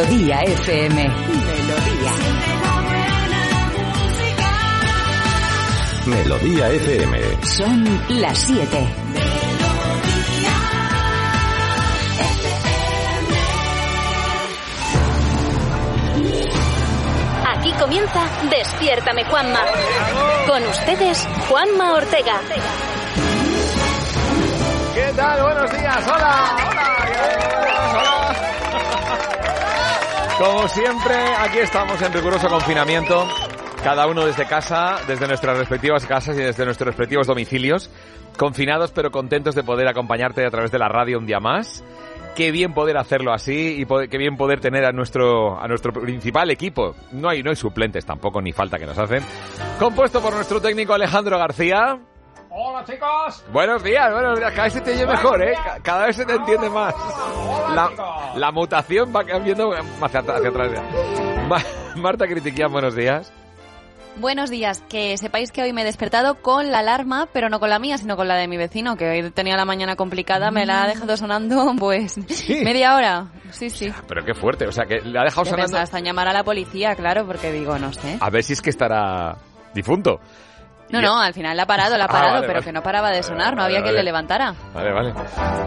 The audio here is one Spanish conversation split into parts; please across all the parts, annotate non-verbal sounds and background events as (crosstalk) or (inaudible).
Melodía FM. Melodía. Melodía FM. Son las 7. Aquí comienza Despiértame Juanma. Con ustedes, Juanma Ortega. ¿Qué tal? Buenos días. Hola. Hola. Como siempre, aquí estamos en riguroso confinamiento. Cada uno desde casa, desde nuestras respectivas casas y desde nuestros respectivos domicilios. Confinados pero contentos de poder acompañarte a través de la radio un día más. Qué bien poder hacerlo así y qué bien poder tener a nuestro a nuestro principal equipo. No hay no hay suplentes tampoco ni falta que nos hacen. Compuesto por nuestro técnico Alejandro García. Hola chicos. Buenos días, buenos días. Cada vez se te oye mejor, ¿eh? Ca- Cada vez se te entiende más. La, la mutación va cambiando hacia, hacia atrás. Marta Critiquian, buenos días. Buenos días, que sepáis que hoy me he despertado con la alarma, pero no con la mía, sino con la de mi vecino, que hoy tenía la mañana complicada, me la ha dejado sonando (laughs) pues media hora. Sí, sí. Pero qué fuerte, o sea, que le ha dejado He sonando... pensado hasta en llamar a la policía, claro, porque digo, no sé. A ver si es que estará difunto. No, no, al final la ha parado, la ha Ah, parado, vale, pero vale. que no paraba de sonar, no vale, había quien vale. le levantara. Vale, vale.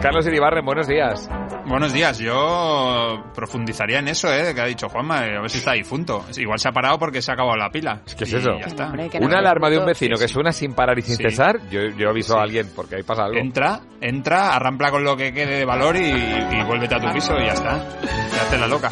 Carlos Iribarren, buenos días. Buenos días. Yo profundizaría en eso, ¿eh? Que ha dicho Juanma, eh, a ver si está difunto. Igual se ha parado porque se ha acabado la pila. ¿Qué es Y eso? Ya está. Hombre, que no Una alarma de un vecino que suena sin parar y sin Sí. cesar. Yo, yo aviso Sí. a alguien porque ahí pasa algo. Entra, entra, arrampla con lo que quede de valor y, y vuélvete a tu piso y ya está. Ya hace la loca.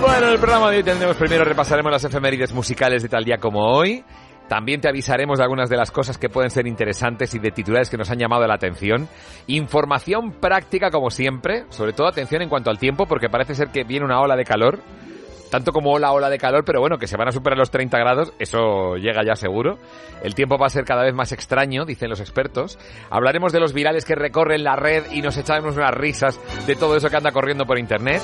Bueno, en el programa de hoy tendremos primero repasaremos las efemérides musicales de tal día como hoy. También te avisaremos de algunas de las cosas que pueden ser interesantes y de titulares que nos han llamado la atención. Información práctica como siempre, sobre todo atención en cuanto al tiempo porque parece ser que viene una ola de calor. Tanto como la ola de calor, pero bueno, que se van a superar los 30 grados, eso llega ya seguro. El tiempo va a ser cada vez más extraño, dicen los expertos. Hablaremos de los virales que recorren la red y nos echaremos unas risas de todo eso que anda corriendo por internet.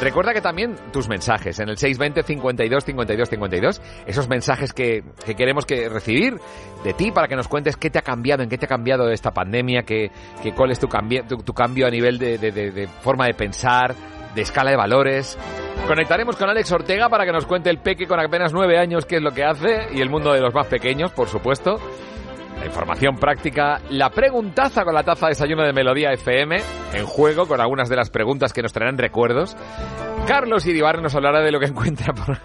Recuerda que también tus mensajes en el 620 52 52 52, esos mensajes que, que queremos que recibir de ti para que nos cuentes qué te ha cambiado, en qué te ha cambiado esta pandemia, que, que cuál es tu, cambi- tu, tu cambio a nivel de, de- de- de forma de pensar, de escala de valores. Conectaremos con Alex Ortega para que nos cuente el peque con apenas nueve años qué es lo que hace y el mundo de los más pequeños, por supuesto. La información práctica, la preguntaza con la taza de desayuno de Melodía FM, en juego con algunas de las preguntas que nos traerán recuerdos. Carlos Iribarren nos hablará de lo que (laughs) encuentra por,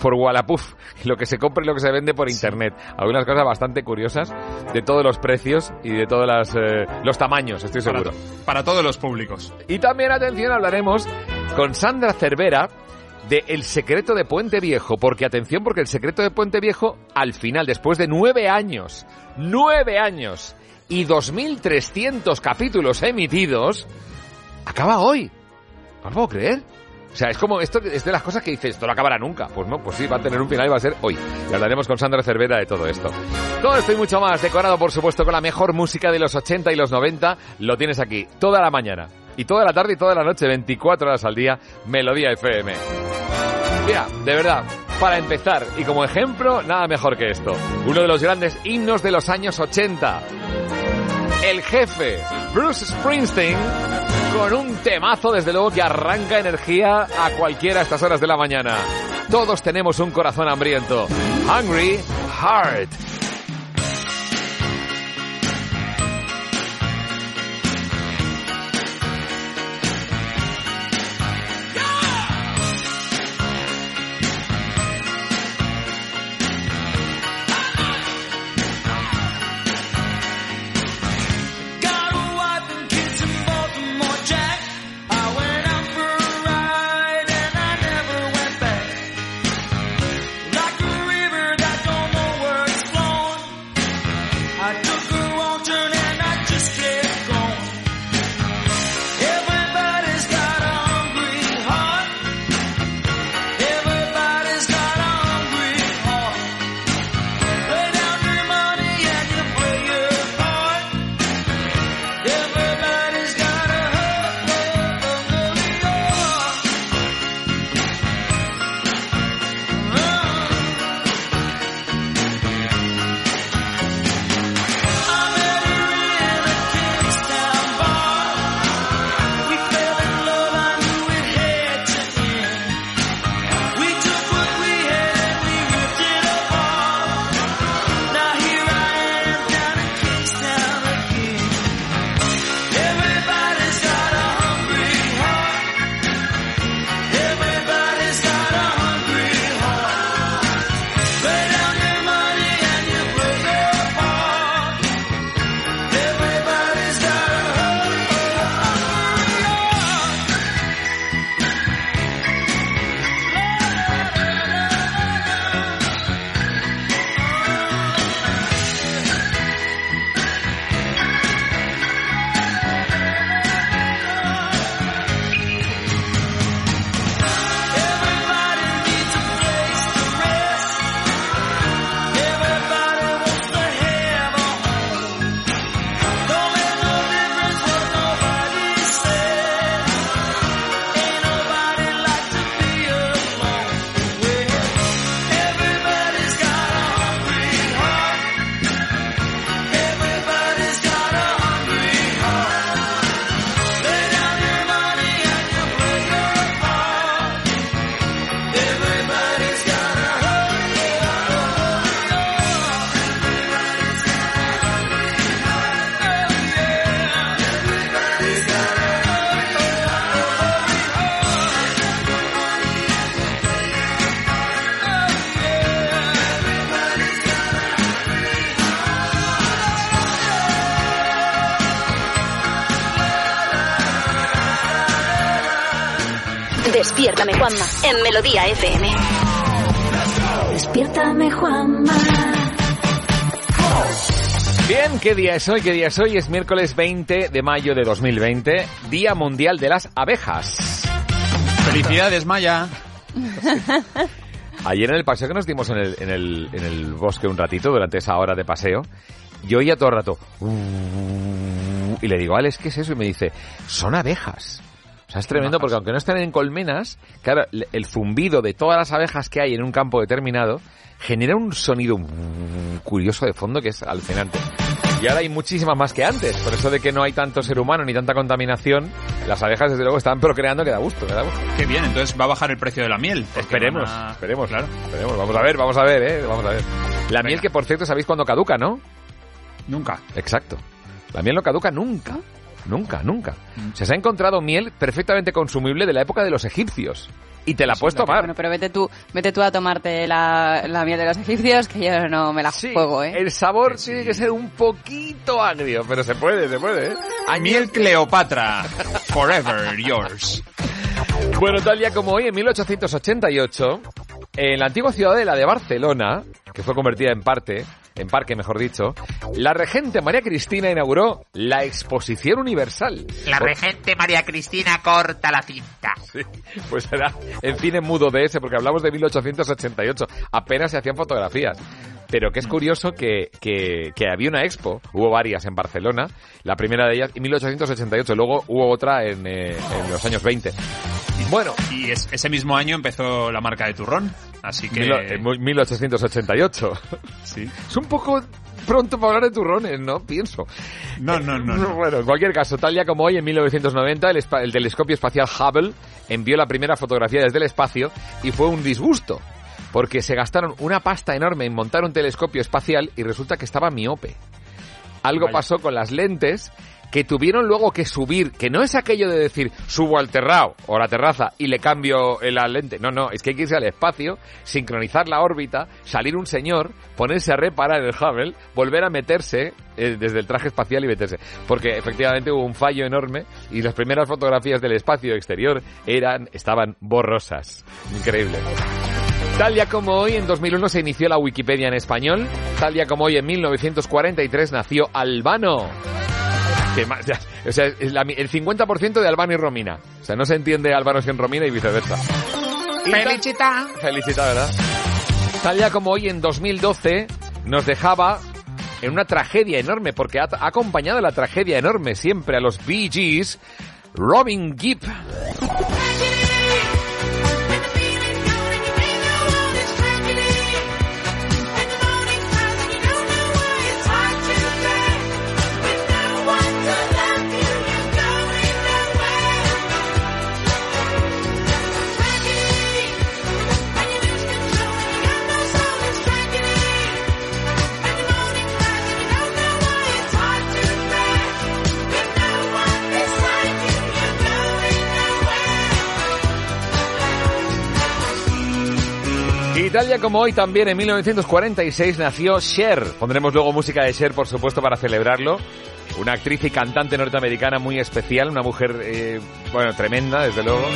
por Wallapuf, lo que se compra y lo que se vende por internet. Algunas cosas bastante curiosas de todos los precios y de todos las, eh, los tamaños, estoy Para, seguro. para todos los públicos. Y también, atención, hablaremos con Sandra Cervera de El secreto de Puente Viejo, porque atención, porque El secreto de Puente Viejo, al final, después de nueve años, nueve años y 2.300 capítulos emitidos, acaba hoy. No lo puedo creer. O sea, es como, esto es de las cosas que dices, esto no acabará nunca. Pues no, pues sí, va a tener un final y va a ser hoy. Y hablaremos con Sandra Cervera de todo esto. Todo esto y mucho más, decorado por supuesto con la mejor música de los 80 y los 90, lo tienes aquí, toda la mañana. Y toda la tarde y toda la noche, 24 horas al día, Melodía FM. Mira, de verdad, para empezar, y como ejemplo, nada mejor que esto. Uno de los grandes himnos de los años 80. El jefe, Bruce Springsteen, con un temazo desde luego que arranca energía a cualquiera a estas horas de la mañana. Todos tenemos un corazón hambriento. Hungry Heart. En Melodía FM. Despiértame, Juanma. Bien, ¿qué día es hoy? ¿Qué día es hoy? Es miércoles 20 de mayo de 2020, Día Mundial de las Abejas. Felicidades, Maya. (laughs) Ayer en el paseo que nos dimos en el, en el, en el bosque un ratito, durante esa hora de paseo, yo oía todo el rato... "Uh", y le digo, Alex, ¿qué es eso? Y me dice, son abejas. O sea, es tremendo porque aunque no estén en colmenas, claro, el zumbido de todas las abejas que hay en un campo determinado genera un sonido curioso de fondo que es alucinante. Y ahora hay muchísimas más que antes. Por eso de que no hay tanto ser humano ni tanta contaminación, las abejas desde luego están procreando que da gusto, que da gusto. Qué bien, entonces va a bajar el precio de la miel. Esperemos, a- esperemos, Claro. Esperemos, vamos a ver, vamos a ver, eh, vamos a ver. La miel que por cierto sabéis cuándo caduca, ¿no? Nunca. Exacto. La miel no caduca nunca. Nunca, nunca. O sea, se ha encontrado miel perfectamente consumible de la época de los egipcios. Y te la puedes tomar. Bueno, pero vete tú, vete tú a tomarte la, la miel de los egipcios, que yo no me la Sí, juego, ¿eh? el sabor tiene que ser un poquito agrio, pero se puede, se puede, ¿eh? Miel Cleopatra. Forever yours. Bueno, tal día como hoy, en 1888, en la antigua ciudadela de Barcelona, que fue convertida en parte, en parque mejor dicho, la regente María Cristina inauguró la Exposición Universal. La regente María Cristina corta la cinta. Sí, pues era en cine mudo de ese, porque hablamos de 1888. Apenas se hacían fotografías. Pero que es curioso que, que, que había una expo, hubo varias en Barcelona, la primera de ellas en 1888, luego hubo otra en, eh, en los años 20. Bueno, Y es- ese mismo año empezó la marca de turrón. Así que... mil- en 1888. Sí. Es un poco pronto para hablar de turrones, ¿no? Pienso. No, no, no. no. Bueno, en cualquier caso, tal día como hoy, en 1990, el, el telescopio espacial Hubble envió la primera fotografía desde el espacio y fue un disgusto, porque se gastaron una pasta enorme en montar un telescopio espacial y resulta que estaba miope. Algo Vaya. pasó con las lentes que tuvieron luego que subir, que no es aquello de decir subo al terrao o a la terraza y le cambio la lente. No, no, es que hay que irse al espacio, sincronizar la órbita, salir un señor, ponerse a reparar el Hubble, volver a meterse eh, desde el traje espacial y meterse. Porque efectivamente hubo un fallo enorme y las primeras fotografías del espacio exterior eran, estaban borrosas. Increíble. Tal día como hoy, en 2001 se inició la Wikipedia en español. Tal día como hoy, en 1943 nació Albano. Que más- ya, o sea, es la mi- el 50% de Albano y Romina. O sea, no se entiende Albano sin Romina y viceversa. Felicita. Felicita, ¿verdad? Tal día como hoy, en 2012, nos dejaba en una tragedia enorme, porque ha, ha acompañado la tragedia enorme siempre a los Bee Gees, Robin Gibb. Y tal día como hoy, también en 1946 nació Cher. Pondremos luego música de Cher, por supuesto, para celebrarlo. Una actriz y cantante norteamericana muy especial, una mujer, eh, bueno, tremenda, desde luego.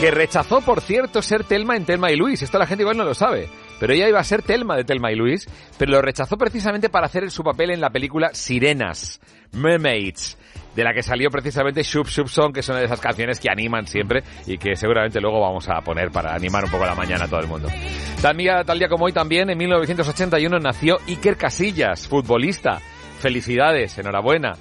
Que rechazó, por cierto, ser Telma en Telma y Luis. Esto la gente igual no lo sabe. Pero ella iba a ser Telma de Telma y Luis, pero lo rechazó precisamente para hacer su papel en la película Sirenas, Mermaids, de la que salió precisamente Shub Shub Song, que es una de esas canciones que animan siempre y que seguramente luego vamos a poner para animar un poco la mañana a todo el mundo. Tal tal día como hoy también, en 1981 nació Iker Casillas, futbolista. Felicidades, enhorabuena.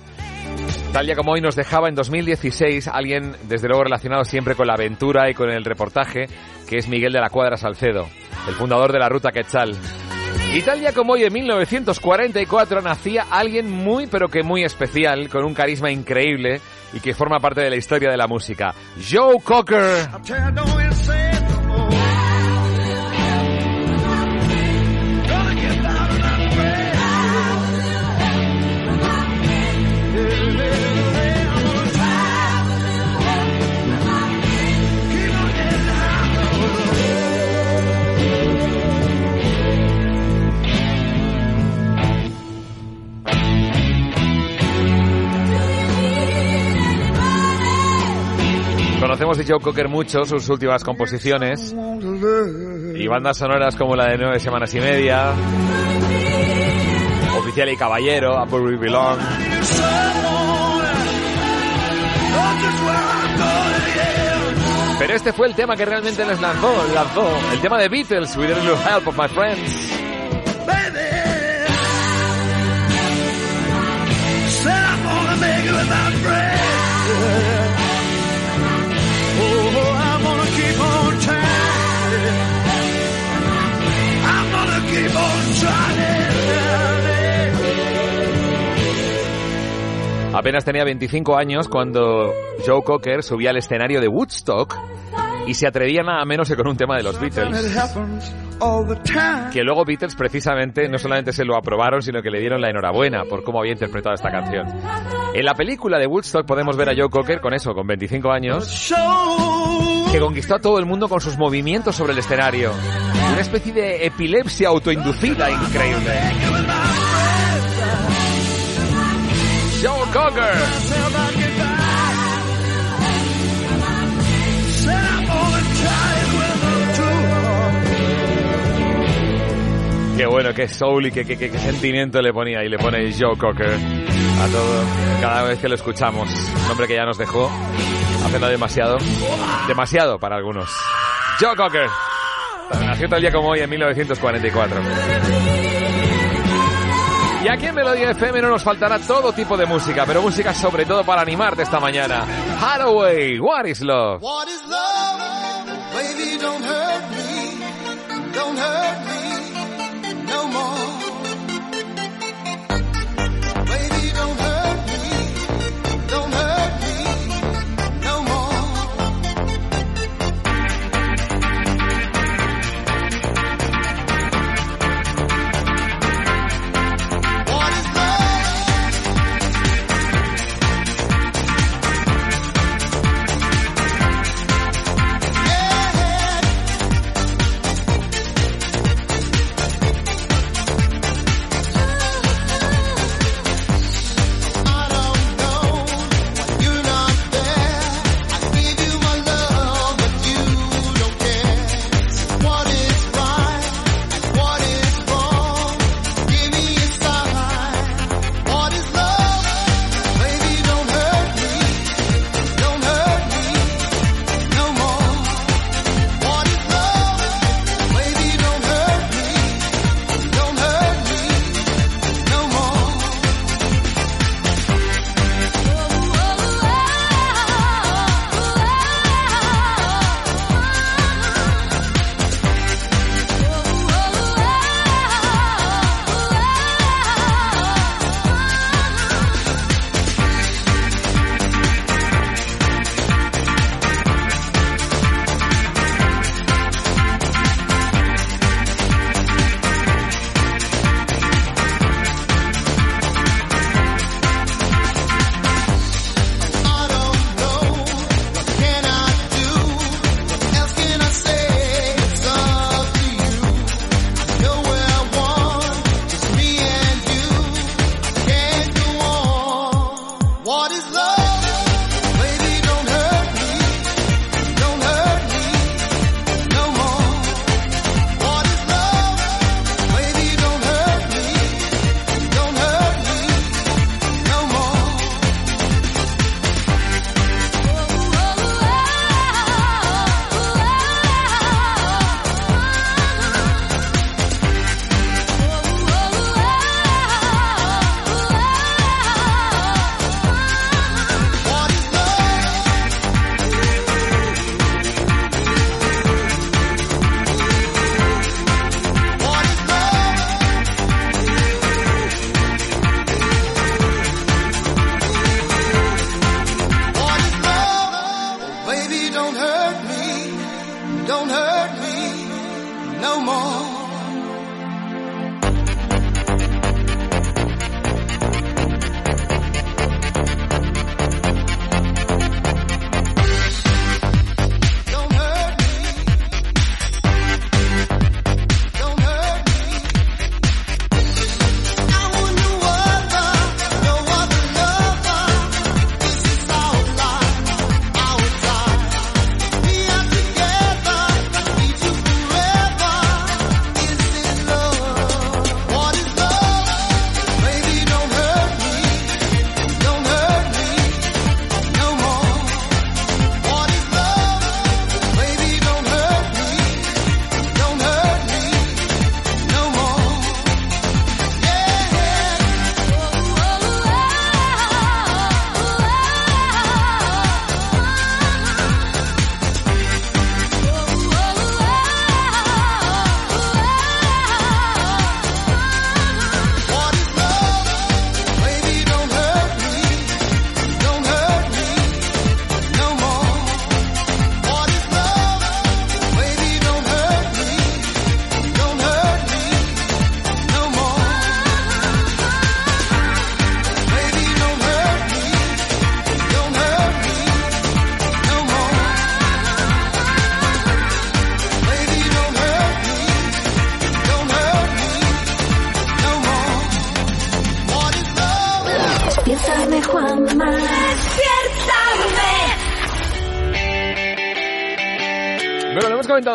Tal día como hoy nos dejaba en 2016 alguien, desde luego relacionado siempre con la aventura y con el reportaje, que es Miguel de la Cuadra Salcedo, el fundador de la Ruta Quetzal. Y tal día como hoy, en 1944, nacía alguien muy, pero que muy especial, con un carisma increíble y que forma parte de la historia de la música. Joe Cocker. Conocemos de Joe Cocker mucho, sus últimas composiciones y bandas sonoras como la de Nueve Semanas y Media, Oficial y Caballero, Where We Belong. Pero este fue el tema que realmente les lanzó, lanzó el tema de Beatles, With a Little Help of My Friends. Apenas tenía 25 años cuando Joe Cocker subía al escenario de Woodstock y se atrevía nada menos que con un tema de los Beatles. Que luego Beatles precisamente no solamente se lo aprobaron, sino que le dieron la enhorabuena por cómo había interpretado esta canción. En la película de Woodstock podemos ver a Joe Cocker con eso, con 25 años, que conquistó a todo el mundo con sus movimientos sobre el escenario. Una especie de epilepsia autoinducida increíble. Cocker. Qué bueno, qué soul y qué, qué, qué- sentimiento le ponía y le pone Joe Cocker a todo cada vez que lo escuchamos. Un hombre que ya nos dejó haciendo demasiado, demasiado para algunos. Joe Cocker. Nació tal día como hoy en 1944. Y aquí en Melodía FM no nos faltará todo tipo de música, pero música sobre todo para animarte esta mañana. Hathaway, What is Love? What is love? Baby, don't hurt me. Don't hurt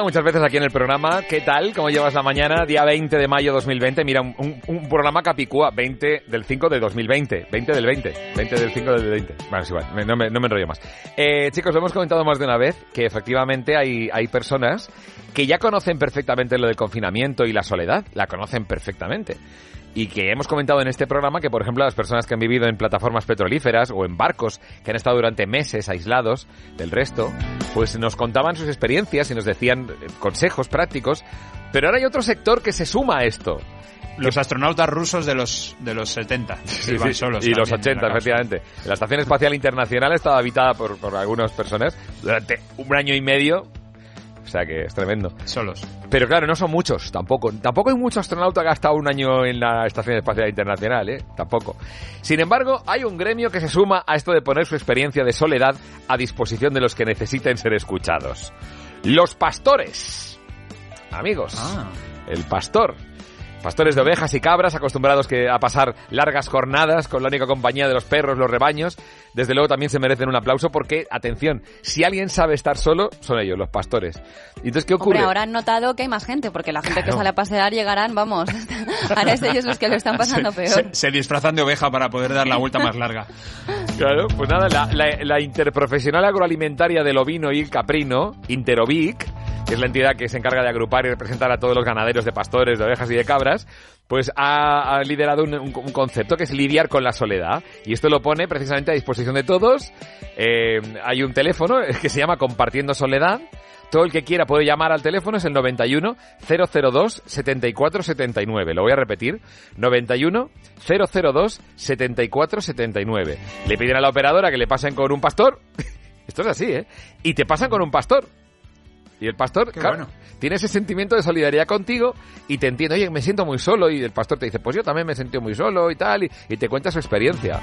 muchas veces aquí en el programa, ¿qué tal? ¿Cómo llevas la mañana? Día 20 de mayo 2020. Mira, un, un- programa capicúa, 20 del 5 de 2020. 20 del 20. 20 del 5 del 20. Bueno, es igual, me- no me, no me enrollo más. Eh, chicos, lo hemos comentado más de una vez que efectivamente hay, hay personas que ya conocen perfectamente lo del confinamiento y la soledad. La conocen perfectamente. Y que hemos comentado en este programa que, por ejemplo, las personas que han vivido en plataformas petrolíferas o en barcos que han estado durante meses aislados del resto, pues nos contaban sus experiencias y nos decían eh, consejos prácticos. Pero ahora hay otro sector que se suma a esto. Los astronautas rusos de los de los 70. (laughs) que Sí, iban sí, solos y los también en 80, la cápsula. efectivamente. La Estación Espacial Internacional estaba habitada por, por algunas personas durante un año y medio. O sea que es tremendo. Solos. Pero claro, no son muchos, tampoco. Tampoco hay mucho astronauta que ha estado un año en la Estación Espacial Internacional, ¿eh? Tampoco. Sin embargo, hay un gremio que se suma a esto de poner su experiencia de soledad a disposición de los que necesiten ser escuchados. Los pastores. Amigos. Ah. El pastor. Pastores de ovejas y cabras acostumbrados que a pasar largas jornadas con la única compañía de los perros, los rebaños. Desde luego también se merecen un aplauso porque, atención, si alguien sabe estar solo, son ellos, los pastores. ¿Y entonces qué ocurre? Hombre, ahora han notado que hay más gente, porque la gente que sale a pasear llegarán, vamos, (laughs) ahora es ellos los que lo están (laughs) pasando Se, peor. se- se disfrazan de oveja para poder dar la vuelta más larga. Claro, pues nada, la, la- la interprofesional agroalimentaria del ovino y el caprino, Interovic, que es la entidad que se encarga de agrupar y representar a todos los ganaderos de pastores, de ovejas y de cabras, pues ha, liderado un concepto que es lidiar con la soledad. Y esto lo pone precisamente a disposición de todos. Eh, hay un teléfono (laughs) que se llama Compartiendo Soledad. Todo el que quiera puede llamar al teléfono, es el 91 002 74 79. Lo voy a repetir. 91 002 74 79. Le piden a la operadora que le pasen con un pastor. (laughs) Esto es así, ¿eh? Y te pasan con un pastor. Y el pastor, Qué claro, bueno. tiene ese sentimiento de solidaridad contigo y te entiende, oye, me siento muy solo. Y el pastor te dice, pues yo también me he sentido muy solo y tal. Y, y te cuenta su experiencia.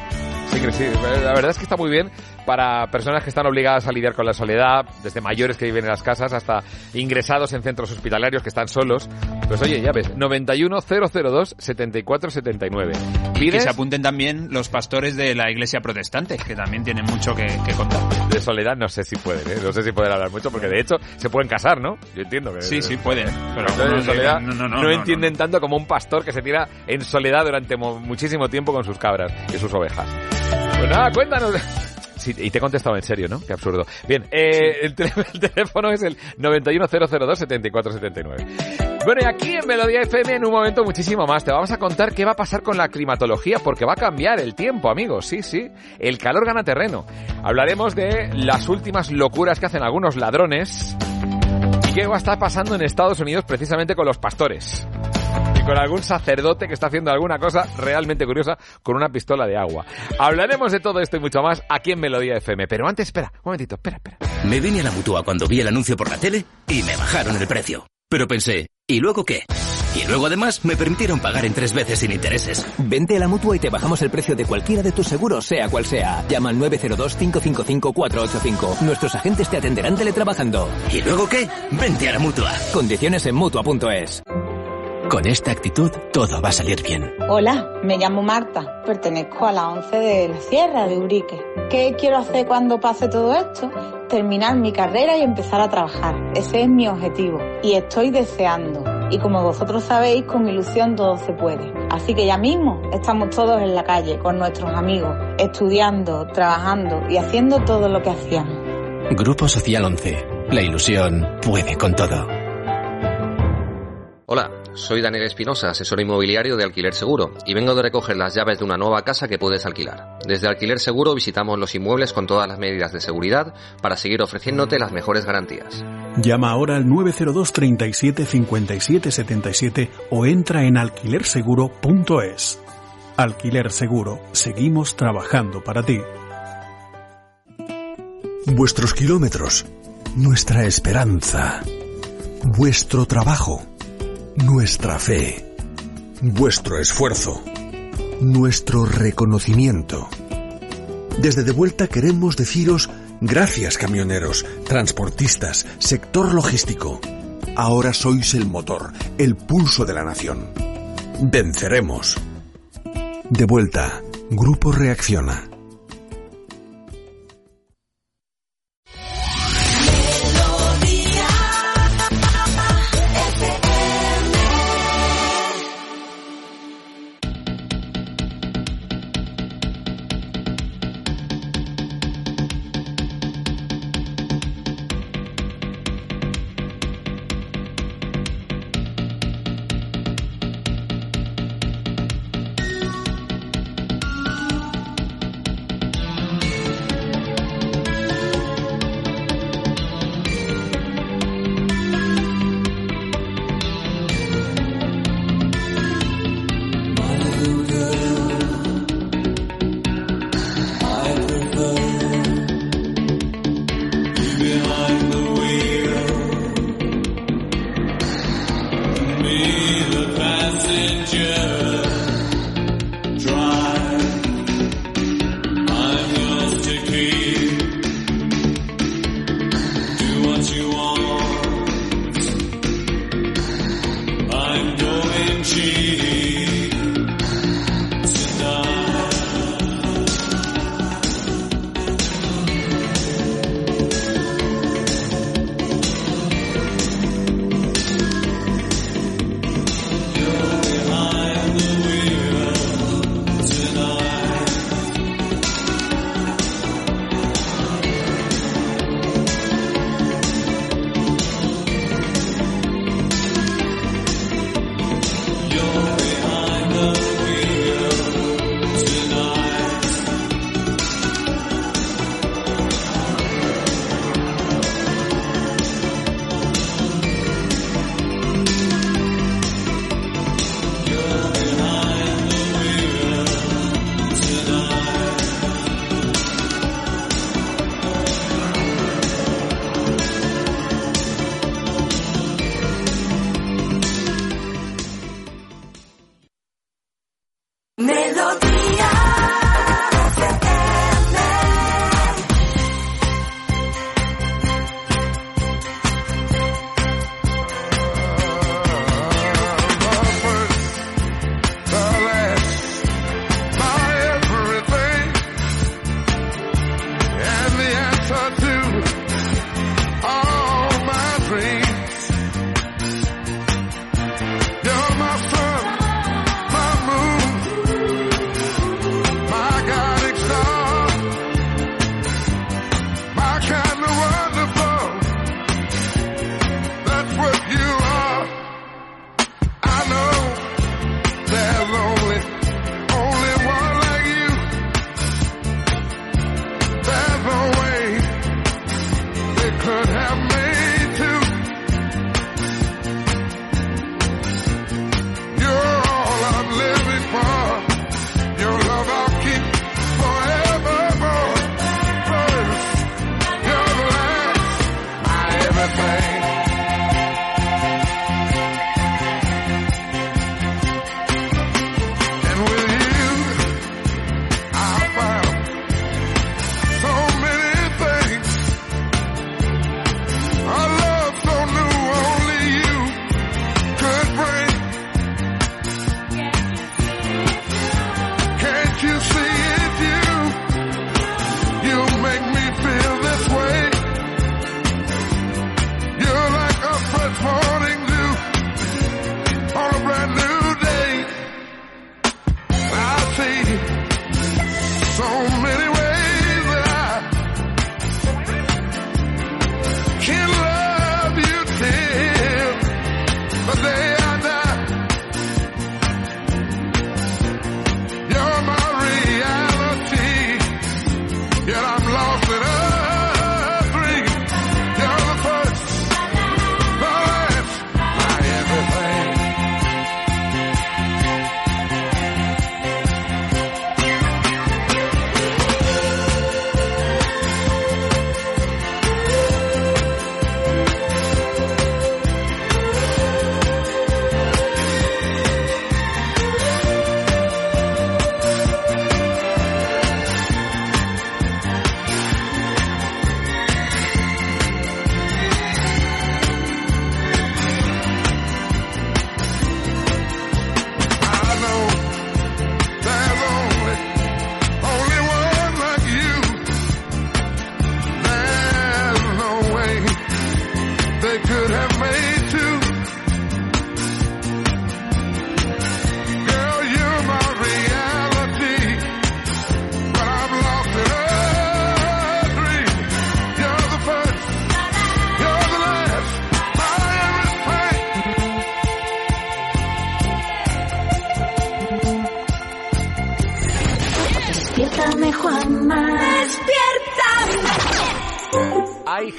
Sí, que sí, la verdad es que está muy bien para personas que están obligadas a lidiar con la soledad, desde mayores que viven en las casas hasta ingresados en centros hospitalarios que están solos. Pues oye, ya ves, 91 002 74 79. Y que se apunten también los pastores de la iglesia protestante, que también tienen mucho que, que contar. de soledad, no sé si pueden, ¿eh? no sé si pueden hablar mucho, porque de hecho se pueden casar, ¿no? Yo entiendo que... Sí, sí, pueden. Pero algunos soledad no, no, no, no, entienden tanto como un pastor que se tira en soledad durante mo- muchísimo tiempo con sus cabras y sus ovejas. Pues nada, cuéntanos. (laughs) Sí, y te he contestado en serio, ¿no? Qué absurdo. Bien, eh, el, tele- (laughs) el teléfono es el 91002-7479. Bueno, y aquí en Melodía FM en un momento muchísimo más te vamos a contar qué va a pasar con la climatología, porque va a cambiar el tiempo, amigos. Sí, sí. El calor gana terreno. Hablaremos de las últimas locuras que hacen algunos ladrones y qué va a estar pasando en Estados Unidos precisamente con los pastores. Y con algún sacerdote que está haciendo alguna cosa realmente curiosa con una pistola de agua. Hablaremos de todo esto y mucho más aquí en Melodía FM. Pero antes, espera, un momentito, espera, espera. Me vine a la mutua cuando vi el anuncio por la tele y me bajaron el precio. Pero pensé, ¿y luego qué? Y luego además me permitieron pagar en tres veces sin intereses. Vente a la mutua y te bajamos el precio de cualquiera de tus seguros, sea cual sea. Llama al 902-555-485. Nuestros agentes te atenderán teletrabajando. ¿Y luego qué? Vente a la mutua. Condiciones en mutua.es. Con esta actitud, todo va a salir bien. Hola, me llamo Marta, pertenezco a la 11 de la Sierra de Urique. ¿Qué quiero hacer cuando pase todo esto? Terminar mi carrera y empezar a trabajar. Ese es mi objetivo y estoy deseando. Y como vosotros sabéis, con ilusión todo se puede. Así que ya mismo estamos todos en la calle con nuestros amigos, estudiando, trabajando y haciendo todo lo que hacíamos. Grupo Social 11. La ilusión puede con todo. Hola, soy Daniel Espinosa, asesor inmobiliario de Alquiler Seguro, y vengo de recoger las llaves de una nueva casa que puedes alquilar. Desde Alquiler Seguro visitamos los inmuebles con todas las medidas de seguridad para seguir ofreciéndote las mejores garantías. Llama ahora al 902 37 57 77 o entra en alquilerseguro.es. Alquiler Seguro, seguimos trabajando para ti. Vuestros kilómetros, nuestra esperanza, vuestro trabajo, nuestra fe, vuestro esfuerzo, nuestro reconocimiento. Desde De Vuelta queremos deciros gracias camioneros, transportistas, sector logístico. Ahora sois el motor, el pulso de la nación. Venceremos. De Vuelta, Grupo Reacciona.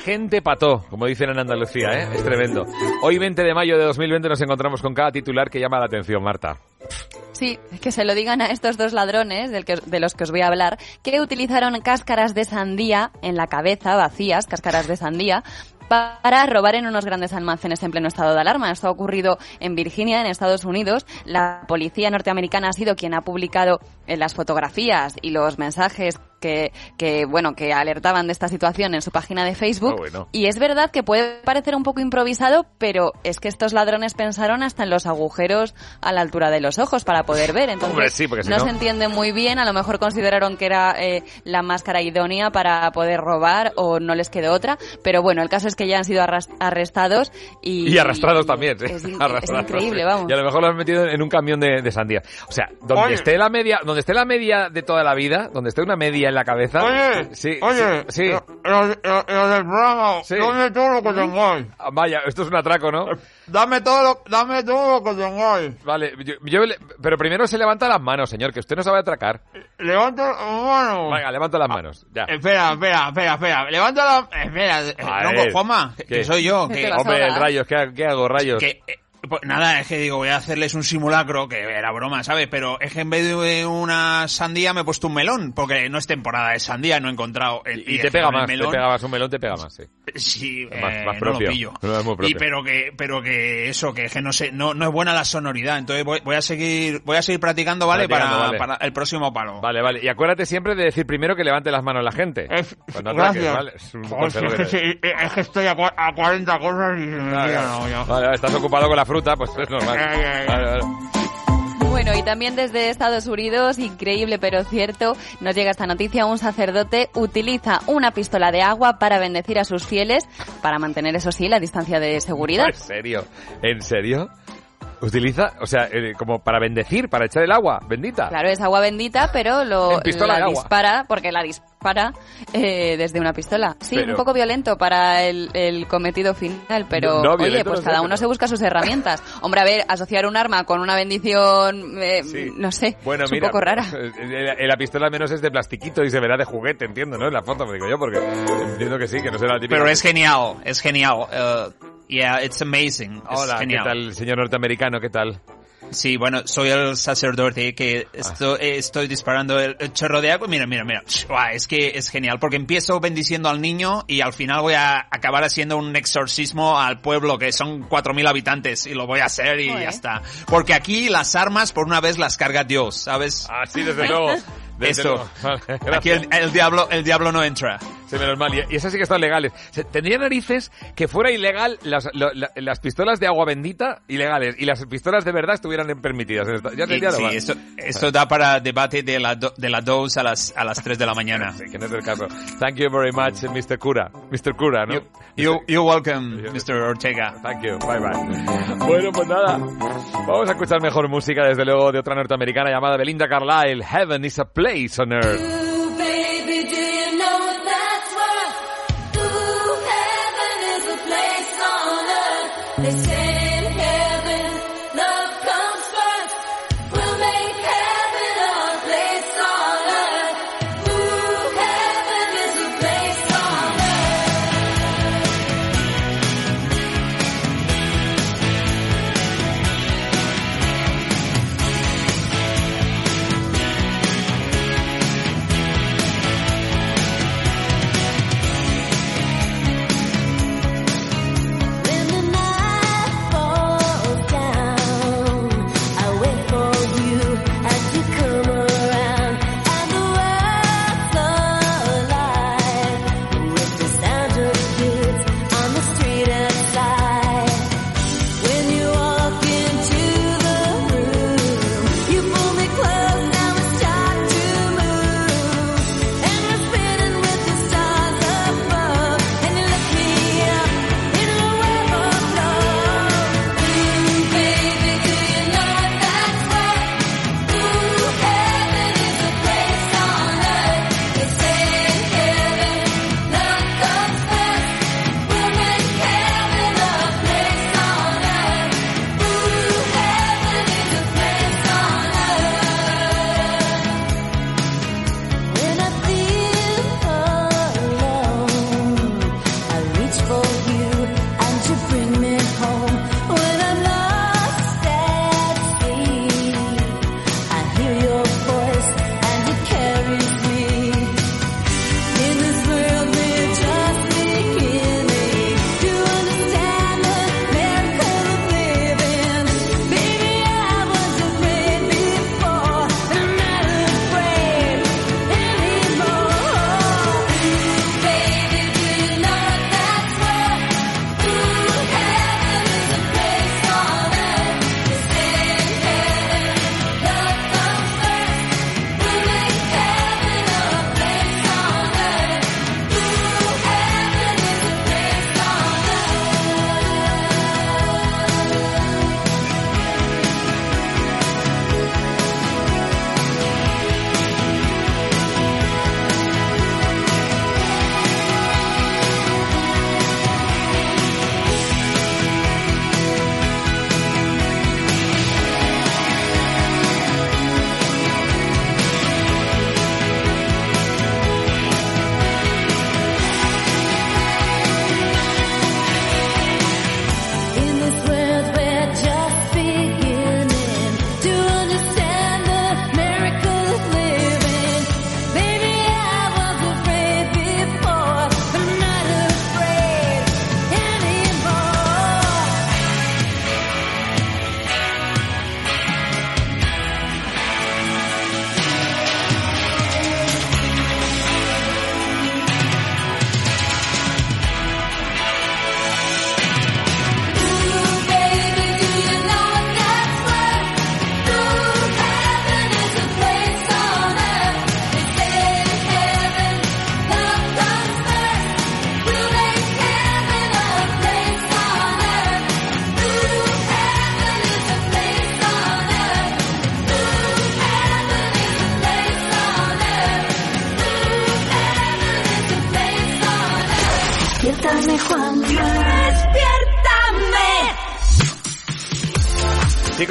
Gente pató, como dicen en Andalucía, ¿eh? Es tremendo. Hoy 20 de mayo de 2020 nos encontramos con cada titular que llama la atención, Marta. Sí, que se lo digan a estos dos ladrones de los que os voy a hablar, que utilizaron cáscaras de sandía en la cabeza, vacías, cáscaras de sandía, para robar en unos grandes almacenes en pleno estado de alarma. Esto ha ocurrido en Virginia, en Estados Unidos. La policía norteamericana ha sido quien ha publicado las fotografías y los mensajes que, que, bueno, que alertaban de esta situación en su página de Facebook. Ah, bueno. Y es verdad que puede parecer un poco improvisado, pero es que estos ladrones pensaron hasta en los agujeros a la altura de los ojos para poder ver. (laughs) Entonces, Hombre, sí, porque si no, no- se entiende muy bien. A lo mejor consideraron que era eh, la máscara idónea para poder robar o no les quedó otra. Pero bueno, el caso es que ya han sido arrestados y... Y arrastrados también, sí. Es, in- (laughs) Arrastrados, es increíble, vamos. Y a lo mejor lo han metido en un camión de, de sandía. O sea, donde Oye. esté la media, donde esté la media de toda la vida, donde esté una media en la cabeza. Oye, sí, oye, sí. sí. Lo, lo- lo- lo del programa, Sí. dame todo lo que tengáis. Ah, Vaya, esto es un atraco, ¿no? Dame todo lo, dame todo lo que tengáis. Vale, yo, yo le- pero primero se levanta las manos, señor, que usted no sabe atracar. Levanta la mano. Venga, levanta las manos. Ya. Espera, espera, espera, espera. Levanta la... Espera, ver. Juanma, que- ¿Qué? que soy yo. ¿Qué Que, Hombre, el rayos, ¿qué, qué hago, rayos? que, eh, pues nada, es que digo, voy a hacerles un simulacro, que era broma, ¿sabes? Pero es que en vez de una sandía me he puesto un melón, porque no es temporada de sandía, no he encontrado... El, Y te pega más, te melón- pega más, un melón te pega más, sí. Sí, más- no propio. lo pillo. No, es muy propio. Y pero que, pero que eso, que, es que no sé, no, no es buena la sonoridad. Entonces voy, voy a seguir, voy a seguir practicando, ¿vale? Practicando, para, vale. para el próximo palo. Vale, vale. Y acuérdate siempre de decir primero que levante las manos la gente. Es- Cuando gracias. ¿vale? Es un Joder, consejo es, que te- es estoy a, cua- a 40 cosas y se me Claro, no, ya. Vale, vale, estás ocupado con la fruta, pues es normal. Vale, vale. Bueno, y también desde Estados Unidos, increíble pero cierto, nos llega esta noticia, un sacerdote utiliza una pistola de agua para bendecir a sus fieles, para mantener, eso sí, la distancia de seguridad. ¿En serio? ¿En serio? ¿Utiliza? O sea, eh, como para bendecir, para echar el agua bendita. Claro, es agua bendita, pero lo En pistola la de agua. dispara, porque la dispara eh, desde una pistola. Sí, Pero- un poco violento para el, el cometido final, pero No, oye, pues no sé, cada uno pero- se busca sus herramientas. Hombre, a ver, asociar un arma con una bendición, eh, Sí. no sé, Bueno, es mira, un poco rara. eh, eh, la pistola al menos es de plastiquito y se verá de juguete, entiendo, ¿no? En la foto, me digo yo, porque entiendo que sí, que no será la típica. Pero es genial, es genial. Uh, yeah, it's amazing. Es Hola, ¿qué genial. tal, señor norteamericano? ¿Qué tal? Sí, bueno, soy el sacerdote que esto- eh, estoy disparando el, el chorro de agua. Mira, mira, mira. Es que es genial, porque empiezo bendiciendo al niño y al final voy a acabar haciendo un exorcismo al pueblo, que son 4.000 habitantes, y lo voy a hacer y Joder. ya está. Porque aquí las armas, por una vez, las carga Dios, ¿sabes? Ah, sí, desde luego. (laughs) Eso. (laughs) Vale, Aquí el, el diablo, el diablo no entra. Sí, menos mal. Y, esas sí que están legales. Tendría narices que fuera ilegal las, lo- la- las pistolas de agua bendita ilegales y las pistolas de verdad estuvieran permitidas. Ya sí, normal. esto, esto da para debate de la do- de las 2 a las, a las 3 de la mañana. Sí, que no es el caso. Thank you very much, Mr. Cura. Mr. Cura, ¿no? You, you, you're welcome, Mr. Ortega. Thank you. Bye bye. Bueno, pues nada. Vamos a escuchar mejor música, desde luego, de otra norteamericana llamada Belinda Carlisle. Heaven is a place on earth.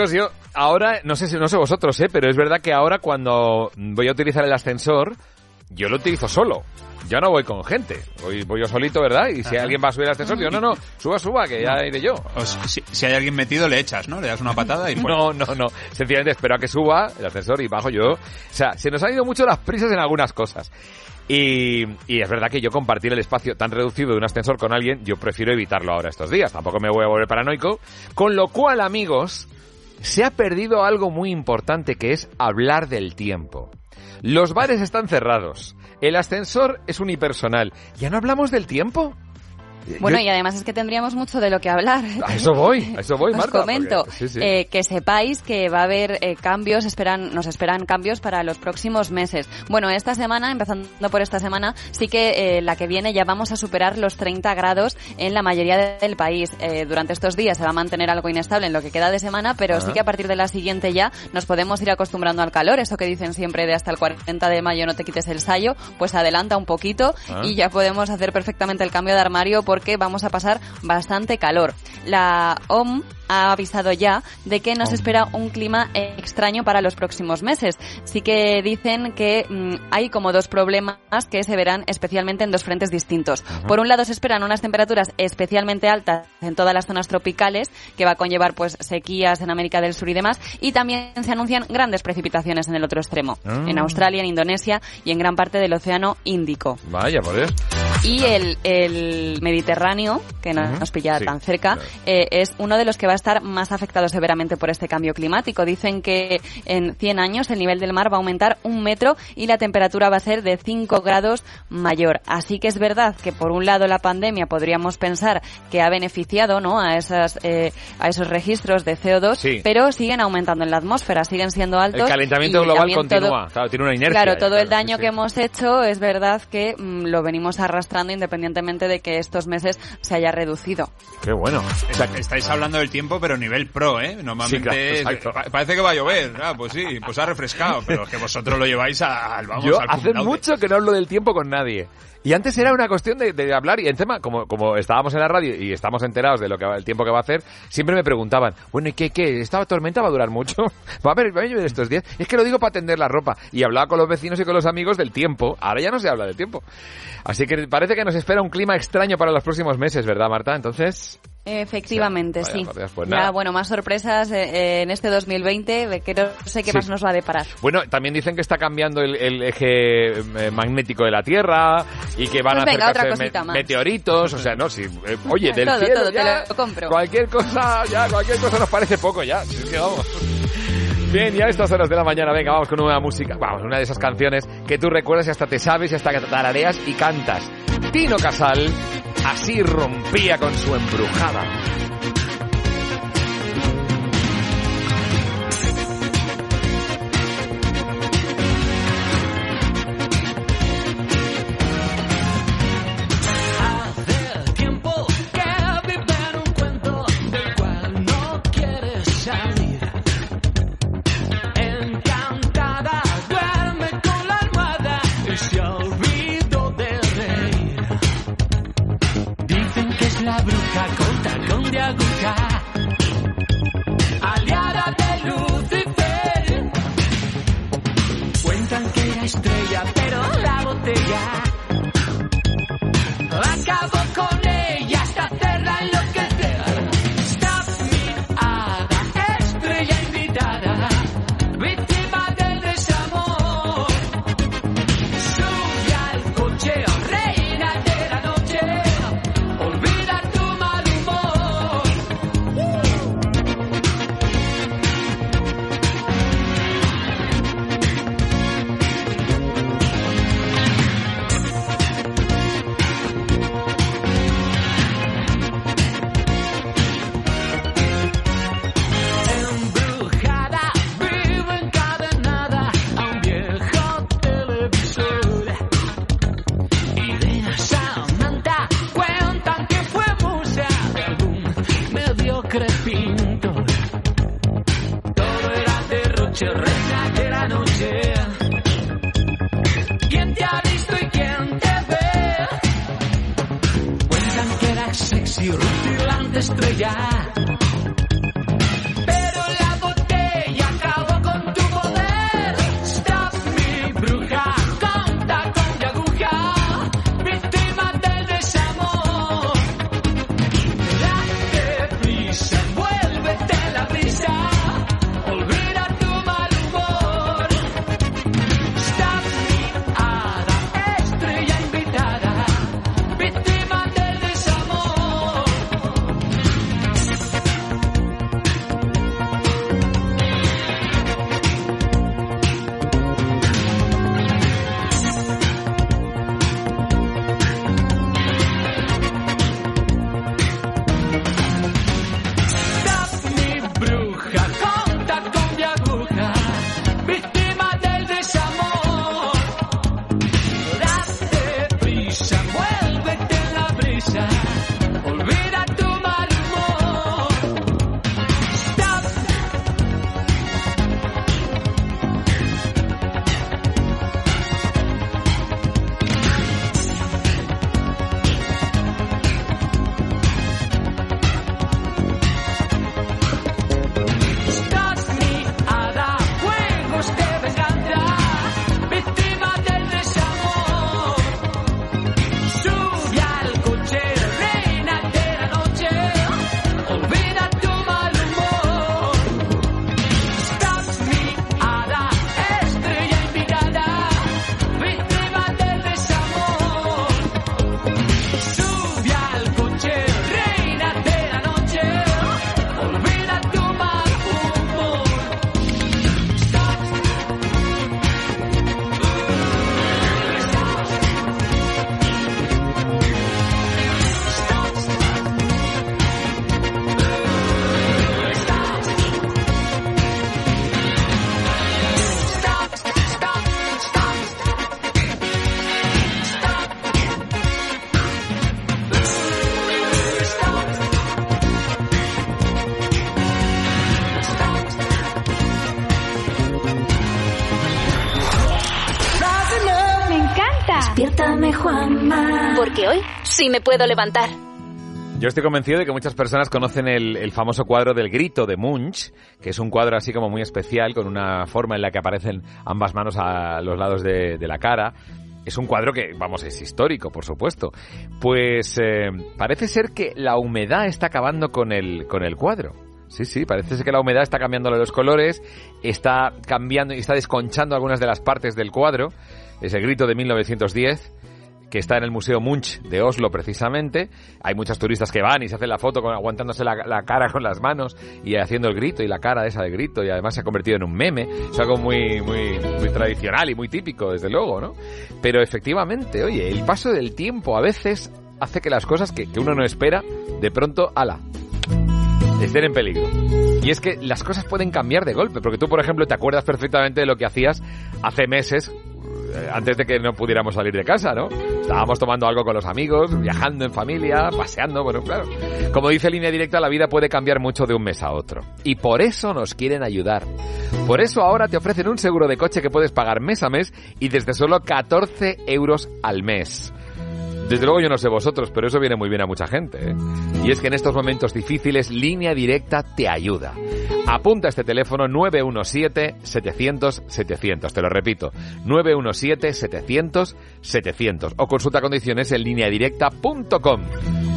Chicos, yo ahora, no sé si no sé vosotros, ¿eh? pero es verdad que ahora cuando voy a utilizar el ascensor, yo lo utilizo solo. Yo no voy con gente, voy, voy yo solito, ¿verdad? Y si Ajá. alguien va a subir al ascensor, yo no, no, suba, suba, que ya iré yo. O si, si hay alguien metido, le echas, ¿no? Le das una patada y (laughs) fuera. No, no, no. Sencillamente espero a que suba el ascensor y bajo yo. O sea, se nos han ido mucho las prisas en algunas cosas. Y, y es verdad que yo compartir el espacio tan reducido de un ascensor con alguien, yo prefiero evitarlo ahora estos días. Tampoco me voy a volver paranoico. Con lo cual, amigos, se ha perdido algo muy importante que es hablar del tiempo. Los bares están cerrados. El ascensor es unipersonal. ¿Ya no hablamos del tiempo? Bueno, Yo- y además es que tendríamos mucho de lo que hablar. (laughs) A eso voy, a eso voy, Os Marta. comento porque- sí, sí. eh, que sepáis que va a haber eh, cambios, esperan, nos esperan cambios para los próximos meses. Bueno, esta semana, empezando por esta semana, sí que eh, la que viene ya vamos a superar los 30 grados en la mayoría de- del país. Eh, durante estos días se va a mantener algo inestable en lo que queda de semana, pero sí Ajá. que a partir de la siguiente ya nos podemos ir acostumbrando al calor. Eso que dicen siempre de hasta el 40 de mayo no te quites el sayo, pues adelanta un poquito Ah. y ya podemos hacer perfectamente el cambio de armario porque vamos a pasar bastante calor. La OM ha avisado ya de que nos espera un clima extraño para los próximos meses. Sí que dicen que mm, hay como dos problemas que se verán especialmente en dos frentes distintos. Por un lado se esperan unas temperaturas especialmente altas en todas las zonas tropicales que va a conllevar pues sequías en América del Sur y demás y también se anuncian grandes precipitaciones en el otro extremo, Ah. en Australia, en Indonesia y en gran parte del Océano Índico. Vaya, por eso. Y el, el Mediterráneo, que no Ujú. nos pilla Sí, tan cerca, eh, es uno de los que va a estar más afectado severamente por este cambio climático. Dicen que en 100 años el nivel del mar va a aumentar un metro y la temperatura va a ser de 5 grados mayor. Así que es verdad que por un lado la pandemia podríamos pensar que ha beneficiado ¿no? a, esas, eh, a esos registros de CO2, Sí. pero siguen aumentando en la atmósfera, siguen siendo altos. El calentamiento y global también todo- continúa. Claro, tiene una inercia. Claro, todo el claro, daño sí, que hemos hecho es verdad que mm, lo venimos arrastrando independientemente de que estos meses se haya reducido. Qué bueno. Está- estáis hablando del tiempo, pero nivel pro, ¿eh? Normalmente Sí, claro, pa- parece que va a llover. Ah, pues sí, pues ha refrescado, pero es que vosotros lo lleváis a- al, vamos, Yo al hace mucho que no hablo del tiempo con nadie. Y antes era una cuestión de, de hablar y encima, como, como estábamos en la radio y estamos enterados de lo que el tiempo que va a hacer, siempre me preguntaban, bueno, ¿y qué, qué? ¿Esta tormenta va a durar mucho? (laughs) ¿Va a haber, va a llover estos días? Es que lo digo para tender la ropa. Y hablaba con los vecinos y con los amigos del tiempo. Ahora ya no se habla del tiempo. Así que parece que nos espera un clima extraño para los próximos meses, ¿verdad, Marta? Entonces, Efectivamente, sí. Dios, pues Ya, bueno, más sorpresas eh, eh, en este 2020, de que no sé qué Sí. más nos va a deparar. Bueno, también dicen que está cambiando el, el eje eh, magnético de la Tierra y que van Pues a cosita más. meteoritos, o sea, no, sí, eh, oye, del Todo, cielo todo, te ya, lo compro. cualquier cosa, ya, cualquier cosa nos parece poco ya, si es que vamos. Bien, ya a estas horas de la mañana, venga, vamos con nueva música, vamos, una de esas canciones que tú recuerdas y hasta te sabes y hasta que tarareas y cantas. Tino Casal así rompía con su embrujada. Sí me puedo levantar. Yo estoy convencido de que muchas personas conocen el, famoso cuadro del grito de Munch, que es un cuadro así como muy especial, con una forma en la que aparecen ambas manos a los lados de, de la cara. Es un cuadro que, vamos, es histórico, por supuesto. Pues eh, parece ser que la humedad está acabando con el, con el cuadro. Sí, sí, parece ser que la humedad está cambiándole los colores, está cambiando y está desconchando algunas de las partes del cuadro. Es el grito de 1910 que está en el Museo Munch de Oslo precisamente. Hay muchos turistas que van y se hacen la foto con, aguantándose la, cara con las manos y haciendo el grito y la cara esa de grito y además se ha convertido en un meme. Es algo muy, muy, muy tradicional y muy típico, desde luego, ¿no? Pero efectivamente, oye, el paso del tiempo a veces hace que las cosas que, que uno no espera, de pronto, ala, estén en peligro. Y es que las cosas pueden cambiar de golpe, porque tú, por ejemplo, te acuerdas perfectamente de lo que hacías hace meses, antes de que no pudiéramos salir de casa, ¿no? Estábamos tomando algo con los amigos, viajando en familia, paseando, bueno, claro. Como dice Línea Directa, la vida puede cambiar mucho de un mes a otro. Y por eso nos quieren ayudar. Por eso ahora te ofrecen un seguro de coche que puedes pagar mes a mes y desde solo 14 euros al mes. Desde luego yo no sé vosotros, pero eso viene muy bien a mucha gente. ¿eh? Y es que en estos momentos difíciles, Línea Directa te ayuda. Apunta este teléfono 917-700-700. Te lo repito, 917-700-700. O consulta condiciones en lineadirecta.com.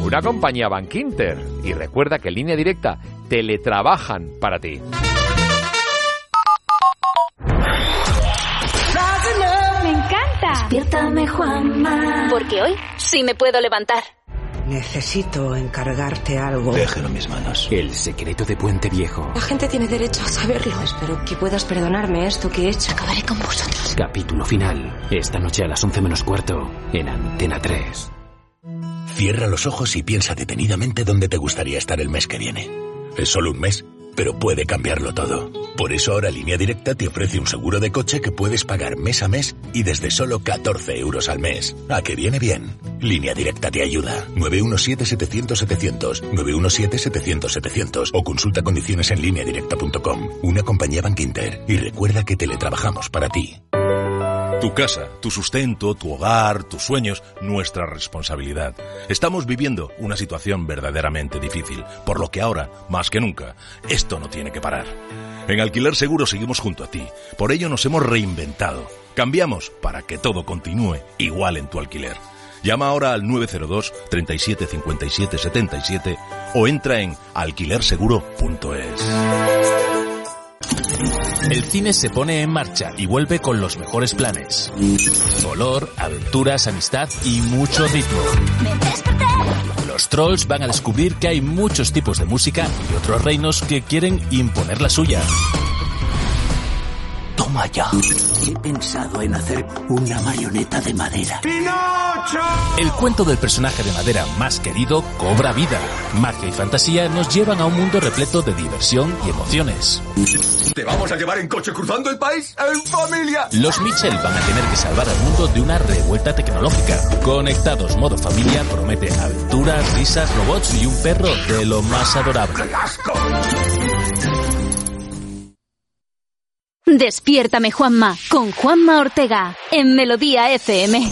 Una compañía Bank Inter. Y recuerda que Línea Directa teletrabajan para ti. Despiértame, Juanma. Porque hoy sí me puedo levantar. Necesito encargarte algo. Déjelo en mis manos. El secreto de Puente Viejo. La gente tiene derecho a saberlo. Espero que puedas perdonarme esto que he hecho. Acabaré con vosotros. Capítulo final. Esta noche a las 11 menos cuarto. En Antena 3. Cierra los ojos y piensa detenidamente dónde te gustaría estar el mes que viene. Es solo un mes, pero puede cambiarlo todo. Por eso ahora Línea Directa te ofrece un seguro de coche que puedes pagar mes a mes y desde solo 14 euros al mes. ¿A que viene bien? Línea Directa te ayuda. 917-700-700, 917-700-700 o consulta condiciones en lineadirecta.com. Una compañía Bank. Y recuerda que teletrabajamos para ti. Tu casa, tu sustento, tu hogar, tus sueños, nuestra responsabilidad. Estamos viviendo una situación verdaderamente difícil, por lo que ahora, más que nunca, esto no tiene que parar. En Alquiler Seguro seguimos junto a ti, por ello nos hemos reinventado. Cambiamos para que todo continúe igual en tu alquiler. Llama ahora al 902 37 57 77 o entra en alquilerseguro.es. El cine se pone en marcha y vuelve con los mejores planes. Olor, aventuras, amistad y mucho ritmo. Los trolls van a descubrir que hay muchos tipos de música y otros reinos que quieren imponer la suya. Toma ya. He pensado en hacer una marioneta de madera. El cuento del personaje de madera más querido cobra vida. Magia y fantasía nos llevan a un mundo repleto de diversión y emociones. ¿Te vamos a llevar en coche cruzando el país? ¡En familia! Los Mitchell van a tener que salvar al mundo de una revuelta tecnológica. Conectados modo familia promete aventuras, risas, robots y un perro de lo más adorable. Despiértame, Juanma, con Juanma Ortega, en Melodía FM.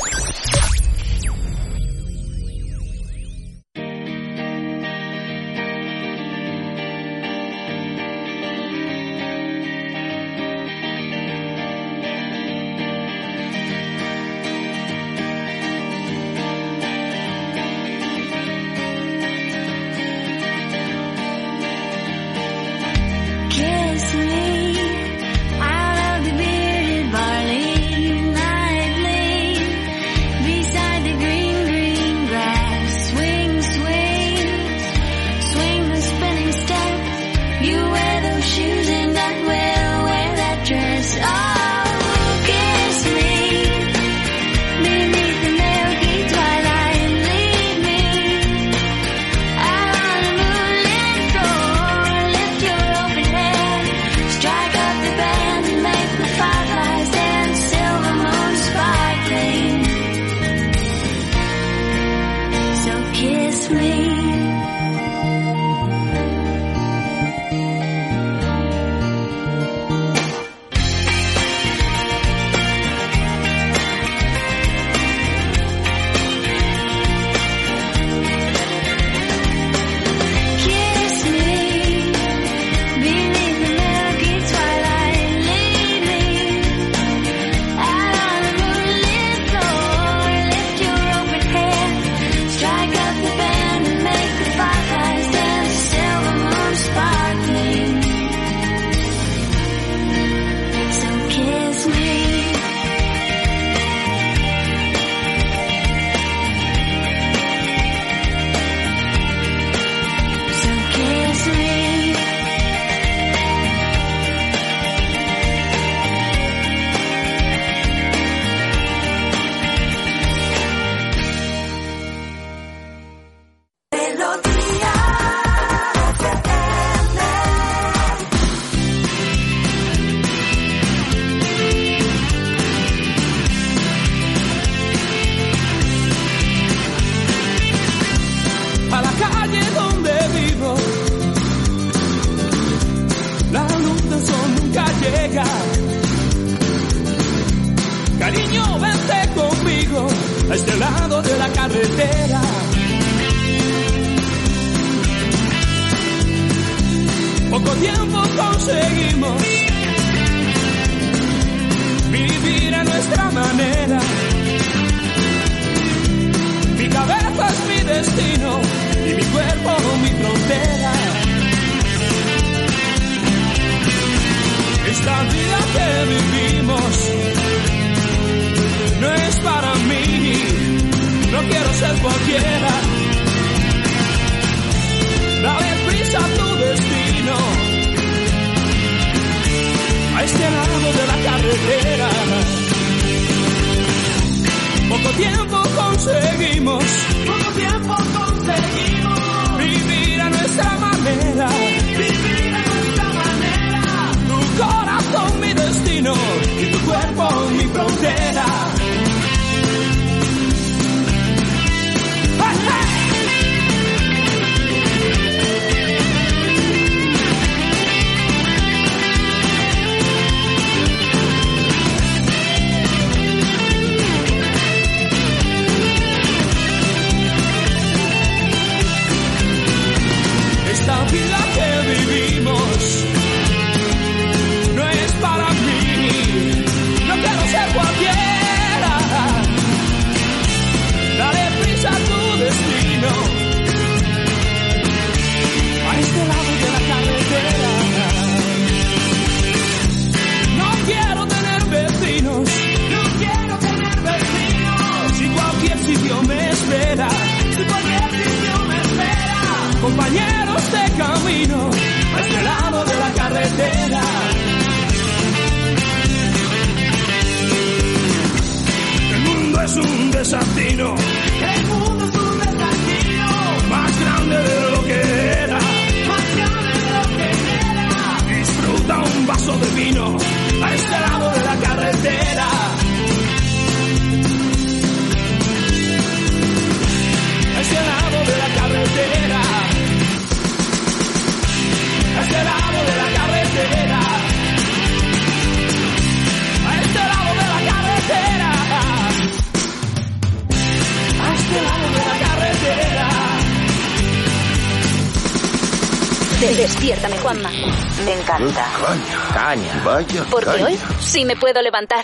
Vaya. Porque hoy sí me puedo levantar.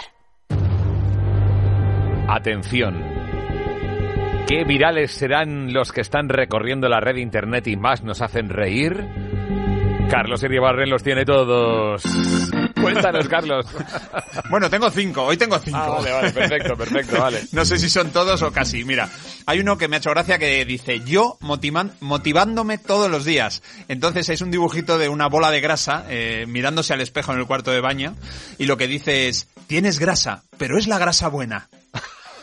Atención. ¿Qué virales serán los que están recorriendo la red de internet y más nos hacen reír? Carlos Iribarren los tiene todos. Cuéntanos, Carlos. (laughs) Bueno, tengo cinco, hoy tengo cinco. Ah, vale, vale, perfecto, perfecto, vale. (laughs) no sé si son todos o casi. Mira, hay uno que me ha hecho gracia que dice, yo motivan- motivándome todos los días. Entonces es un dibujito de una bola de grasa eh, mirándose al espejo en el cuarto de baño y lo que dice es, tienes grasa, pero es la grasa buena.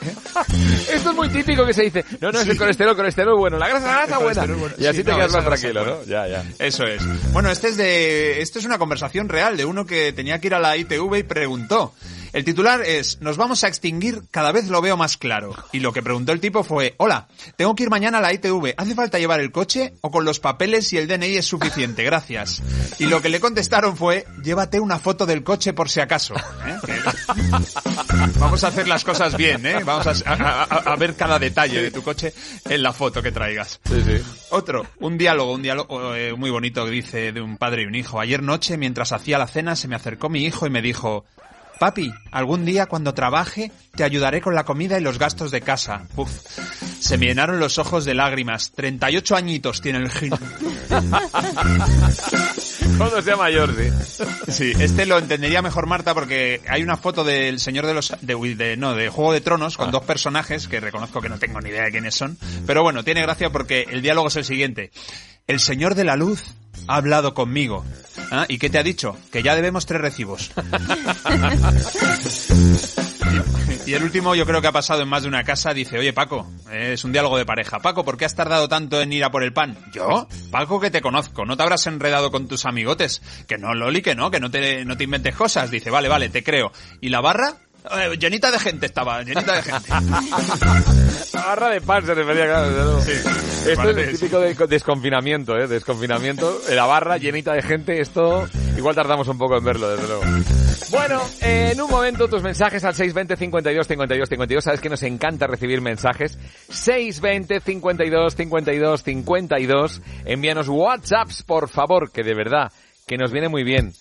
(laughs) Esto es muy típico que se dice. No, no, es el colesterol, colesterol bueno. La grasa, la grasa buena. bueno. Y así Sí, te no, quedas más tranquilo. ¿no? Ya, ya. Eso es. Bueno, este es de, esto es una conversación real de uno que tenía que ir a la ITV y preguntó. El titular es, nos vamos a extinguir, cada vez lo veo más claro. Y lo que preguntó el tipo fue, hola, tengo que ir mañana a la ITV, ¿hace falta llevar el coche o con los papeles y el DNI es suficiente? Gracias. Y lo que le contestaron fue, llévate una foto del coche por si acaso. ¿eh? Vamos a hacer las cosas bien, ¿eh? Vamos a, a- a- a ver cada detalle de tu coche en la foto que traigas. Sí, sí. Otro, un diálogo, un diálogo eh, muy bonito que dice de un padre y un hijo. Ayer noche, mientras hacía la cena, se me acercó mi hijo y me dijo, Papi, algún día cuando trabaje te ayudaré con la comida y los gastos de casa. Uf, se me llenaron los ojos de lágrimas. 38 añitos tiene el gil. (laughs) Cuando sea mayor, sí. Sí, este lo entendería mejor Marta porque hay una foto del señor de los de, no, de Juego de Tronos con dos personajes que reconozco que no tengo ni idea de quiénes son, pero bueno, tiene gracia porque el diálogo es el siguiente. El señor de la luz ha hablado conmigo. ¿Ah? ¿Y qué te ha dicho? Que ya debemos tres recibos. (laughs) Y el último yo creo que ha pasado en más de una casa, dice, oye Paco, eh, es un diálogo de pareja. Paco, ¿por qué has tardado tanto en ir a por el pan? ¿Yo? Paco, que te conozco, no te habrás enredado con tus amigotes. Que no, Loli, que no, que no te, no te inventes cosas. Dice, vale, vale, te creo. ¿Y la barra? Eh, llenita de gente estaba, llenita de gente. (laughs) La barra de pan se refería, claro, luego. Esto es el típico de desconfinamiento, ¿eh? Desconfinamiento. La barra llenita de gente, esto igual tardamos un poco en verlo, desde luego. Bueno, eh, en un momento tus mensajes al 620 52 52 52. Sabes que nos encanta recibir mensajes. 620 52 52 52. Envíanos WhatsApps, por favor, que de verdad, que nos viene muy bien.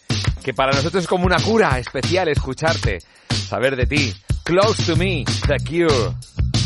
Que para nosotros es como una cura especial escucharte, saber de ti. Close to me, The Cure.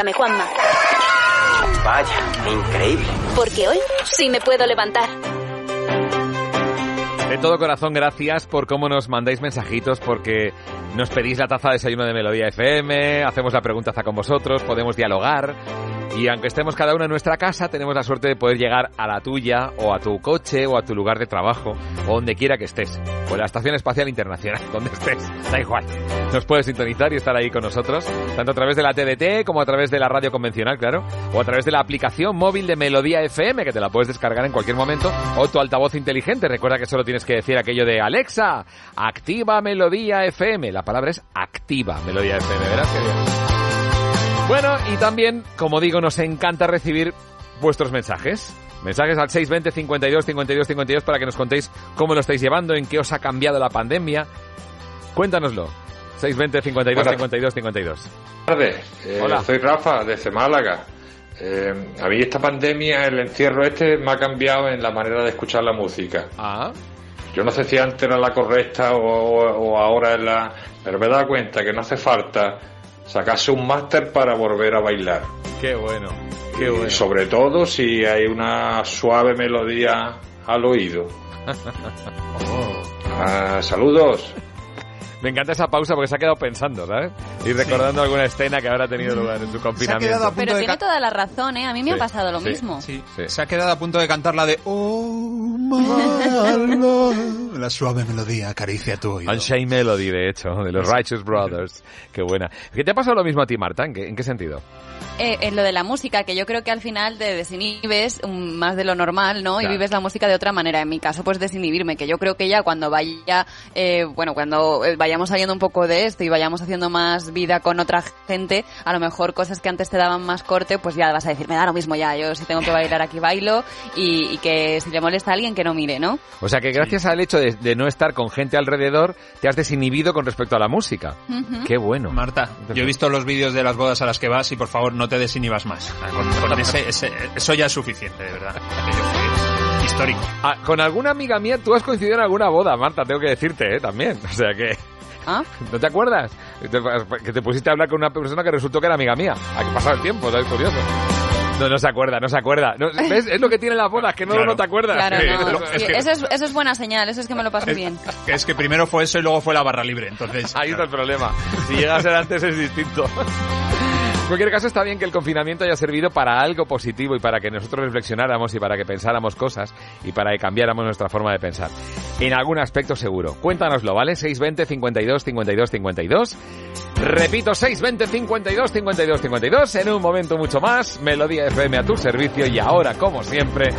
Despiértame, Juanma. Vaya, increíble. Porque hoy sí me puedo levantar. De todo corazón, gracias por cómo nos mandáis mensajitos, porque nos pedís la taza de desayuno de Melodía FM, hacemos la preguntaza con vosotros, podemos dialogar. Y aunque estemos cada uno en nuestra casa, tenemos la suerte de poder llegar a la tuya, o a tu coche, o a tu lugar de trabajo, o donde quiera que estés. O la Estación Espacial Internacional, (laughs) donde estés, da igual. Nos puedes sintonizar y estar ahí con nosotros, tanto a través de la TDT como a través de la radio convencional, claro, o a través de la aplicación móvil de Melodía FM, que te la puedes descargar en cualquier momento, o tu altavoz inteligente. Recuerda que solo tienes que decir aquello de Alexa, activa Melodía FM. La palabra es activa Melodía FM, ¿verdad? Qué bien. Bueno, y también, como digo, nos encanta recibir vuestros mensajes. Mensajes al 620 52 52 52 para que nos contéis cómo lo estáis llevando, en qué os ha cambiado la pandemia. Cuéntanoslo. 620 52 Hola. 52 52. Buenas tardes, Eh, Hola. soy Rafa desde Málaga. Eh, a mí esta pandemia, el encierro este, me ha cambiado en la manera de escuchar la música. Ah. Yo no sé si antes era la correcta o, o- o ahora es la... Pero me he dado cuenta que no hace falta sacarse un máster para volver a bailar. Qué bueno, qué Y bueno. sobre todo si hay una suave melodía al oído. (laughs) Ah, saludos. Me encanta esa pausa porque se ha quedado pensando, ¿sabes? Y recordando alguna escena que habrá tenido lugar en su confinamiento. Pero tiene toda la razón, ¿eh? A mí me Sí, ha pasado lo sí, mismo. Sí, se ha quedado a punto de cantar la de Oh my love. La suave melodía acaricia tu oído. Unchained Melody, de hecho, de los Righteous Brothers. Qué buena. ¿Qué te ha pasado lo mismo a ti, Marta? ¿En qué, en qué sentido? Eh, en lo de la música, que yo creo que al final te desinhibes más de lo normal, ¿no? Claro. Y vives la música de otra manera. En mi caso, pues desinhibirme, que yo creo que ya cuando vaya, eh, bueno, cuando eh, vayamos saliendo un poco de esto y vayamos haciendo más vida con otra gente, a lo mejor cosas que antes te daban más corte, pues ya vas a decir, me da lo mismo ya, yo si tengo que bailar aquí bailo y, y que si le molesta a alguien que no mire, ¿no? O sea que gracias al hecho de, de no estar con gente alrededor, te has desinhibido con respecto a la música. Ujú. Qué bueno. Marta, yo he visto los vídeos de las bodas a las que vas y por favor no te desinhibas más. Con, con ese, ese- eso ya es suficiente, de verdad. Aquello fue histórico. Ah, con alguna amiga mía, tú has coincidido en alguna boda, Marta, tengo que decirte, ¿eh? También. O sea que... ¿Ah? ¿No te acuerdas? Que te pusiste a hablar con una persona que resultó que era amiga mía. Ha pasado el tiempo, ¿sabes? Curioso. No, no se acuerda, no se acuerda. No, ¿Ves? Es lo que tiene las bodas, que no, Claro. no te acuerdas. Claro, Sí, no. Sí, es que- eso, es, eso es buena señal, eso es que me lo paso bien. Que es que primero fue eso y luego fue la barra libre, entonces... Ahí está el problema. Si llega a ser antes es distinto. (laughs) En cualquier caso, está bien que el confinamiento haya servido para algo positivo y para que nosotros reflexionáramos y para que pensáramos cosas y para que cambiáramos nuestra forma de pensar. En algún aspecto seguro. Cuéntanoslo, ¿vale? 620 52 52 52. Repito, 620 52 52 52. En un momento mucho más, Melodía FM a tu servicio y ahora, como siempre,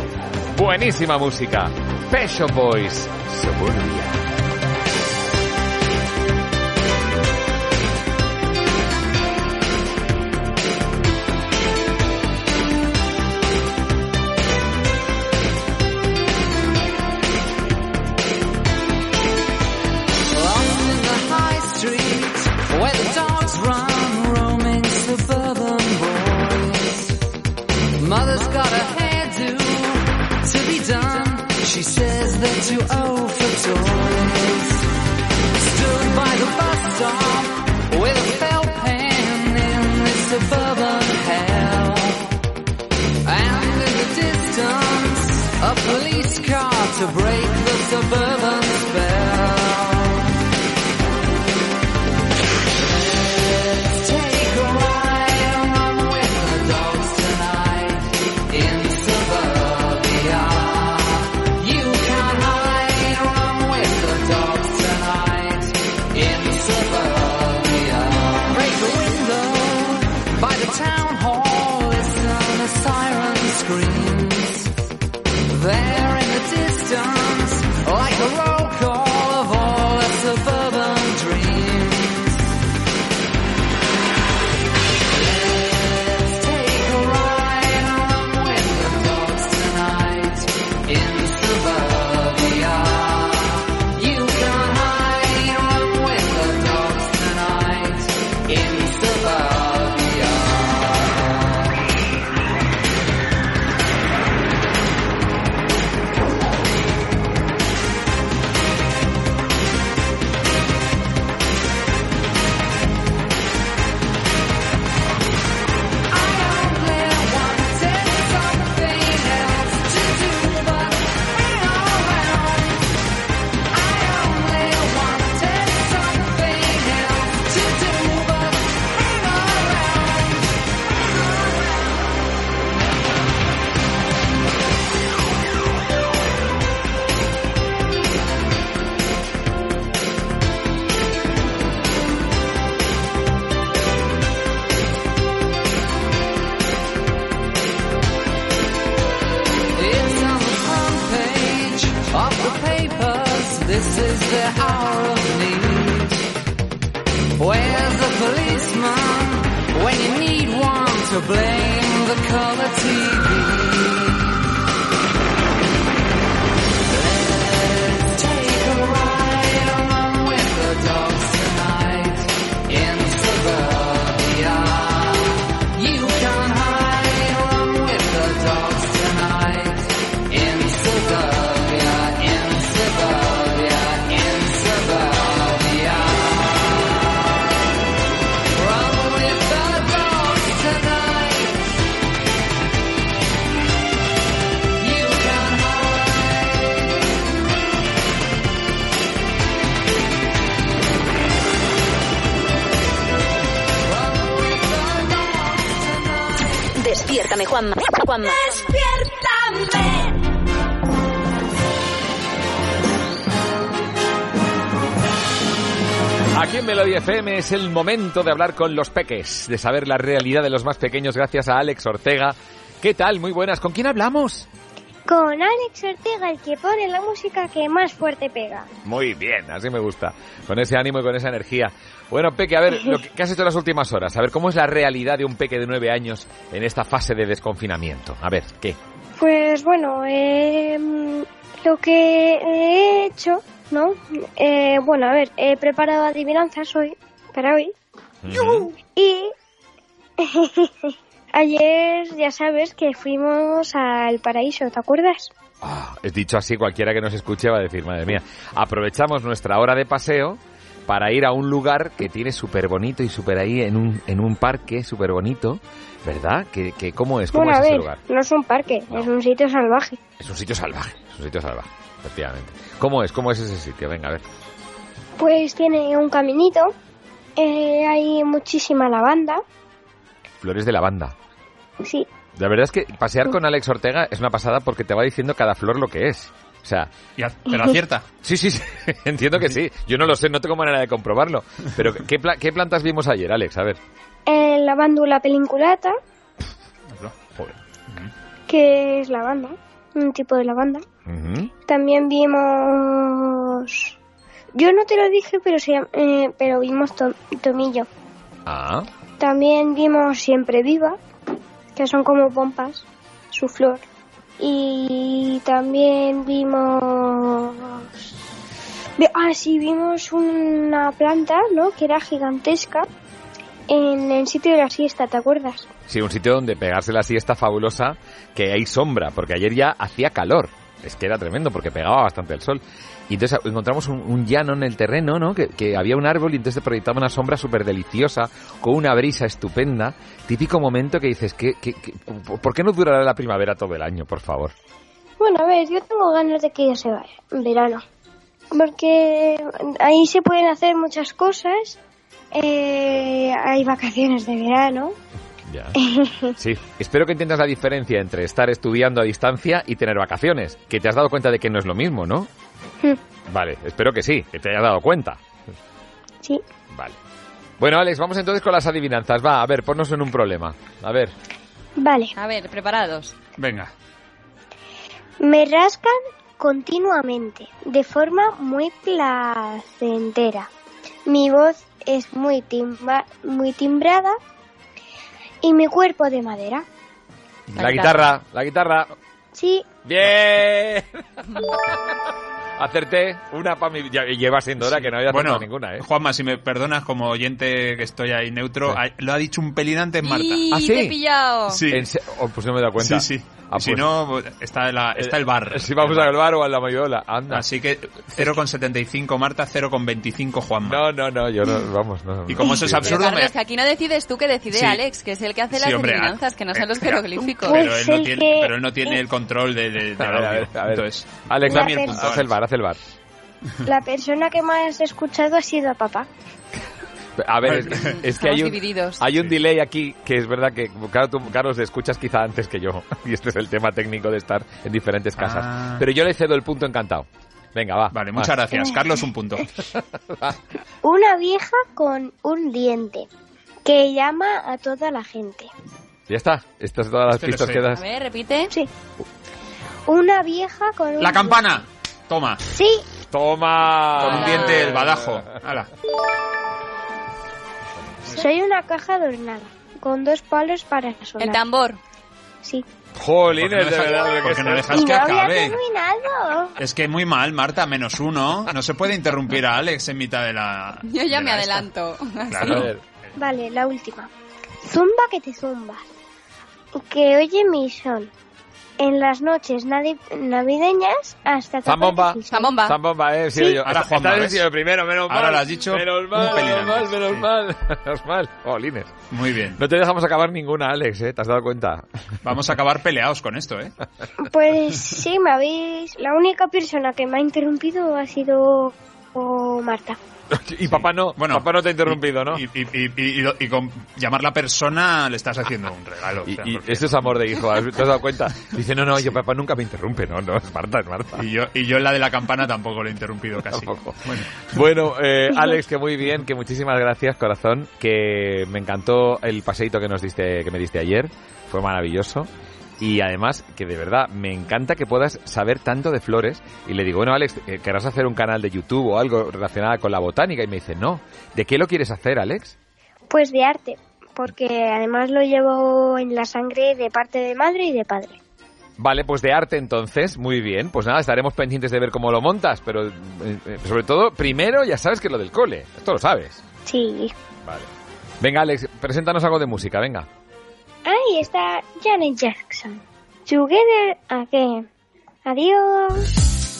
buenísima música. Pet Shop Boys, Suburbia. Old for toys. Stood by the bus stop with a felt pen in this suburban hell. And in the distance, a police car to break the suburban FM es el momento de hablar con los peques, de saber la realidad de los más pequeños gracias a Alex Ortega. ¿Qué tal? Muy buenas. ¿Con quién hablamos? Con Alex Ortega, el que pone la música que más fuerte pega. Muy bien, así me gusta. Con ese ánimo y con esa energía. Bueno, Peque, a ver, lo que, ¿qué has hecho en las últimas horas? A ver, ¿cómo es la realidad de un Peque de nueve años en esta fase de desconfinamiento? A ver, ¿qué? Pues bueno, eh, lo que he hecho, ¿no? Eh, bueno, a ver, he preparado adivinanzas hoy, para hoy. Y (laughs) ayer ya sabes que fuimos al paraíso, ¿te acuerdas? Es dicho así, cualquiera que nos escuche va a decir, madre mía, aprovechamos nuestra hora de paseo para ir a un lugar que tiene súper bonito y súper ahí en un, en un parque súper bonito, ¿verdad? Que, que, ¿Cómo es? ¿Cómo bueno, es a ese lugar? no es un parque, es un sitio salvaje. Es un sitio salvaje, es un sitio salvaje, efectivamente. ¿Cómo es? ¿Cómo es ese sitio? Venga, a ver. Pues tiene un caminito, eh, hay muchísima lavanda, Flores de lavanda. sí, La verdad es que pasear con Alex Ortega es una pasada porque te va diciendo cada flor lo que es. O sea, pero acierta. (laughs) Sí, sí, sí, (laughs) entiendo que sí. Yo no lo sé, no tengo manera de comprobarlo. Pero ¿qué, pla- qué plantas vimos ayer, Alex? A ver. eh, lavándula pelinculata, Joder. que es lavanda, un tipo de lavanda. También vimos... Yo no te lo dije, pero, se eh, pero vimos to- tomillo. Ah, También vimos siempre viva, que son como pompas, su flor. Y también vimos... vi- Ah, sí, vimos una planta, ¿no? Que era gigantesca en el sitio de la siesta, ¿te acuerdas? sí, un sitio donde pegarse la siesta fabulosa, que hay sombra, porque ayer ya hacía calor. Es que era tremendo porque pegaba bastante el sol. Y entonces encontramos un, llano en el terreno, ¿no? Que, había un árbol y entonces proyectaba una sombra súper deliciosa, con una brisa estupenda. Típico momento que dices, ¿qué, qué, qué- por qué no durará la primavera todo el año, por favor? Bueno, a ver, yo tengo ganas de que ya se vaya, en verano. Porque ahí se pueden hacer muchas cosas. Eh, hay vacaciones de verano. Ya. (laughs) Sí, espero que entiendas la diferencia entre estar estudiando a distancia y tener vacaciones. Que te has dado cuenta de que no es lo mismo, ¿no? Vale, espero que sí, que te hayas dado cuenta. Sí. Vale. Bueno, Alex, vamos entonces con las adivinanzas. Va, a ver, ponnos en un problema. A ver. Vale. A ver, preparados. Venga. Me rascan continuamente, de forma muy placentera. Mi voz es muy, timba- muy timbrada y mi cuerpo de madera. La, guitarra, la guitarra. Sí, Bien. (laughs) Acerté una para mi... Ya lleva siendo hora que no había Bueno, acertado ninguna, ¿eh? Juanma, si me perdonas como oyente que estoy ahí neutro, lo ha dicho un pelín antes Marta. ¡Y ¿Ah, sí? te he pillado! Sí. En oh, pues no me he dado cuenta. Sí, sí. Ah, si pues- no, está, la- está el bar. Si vamos al bar o a la mayola, anda. Así que 0,75 Marta, 0,25 Juanma. No, no, no, yo no, vamos, no. Y como eso es Pero, absurdo, me- Carlos, que aquí no decides tú, que decide Sí. Alex, que es el que hace Sí, las hombre, adivinanzas, que no son los pero- jeroglíficos. pero, él no el tiene, que- pero él no tiene el control de, de- del A ver, a ver, a ver. Entonces, Alex, dame el la punto, haz el bar, haz el bar. la persona que más he escuchado ha sido a papá. (laughs) A ver, es, (laughs) es que Estamos hay un, divididos. hay un delay aquí que es verdad que, claro, tú, Carlos, te escuchas quizá antes que yo. (laughs) Y este es el tema técnico de estar en diferentes casas. Ah. Pero yo le cedo el punto encantado. Venga, va. Vale, va. muchas gracias. (laughs) Carlos, un punto. Una vieja con un diente que llama a toda la gente. Ya está. Estas son todas las Este pistas que A das. ver, repite. Sí. Una vieja con un La campana. Toma. Sí, Toma. Con un diente el badajo. Hala. Soy una caja adornada con dos palos para sonar. El tambor. Sí. Es que muy mal, Marta, menos uno. No se puede interrumpir a Alex en mitad de la. (laughs) Yo ya me la adelanto. Claro. Vale, la última. Zumba que te zumba. Que oye mi son. En las noches navideñas hasta Zambomba. Zambomba. Zambomba, eh, he sido Sí. yo. Ahora Juanma, ¿ves? sido el primero, menos mal. Ahora lo has dicho Menos mal, menos mal, menos sí. mal. Menos mal. Jolines. Muy bien. No te dejamos acabar ninguna, Alex, ¿eh? ¿Te has dado cuenta? Vamos a acabar peleados con esto, ¿eh? Pues sí, me habéis... La única persona que me ha interrumpido ha sido o Marta. (laughs) Y papá no, papá no te ha interrumpido, ¿no? Y, y, y, y- y con llamar la persona le estás haciendo un regalo. o sea, Y porque- eso es amor de hijo, ¿has- ¿te has dado cuenta? Dice, no, no, yo papá nunca me interrumpe, no, no, es Marta, es Marta. Y yo, y yo en la de la campana tampoco lo he interrumpido (laughs) casi. Bueno, Bueno, eh, (laughs) Alex, que muy bien, que muchísimas gracias, corazón, que me encantó el paseíto que nos diste, que me diste ayer, fue maravilloso. Y además, que de verdad, me encanta que puedas saber tanto de flores. Y le digo, bueno, Alex, eh, ¿querrás hacer un canal de YouTube o algo relacionado con la botánica? Y me dice, no. ¿De qué lo quieres hacer, Alex? Pues de arte, porque además lo llevo en la sangre de parte de madre y de padre. Vale, pues de arte entonces, muy bien. Pues nada, estaremos pendientes de ver cómo lo montas, pero eh, eh, sobre todo, primero ya sabes que es lo del cole. Esto lo sabes. Sí. Vale. Venga, Alex, preséntanos algo de música, venga. Ahí está Janet Jackson. Together again. Adiós.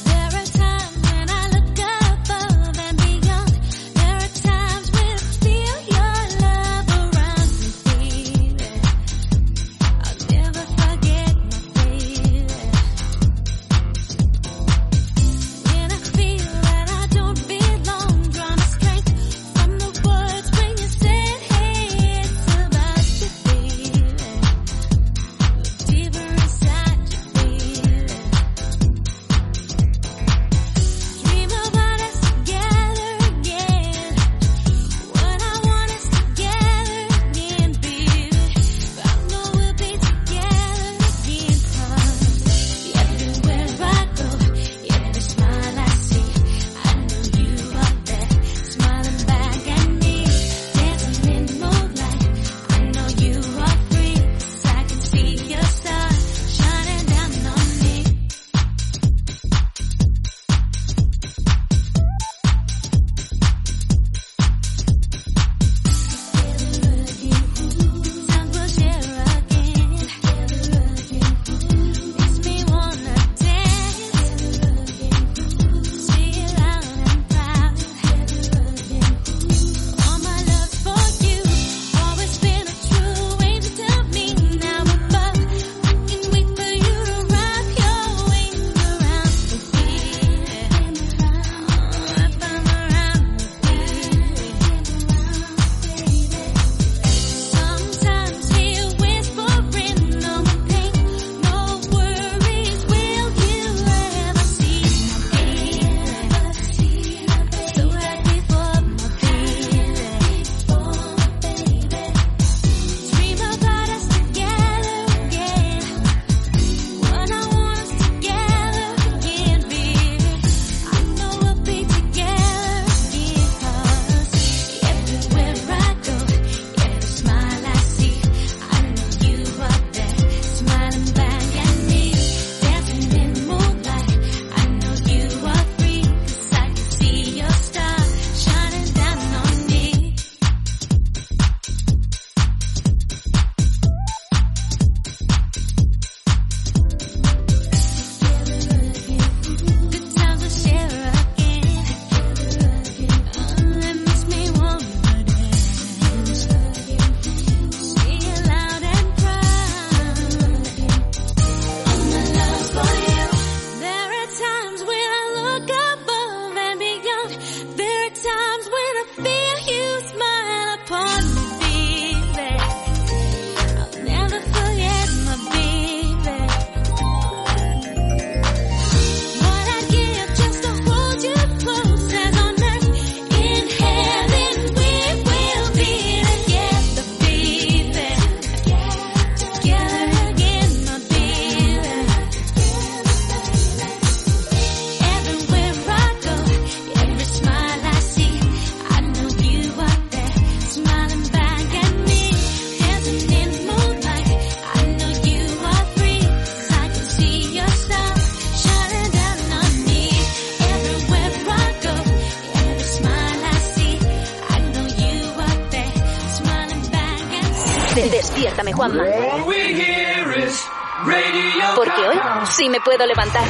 Me puedo levantar.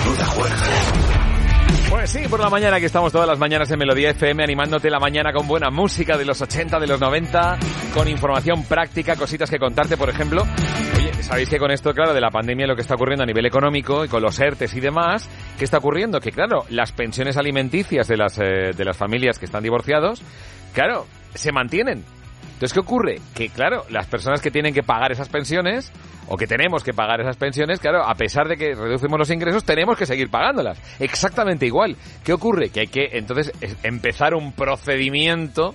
Pues sí, por la mañana que estamos todas las mañanas en Melodía FM animándote la mañana con buena música de los 80, de los 90, con información práctica, cositas que contarte, por ejemplo. Oye, sabéis que con esto, claro, de la pandemia lo que está ocurriendo a nivel económico y con los ERTES y demás, ¿qué está ocurriendo? Que claro, las pensiones alimenticias de las, eh, de las familias que están divorciados, claro, se mantienen. Entonces, ¿qué ocurre? Que claro, las personas que tienen que pagar esas pensiones, o que tenemos que pagar esas pensiones, claro, a pesar de que reducimos los ingresos, tenemos que seguir pagándolas. Exactamente igual. ¿Qué ocurre? Que hay que entonces es- empezar un procedimiento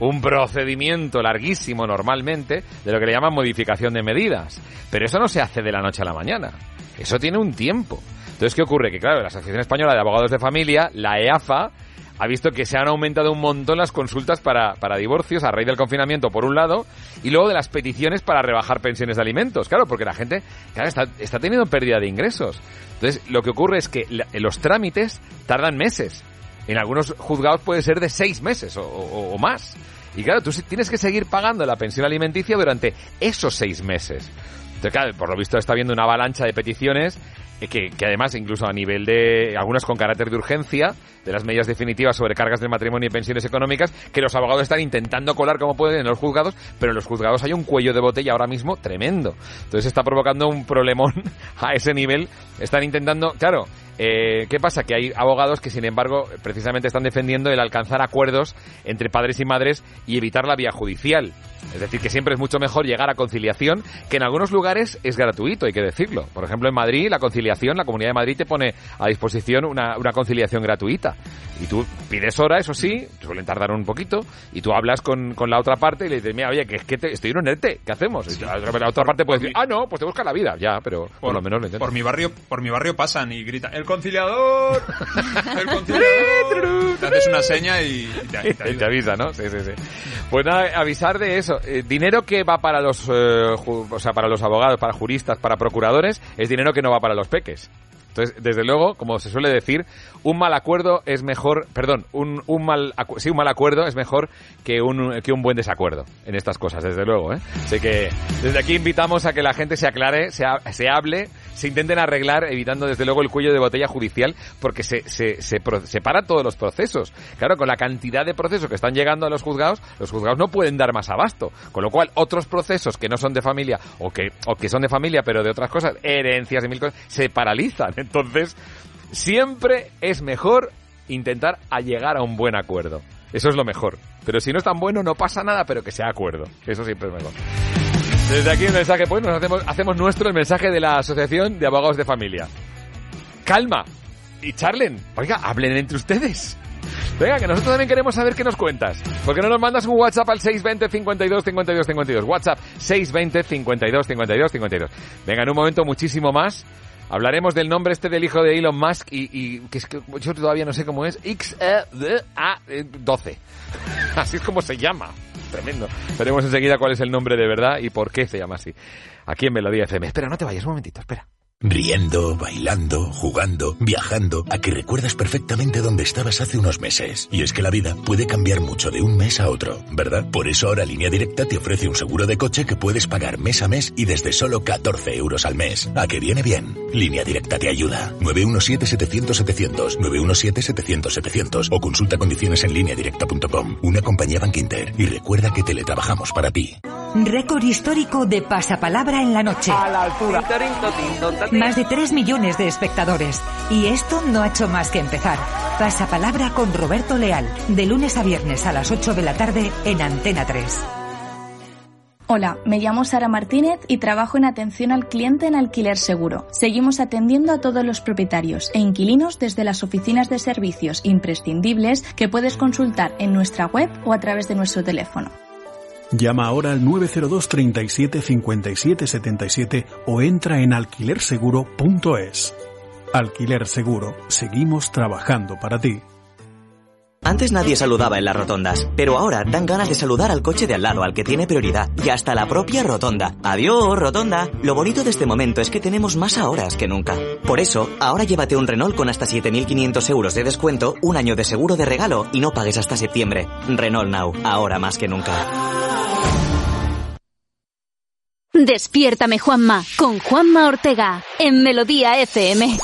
un procedimiento larguísimo normalmente de lo que le llaman modificación de medidas. Pero eso no se hace de la noche a la mañana. Eso tiene un tiempo. Entonces, ¿qué ocurre? Que claro, la Asociación Española de Abogados de Familia, la EAFA, ha visto que se han aumentado un montón las consultas para, para divorcios a raíz del confinamiento, por un lado, y luego de las peticiones para rebajar pensiones de alimentos. Claro, porque la gente está, está teniendo pérdida de ingresos. Entonces, lo que ocurre es que la- los trámites tardan meses. En algunos juzgados puede ser de seis meses o, o- más. Y claro, tú tienes que seguir pagando la pensión alimenticia durante esos seis meses. Entonces, claro, por lo visto está habiendo una avalancha de peticiones que, que además, incluso a nivel de algunas con carácter de urgencia, de las medidas definitivas sobre cargas del matrimonio y pensiones económicas, que los abogados están intentando colar como pueden en los juzgados, pero en los juzgados hay un cuello de botella ahora mismo tremendo. Entonces está provocando un problemón (laughs) a ese nivel. Están intentando, claro, eh, ¿Qué pasa? Que hay abogados que, sin embargo, precisamente están defendiendo el alcanzar acuerdos entre padres y madres y evitar la vía judicial. Es decir, que siempre es mucho mejor llegar a conciliación, que en algunos lugares es gratuito, hay que decirlo. Por ejemplo, en Madrid, la conciliación, la Comunidad de Madrid te pone a disposición una, una conciliación gratuita. Y tú pides hora, eso sí, suelen tardar un poquito, y tú hablas con, con la otra parte y le dices, mira, oye, que es que te- estoy en un ERTE, ¿qué hacemos? Y la, otra- la otra parte puede decir, ah, no, pues te busca la vida, ya, pero por, lo menos lo intentas. Por mi barrio, por mi barrio pasan y gritan, ¡el conciliador! (laughs) ¡El conciliador! Te haces una seña y te, Y te (laughs) avisa, ¿no? Sí, sí, sí. Pues nada, avisar de eso. Eh, dinero que va para los, eh, o sea, para los abogados, para juristas, para procuradores, es dinero que no va para los peques. Entonces, desde luego, como se suele decir, un mal acuerdo es mejor, perdón, un, un mal, sí, un mal acuerdo es mejor que un, que un buen desacuerdo en estas cosas, desde luego, ¿eh? Así que desde aquí invitamos a que la gente se aclare, se, se hable, se intenten arreglar, evitando desde luego el cuello de botella judicial, porque se, se, se, se para todos los procesos. Claro, con la cantidad de procesos que están llegando a los juzgados, los juzgados no pueden dar más abasto. Con lo cual, otros procesos que no son de familia, o que, o que son de familia, pero de otras cosas, herencias y mil cosas, se paralizan. Entonces, siempre es mejor intentar llegar a un buen acuerdo. Eso es lo mejor. Pero si no es tan bueno, no pasa nada, pero que sea acuerdo. Eso siempre es mejor. Desde aquí el mensaje, pues nos hacemos, hacemos nuestro el mensaje de la Asociación de Abogados de Familia. Calma y charlen. Oiga, hablen entre ustedes. Venga, que nosotros también queremos saber qué nos cuentas. ¿Por qué no nos mandas un WhatsApp al 620 52 52 52? WhatsApp 620 52 52 52. Venga, en un momento muchísimo más. Hablaremos del nombre este del hijo de Elon Musk y, y que es que yo todavía no sé cómo es. XE12. (laughs) Así es como se llama. Tremendo. Veremos enseguida cuál es el nombre de verdad y por qué se llama así. Aquí en Melodía FM. Espera, no te vayas un momentito, espera. Riendo, bailando, jugando, viajando, a que recuerdas perfectamente dónde estabas hace unos meses. Y es que la vida puede cambiar mucho de un mes a otro, ¿verdad? Por eso ahora Línea Directa te ofrece un seguro de coche que puedes pagar mes a mes y desde solo 14 euros al mes. ¿A que viene bien? Línea Directa te ayuda. 917-700-700, 917-700-700 o consulta condiciones en lineadirecta.com. Una compañía Bank Inter. Y recuerda que teletrabajamos para ti. Récord histórico de pasapalabra en la noche. A la altura. Más de 3 millones de espectadores. Y esto no ha hecho más que empezar. Pasapalabra con Roberto Leal. De lunes a viernes a las 8 de la tarde en Antena 3. Hola, me llamo Sara Martínez y trabajo en atención al cliente en alquiler seguro. Seguimos atendiendo a todos los propietarios e inquilinos desde las oficinas de servicios imprescindibles que puedes consultar en nuestra web o a través de nuestro teléfono. Llama ahora al 902 37 57 77 o entra en alquilerseguro.es. Alquiler Seguro, seguimos trabajando para ti. Antes nadie saludaba en las rotondas, pero ahora dan ganas de saludar al coche de al lado, al que tiene prioridad, y hasta la propia rotonda. Adiós, rotonda. Lo bonito de este momento es que tenemos más horas que nunca. Por eso, ahora llévate un Renault con hasta 7.500 euros de descuento, un año de seguro de regalo y no pagues hasta septiembre. Renault Now, ahora más que nunca. Despiértame Juanma con Juanma Ortega en Melodía FM.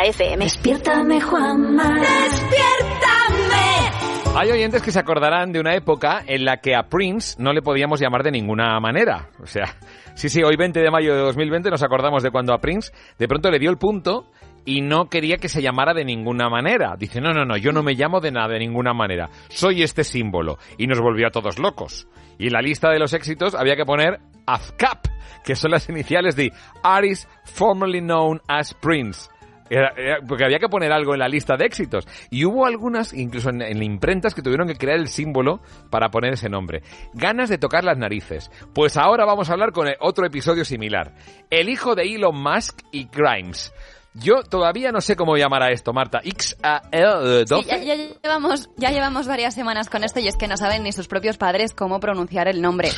Melodía FM. Despiértame, Juanma. Despiértame. Hay oyentes que se acordarán de una época en la que a Prince no le podíamos llamar de ninguna manera. O sea, sí, sí, hoy 20 de mayo de 2020 nos acordamos de cuando a Prince de pronto le dio el punto y no quería que se llamara de ninguna manera. Dice, no, no, no, yo no me llamo de nada, de ninguna manera. Soy este símbolo. Y nos volvió a todos locos. Y en la lista de los éxitos había que poner AFCAP, que son las iniciales de Artist Formerly Known as Prince. Porque había que poner algo en la lista de éxitos. Y hubo algunas, incluso en, en imprentas, que tuvieron que crear el símbolo para poner ese nombre. Ganas de tocar las narices. Pues ahora vamos a hablar con otro episodio similar. El hijo de Elon Musk y Grimes. Yo todavía no sé cómo llamar a esto, Marta. XAL12. Sí, ya, ya llevamos, ya llevamos varias semanas con esto y es que no saben ni sus propios padres cómo pronunciar el nombre.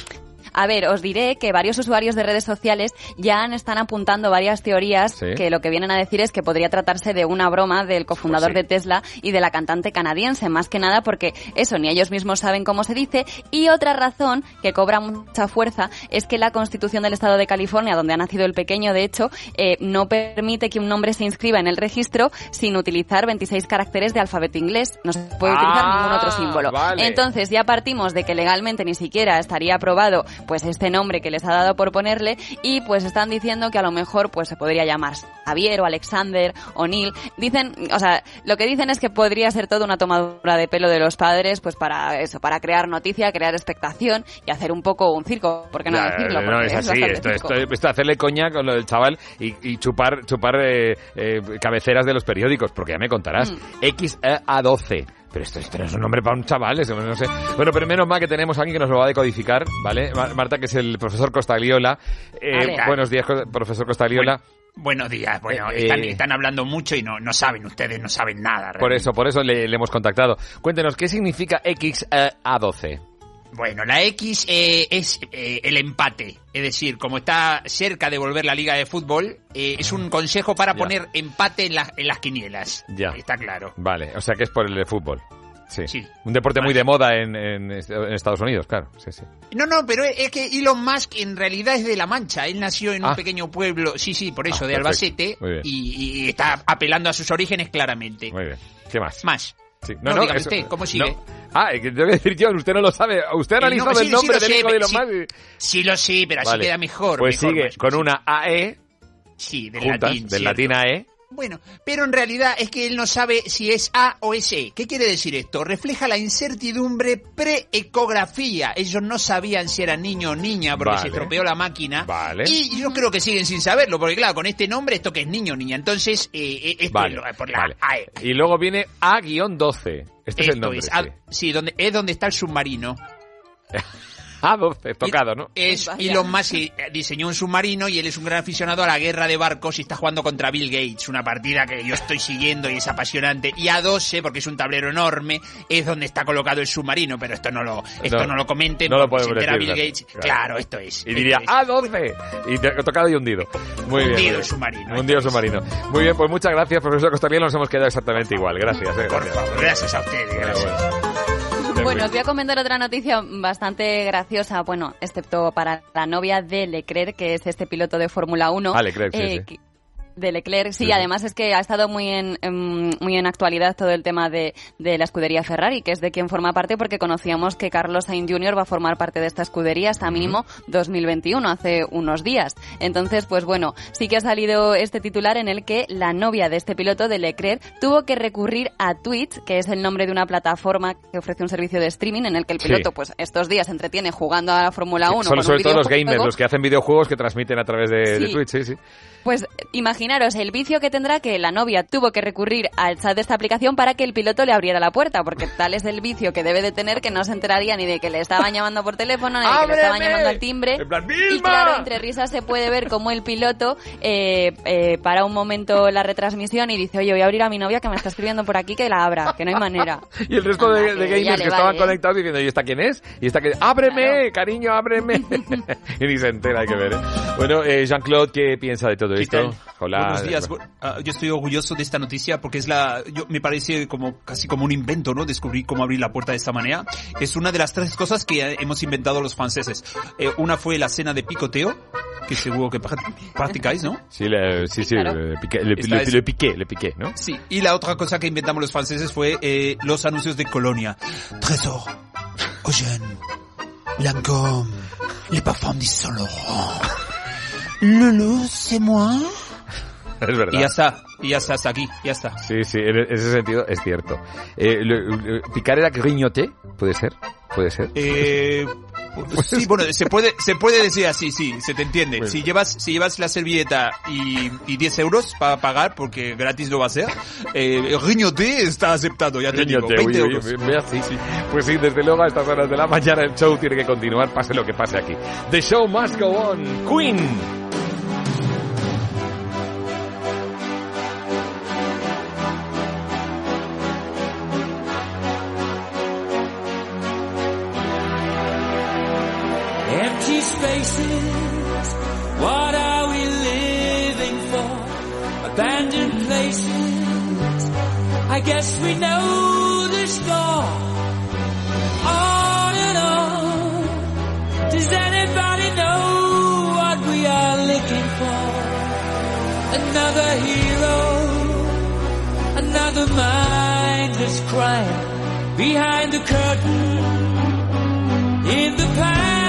A ver, os diré que varios usuarios de redes sociales ya han- están apuntando varias teorías Sí. que lo que vienen a decir es que podría tratarse de una broma del cofundador Pues sí. de Tesla y de la cantante canadiense, más que nada porque eso ni ellos mismos saben cómo se dice. Y otra razón que cobra mucha fuerza es que la Constitución del Estado de California, donde ha nacido el pequeño, de hecho, eh, no permite que un nombre se inscriba en el registro sin utilizar 26 caracteres de alfabeto inglés. No se puede utilizar Ah, ningún otro símbolo. vale. Entonces ya partimos de que legalmente ni siquiera estaría aprobado pues este nombre que les ha dado por ponerle y pues están diciendo que a lo mejor pues se podría llamar Javier o Alexander o Neil. Dicen, o sea, lo que dicen es que podría ser todo una tomadura de pelo de los padres pues para eso, para crear noticia, crear expectación y hacer un poco un circo, ¿por qué no decirlo? no, Porque es así, esto, esto, esto hacerle coña con lo del chaval y, y chupar, chupar eh, eh, cabeceras de los periódicos, porque ya me contarás. Mm. XA12. Pero esto, esto no es un nombre para un chaval, eso no sé. Bueno, pero menos mal que tenemos a alguien que nos lo va a decodificar, ¿vale? Ma- Marta, que es el profesor Costagliola. Eh, buenos días, profesor Costagliola. Buenos días. Bueno, Eh, están, eh, están hablando mucho y no, no saben ustedes, no saben nada. Por eso, por eso le, le hemos contactado. Cuéntenos, ¿qué significa XA12? Bueno, la X eh, es eh, el empate. Es decir, como está cerca de volver la liga de fútbol, eh, es un consejo para Ya. poner empate en, las en las quinielas. Ya. Está claro. Vale, o sea que es por el de fútbol. Sí. Sí. Un deporte muy de moda en, en est- en Estados Unidos, claro. Sí, sí. No, no, pero es que Elon Musk en realidad es de La Mancha. Él nació en Ah. un pequeño pueblo, sí, sí, por eso, Ah, de. Albacete. Muy bien. Y, y está apelando a sus orígenes claramente. Muy bien. ¿Qué más? Más. Sí. No, dígame usted, ¿cómo sigue? no. Ah, que tengo que decir yo, usted no lo sabe. Usted ha Eh, analizado sí, el sí nombre lo del sé, hijo de Elon sí. Musk. y- Sí lo sé, pero así Vale. queda mejor. Pues mejor, sigue más. con una AE, Sí, del juntas, latín. del latín AE. Bueno, pero en realidad es que él no sabe si es A o es E. ¿Qué quiere decir esto? Refleja la incertidumbre pre-ecografía. Ellos no sabían si era niño o niña porque Vale. se estropeó la máquina. Vale. Y yo creo que siguen sin saberlo, porque claro, con este nombre esto que es niño o niña. Entonces, eh, eh, esto Vale, es por la vale. AE. Y luego viene A-12. Este es el Esto nombre. es, ah, sí, donde, es donde está el submarino. (laughs) A12, (laughs) tocado, ¿no? Es Elon Musk eh, diseñó un submarino y él es un gran aficionado a la guerra de barcos y está jugando contra Bill Gates, una partida que yo estoy siguiendo y es apasionante. Y A12, porque es un tablero enorme, es donde está colocado el submarino, pero esto no lo, esto no, No, lo comenten no lo podemos decir, Bill claro. Gates. Claro, esto es. Y diría es. A12. Y te- tocado y hundido. Muy bien. Hundido muy el bien. submarino, Hundido el submarino. Muy bien, pues muchas gracias, profesor Costagliano. Nos hemos quedado exactamente igual. Gracias. eh, Por gracias. favor, gracias a ustedes, gracias. Bueno, os voy a comentar otra noticia bastante graciosa, bueno, excepto para la novia de Leclerc, que es este piloto de Fórmula 1. Ah, Leclerc, sí, eh, sí. que- De Leclerc, sí, además es que ha estado muy en, em, muy en actualidad todo el tema de, de la escudería Ferrari, que es de quien forma parte, porque conocíamos que Carlos Sainz Jr. va a formar parte de esta escudería hasta mínimo 2021, hace unos días. Entonces, pues bueno, sí que ha salido este titular en el que la novia de este piloto, de Leclerc, tuvo que recurrir a Twitch, que es el nombre de una plataforma que ofrece un servicio de streaming en el que el Sí. piloto, pues estos días se entretiene jugando a la Fórmula 1. Solo, con sobre todo los gamers, los que hacen videojuegos que transmiten a través de, de. Twitch, sí, sí. Pues imaginaros el vicio que tendrá que la novia tuvo que recurrir al chat de esta aplicación para que el piloto le abriera la puerta, porque tal es el vicio que debe de tener que no se enteraría ni de que le estaban llamando por teléfono, ni de que le estaban llamando al timbre. En plan, Y claro, entre risas se puede ver cómo el piloto eh, eh, para un momento la retransmisión y dice, oye, voy a abrir a mi novia que me está escribiendo por aquí que la abra, que no hay manera. (laughs) Y el resto de, de gamers que estaban vale, ¿eh? conectados diciendo, ¿y esta quién es? ¿Y esta que ¡Ábreme, cariño, ábreme! (laughs) (laughs) y ni se entera, hay que ver. ¿eh? Bueno, eh, Jean-Claude, ¿qué piensa de todo ¿Qué esto? Hola. Buenos días. Ah, yo estoy orgulloso de esta noticia porque es la, yo, me parece como casi como un invento, ¿no? Descubrir cómo abrir la puerta de esta manera. Es una de las tres cosas que hemos inventado los franceses. Eh, una fue la cena de picoteo, que seguro que pra- practicáis, ¿no? Sí, le, sí, sí, Claro. le, piqué, le, le- es- le piqué, le piqué, ¿no? Sí. Y la otra cosa que inventamos los franceses fue eh, los anuncios de Colonia. Trésor, Eugène, Lancôme, les parfums de Saint Laurent. Lulu, c'est moi. Es verdad. Y ya está, y ya está hasta aquí, ya está. Sí, sí, en ese sentido es cierto. Eh, picar era grignoté, ¿puede ser? ¿Puede ser? Eh, sí, bueno, se puede, se puede decir así, sí, se te entiende. Si llevas, si llevas la servilleta y, y 10 euros para pagar, porque gratis lo va a ser, eh, riñote está aceptado, ya te digo, Grignoté, 20 uy, uy, euros. uy, merci. Pues sí, desde luego a estas horas de la mañana el show tiene que continuar, pase lo que pase aquí. The show must go on. Queen. Guess we know the score. On and on. Does anybody know what we are looking for? Another hero, another mindless crime behind the curtain in the pantomime.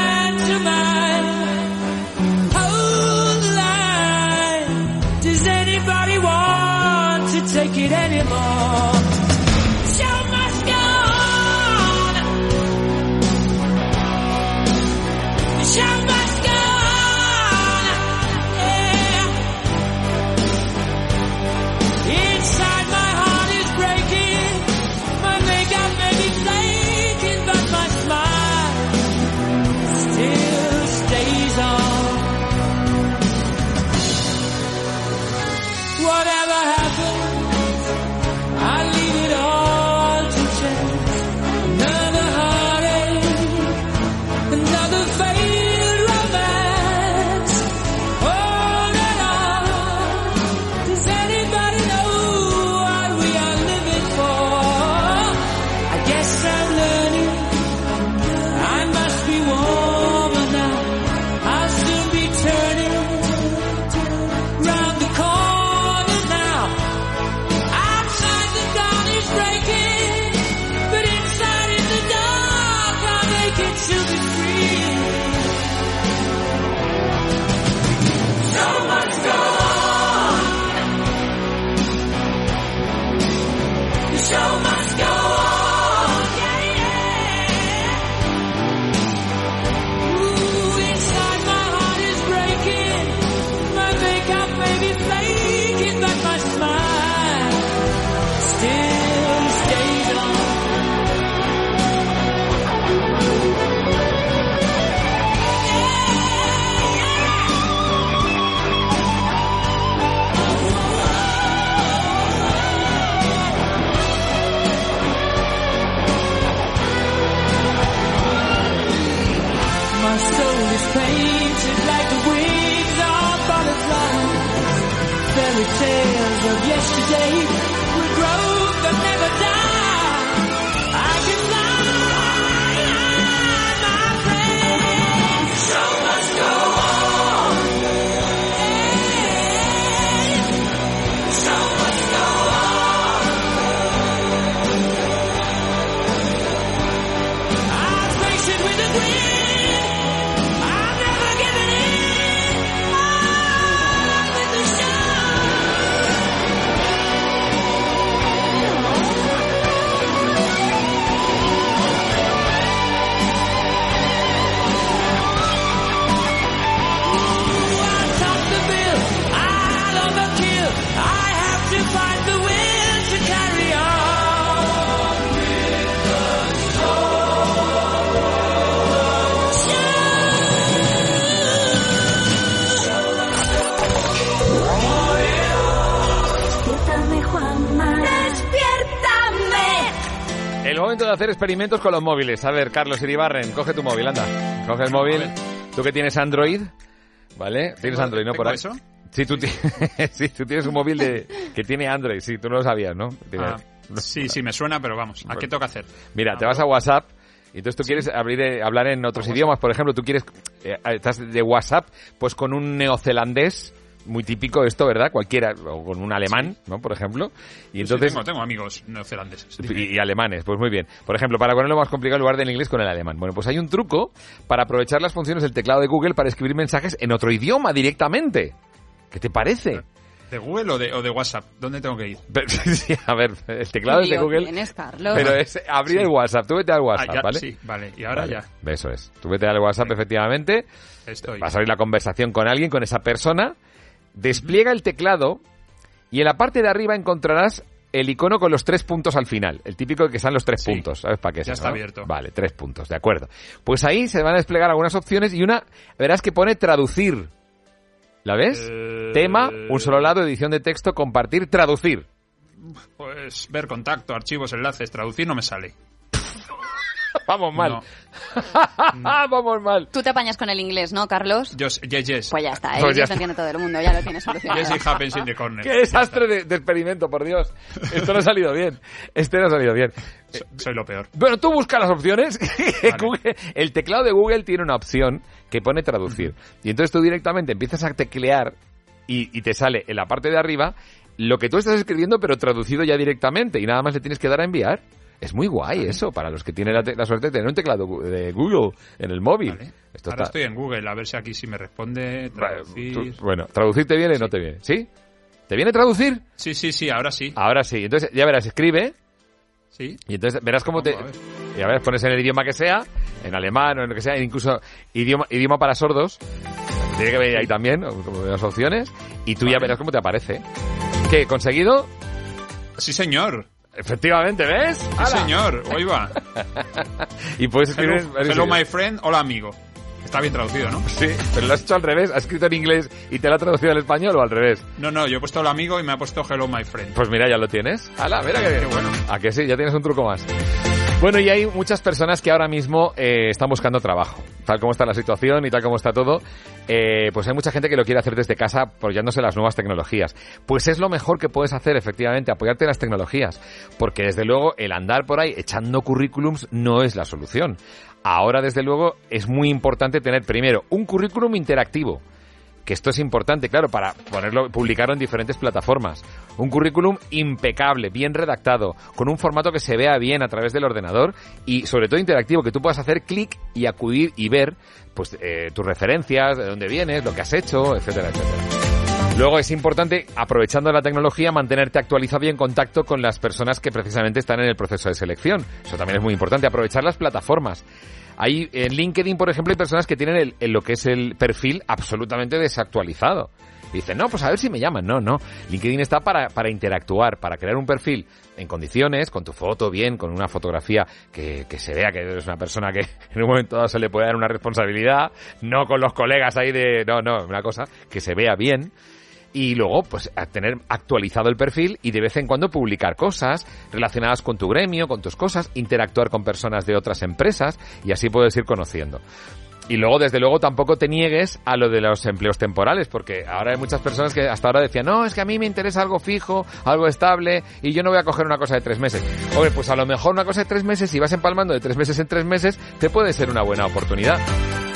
Experimentos con los móviles. A ver, Carlos Iribarren, coge tu móvil, anda. Coge el móvil. Tú que tienes Android, ¿vale? Tienes ¿Tengo- Android, ¿no? Por ahí. eso? Sí, tú, ti- (laughs) sí, tú tienes un móvil de, que tiene Android, sí, tú no lo sabías, ¿no? Ah, (laughs) sí, sí, me suena, pero vamos, ¿a qué toca hacer? Mira, te vas a WhatsApp y entonces tú quieres abrir, eh, hablar en otros idiomas. Por ejemplo, tú quieres, eh, estás de WhatsApp, pues con un neozelandés, muy típico esto, ¿verdad? Cualquiera, o con un alemán, ¿no? Por ejemplo. Y Sí, entonces... tengo, tengo amigos neozelandeses. Y, y alemanes, pues muy bien. Por ejemplo, para ponerlo más complicado en lugar del inglés con el alemán. Bueno, pues hay un truco para aprovechar las funciones del teclado de Google para escribir mensajes en otro idioma directamente. ¿Qué te parece? ¿De Google o de, o de WhatsApp? ¿Dónde tengo que ir? (laughs) Sí, a ver, el teclado es de Google. tienes, Carlos. Pero es abrir Sí. el WhatsApp. Tú vete al WhatsApp, Ah, ya, ¿vale? sí, vale. Y ahora Vale, ya. Eso es. Tú vete al WhatsApp, efectivamente. Estoy. Vas a abrir la conversación con alguien, con esa persona. Despliega el teclado y en la parte de arriba encontrarás el icono con los tres puntos al final. El típico que están los tres Sí. puntos. ¿Sabes para qué es Ya está no? abierto. Vale, tres puntos, de acuerdo. Pues ahí se van a desplegar algunas opciones y una, verás que pone traducir. ¿La ves? Eh, Tema, un solo lado, edición de texto, compartir, traducir. Pues ver contacto, archivos, enlaces, traducir no me sale. (laughs) (laughs) Vamos mal. (laughs) Vamos mal. Tú te apañas con el inglés, ¿no, Carlos? Yo, yes, yes. Pues ya está, ¿eh? Pues ya Eso entiende todo el mundo, ya lo tienes solucionado. Yes, it happens in the corner. (laughs) ¡Qué desastre de, de experimento, por Dios! Esto no ha salido bien. Este no ha salido bien. So- Soy lo peor. Bueno, tú busca las opciones. Google- el teclado de Google tiene una opción que pone traducir. Y entonces tú directamente empiezas a teclear y, y te sale en la parte de arriba lo que tú estás escribiendo, pero traducido ya directamente. Y nada más le tienes que dar a enviar. Es muy guay eso, para los que tienen la, te- la suerte de tener un teclado de Google en el móvil. Esto Ahora está- estoy en Google, a ver si aquí sí me responde. Traducir. tú- bueno, ¿traducir te viene o no te viene? ¿Sí? ¿Te viene traducir? Sí, sí, sí, ahora sí. Ahora sí. Entonces, ya verás, escribe. Sí. Y entonces verás cómo te... Ya verás, pones en el idioma que sea, en alemán o en lo que sea, incluso idioma, idioma para sordos. Tiene que venir ahí también, como las opciones. Y tú ya verás cómo te aparece. ¿Qué? ¿Conseguido? Sí, señor. Efectivamente, ¿ves? Sí, señor. Hoy va. (laughs) y puedes escribir... Hello, hello, my friend. Hola, amigo. Está bien traducido, ¿no? Sí, pero lo has hecho al revés. ¿Has escrito en inglés y te lo ha traducido al español o al revés? No, no, yo he puesto hola, amigo y me ha puesto hello, my friend. Pues mira, ya lo tienes. ¡Hala! Mira que, bueno. ¿A que sí? Ya tienes un truco más. Bueno, y hay muchas personas que ahora mismo eh, están buscando trabajo. Tal como está la situación y tal como está todo, eh, pues hay mucha gente que lo quiere hacer desde casa apoyándose en las nuevas tecnologías. Pues es lo mejor que puedes hacer, efectivamente, apoyarte en las tecnologías. Porque desde luego el andar por ahí echando currículums no es la solución. Ahora, desde luego, es muy importante tener primero un currículum interactivo que esto es importante, claro, para ponerlo, publicarlo en diferentes plataformas. Un currículum impecable, bien redactado, con un formato que se vea bien a través del ordenador y sobre todo interactivo, que tú puedas hacer clic y acudir y ver pues eh, tus referencias, de dónde vienes, lo que has hecho, etcétera, etcétera. Luego es importante, aprovechando la tecnología, mantenerte actualizado y en contacto con las personas que precisamente están en el proceso de selección. Eso también es muy importante, aprovechar las plataformas. Hay en LinkedIn, por ejemplo, hay personas que tienen el, el- lo que es el perfil absolutamente desactualizado. Dicen, no, pues a ver si me llaman. No, no. LinkedIn está para, para interactuar, para crear un perfil en condiciones, con tu foto bien, con una fotografía que, que se vea que eres una persona que (laughs) en un momento dado se le puede dar una responsabilidad, no con los colegas ahí de, no, no, una cosa que se vea bien y luego pues a tener actualizado el perfil y de vez en cuando publicar cosas relacionadas con tu gremio, con tus cosas, interactuar con personas de otras empresas y así puedes ir conociendo. Y luego, desde luego, tampoco te niegues a lo de los empleos temporales, porque ahora hay muchas personas que hasta ahora decían, no, es que a mí me interesa algo fijo, algo estable, y yo no voy a coger una cosa de tres meses. Oye, pues a lo mejor una cosa de tres meses, si vas empalmando de tres meses en tres meses, te puede ser una buena oportunidad.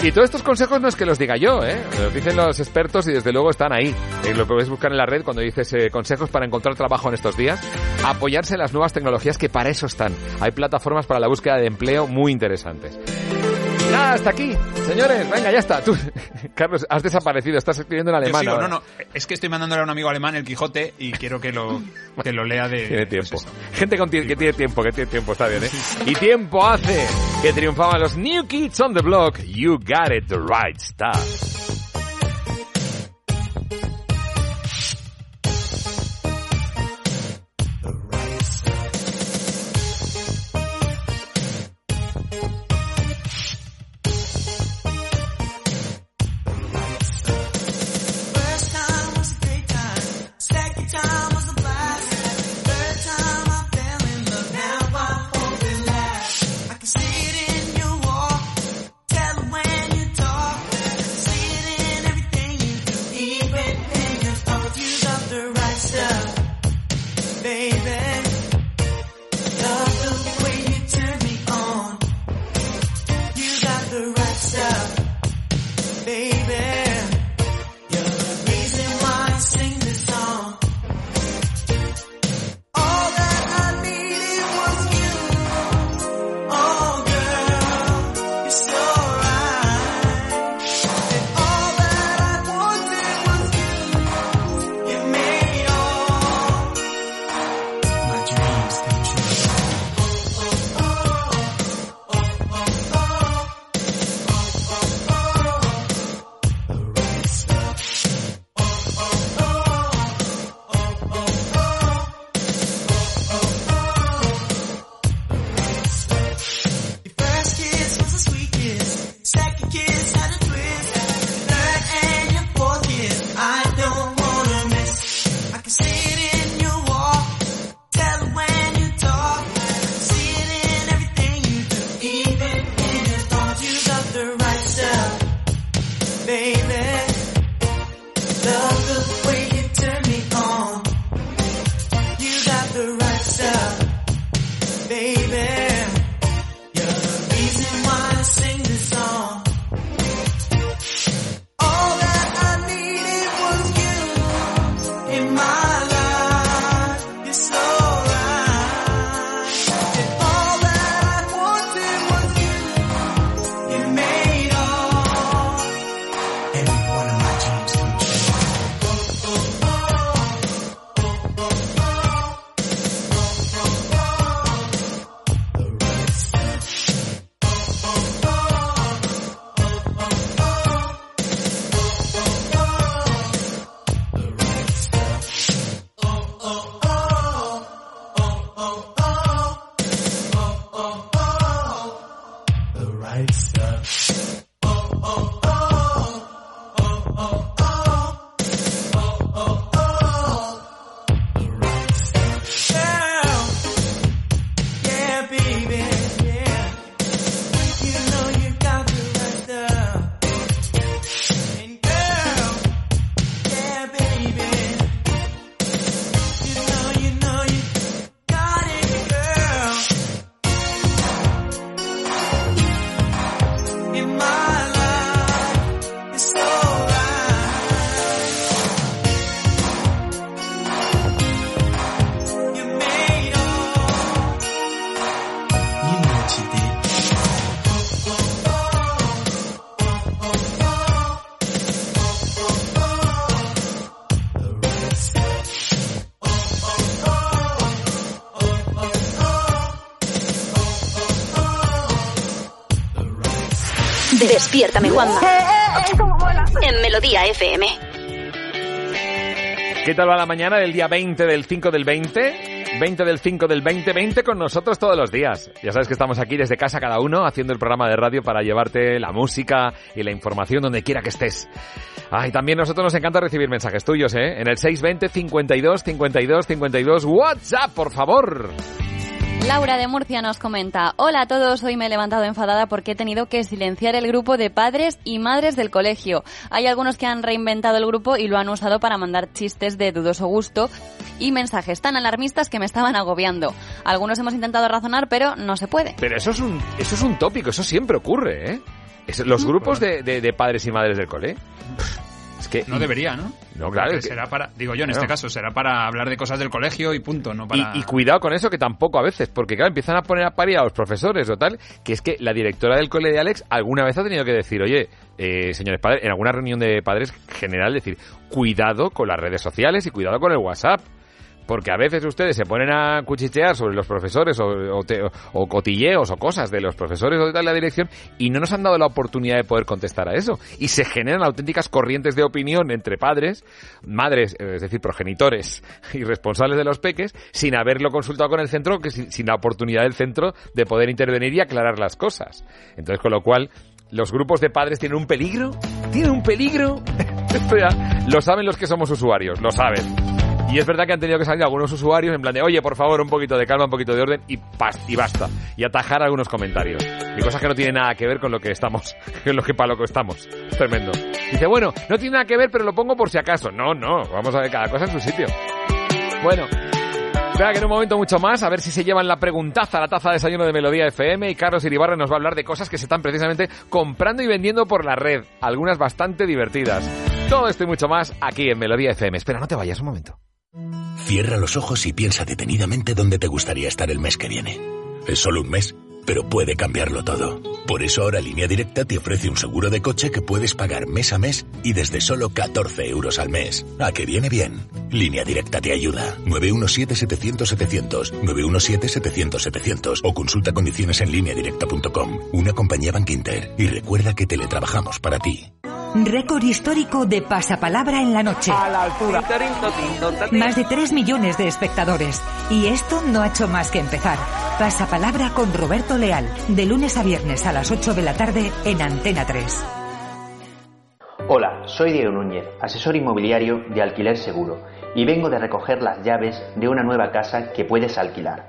Y todos estos consejos no es que los diga yo, ¿eh? Los dicen los expertos y desde luego están ahí. Eh, lo puedes buscar en la red cuando dices eh, consejos para encontrar trabajo en estos días. Apoyarse en las nuevas tecnologías que para eso están. Hay plataformas para la búsqueda de empleo muy interesantes. Nada, hasta aquí. Señores, venga, ya está. Tú, (laughs) Carlos, has desaparecido. Estás escribiendo en Yo alemán. sigo, ahora. no, no, es que estoy mandándole a un amigo alemán el Quijote y quiero que lo, que lo lea de... Tiene tiempo. Gente con tie- que tiene tiempo, que tiene tiempo, está bien, ¿eh? Y tiempo hace que triunfaban los New Kids on the Block. You got it the right stuff. Despiértame, Juanma. En Melodía FM. ¿Qué tal va la mañana del día 20 del 5 del 20? 20 del 5 del 2020 con nosotros todos los días. Ya sabes que estamos aquí desde casa cada uno haciendo el programa de radio para llevarte la música y la información donde quiera que estés. Ay, también nosotros nos encanta recibir mensajes tuyos, ¿eh? En el 620 52 52 52 WhatsApp, por favor. Laura de Murcia nos comenta, hola a todos, hoy me he levantado enfadada porque he tenido que silenciar el grupo de padres y madres del colegio. Hay algunos que han reinventado el grupo y lo han usado para mandar chistes de dudoso gusto y mensajes tan alarmistas que me estaban agobiando. Algunos hemos intentado razonar, pero no se puede. Pero eso es un, eso es un tópico, eso siempre ocurre, ¿eh? Es- los grupos de, de- de padres y madres del cole. Es que No debería, ¿no? No, claro. Que- será para, digo yo en Claro. este caso, será para hablar de cosas del colegio y punto, no para... Y, y cuidado con eso que tampoco a veces, porque claro, empiezan a poner a parir a los profesores o tal, que es que la directora del cole de Alex alguna vez ha tenido que decir, oye, eh, señores padres, en alguna reunión de padres general, decir, cuidado con las redes sociales y cuidado con el WhatsApp. Porque a veces ustedes se ponen a cuchichear sobre los profesores o, te- o cotilleos o cosas de los profesores o de tal la dirección y no nos han dado la oportunidad de poder contestar a eso. Y se generan auténticas corrientes de opinión entre padres, madres, eh, es decir, progenitores y responsables de los peques, sin haberlo consultado con el centro, que sin, sin la oportunidad del centro de poder intervenir y aclarar las cosas. Entonces, con lo cual, los grupos de padres tienen un peligro, tienen un peligro. (laughs) Esto ya lo saben los que somos usuarios, lo saben. Y es verdad que han tenido que salir algunos usuarios en plan de, oye, por favor, un poquito de calma, un poquito de orden y, y basta. Y atajar algunos comentarios. Y cosas que no tienen nada que ver con lo que estamos, (laughs) con lo que para lo que estamos. Tremendo. Dice, bueno, no tiene nada que ver, pero lo pongo por si acaso. No, no, vamos a ver cada cosa en su sitio. Bueno, Espera que en un momento mucho más, a ver si se llevan la preguntaza la taza de desayuno de Melodía FM y Carlos Iribarra nos va a hablar de cosas que se están precisamente comprando y vendiendo por la red, algunas bastante divertidas. Todo esto y mucho más aquí en Melodía FM. Espera, no te vayas un momento. Cierra los ojos y piensa detenidamente dónde te gustaría estar el mes que viene. Es solo un mes, pero puede cambiarlo todo. Por eso ahora Línea Directa te ofrece un seguro de coche que puedes pagar mes a mes y desde solo 14 euros al mes. ¿A que viene bien? Línea Directa te ayuda. 917-700-700, 917-700-700 o consulta condiciones en lineadirecta.com. Una compañía Bank Inter. Y recuerda que teletrabajamos para ti. Récord histórico de pasapalabra en la noche. A la altura. Más de 3 millones de espectadores. Y esto no ha hecho más que empezar. Pasapalabra con Roberto Leal. De lunes a viernes a las 8 de la tarde en Antena 3. Hola, soy Diego Núñez, asesor inmobiliario de Alquiler Seguro, y vengo de recoger las llaves de una nueva casa que puedes alquilar.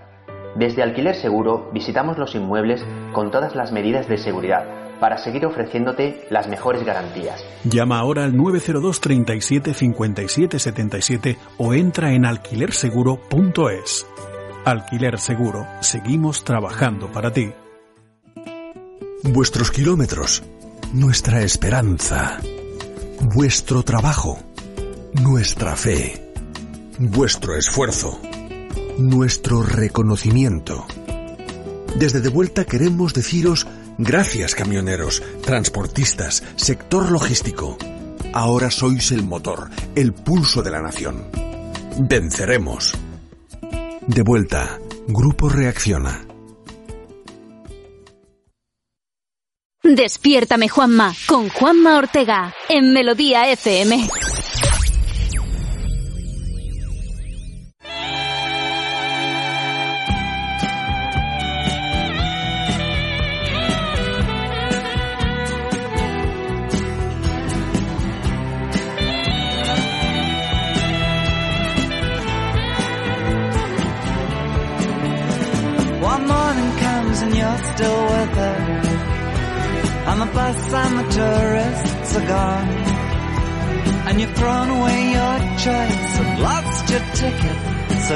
Desde Alquiler Seguro visitamos los inmuebles con todas las medidas de seguridad para seguir ofreciéndote las mejores garantías. Llama ahora al 902 37 57 77 o entra en alquilerseguro.es. Alquiler Seguro, seguimos trabajando para ti. Vuestros kilómetros, nuestra esperanza, vuestro trabajo, nuestra fe, vuestro esfuerzo, nuestro reconocimiento. Desde De Vuelta queremos deciros gracias camioneros, transportistas, sector logístico. Ahora sois el motor, el pulso de la nación. Venceremos. De vuelta, Grupo Reacciona. Despiértame Juanma con Juanma Ortega en Melodía FM.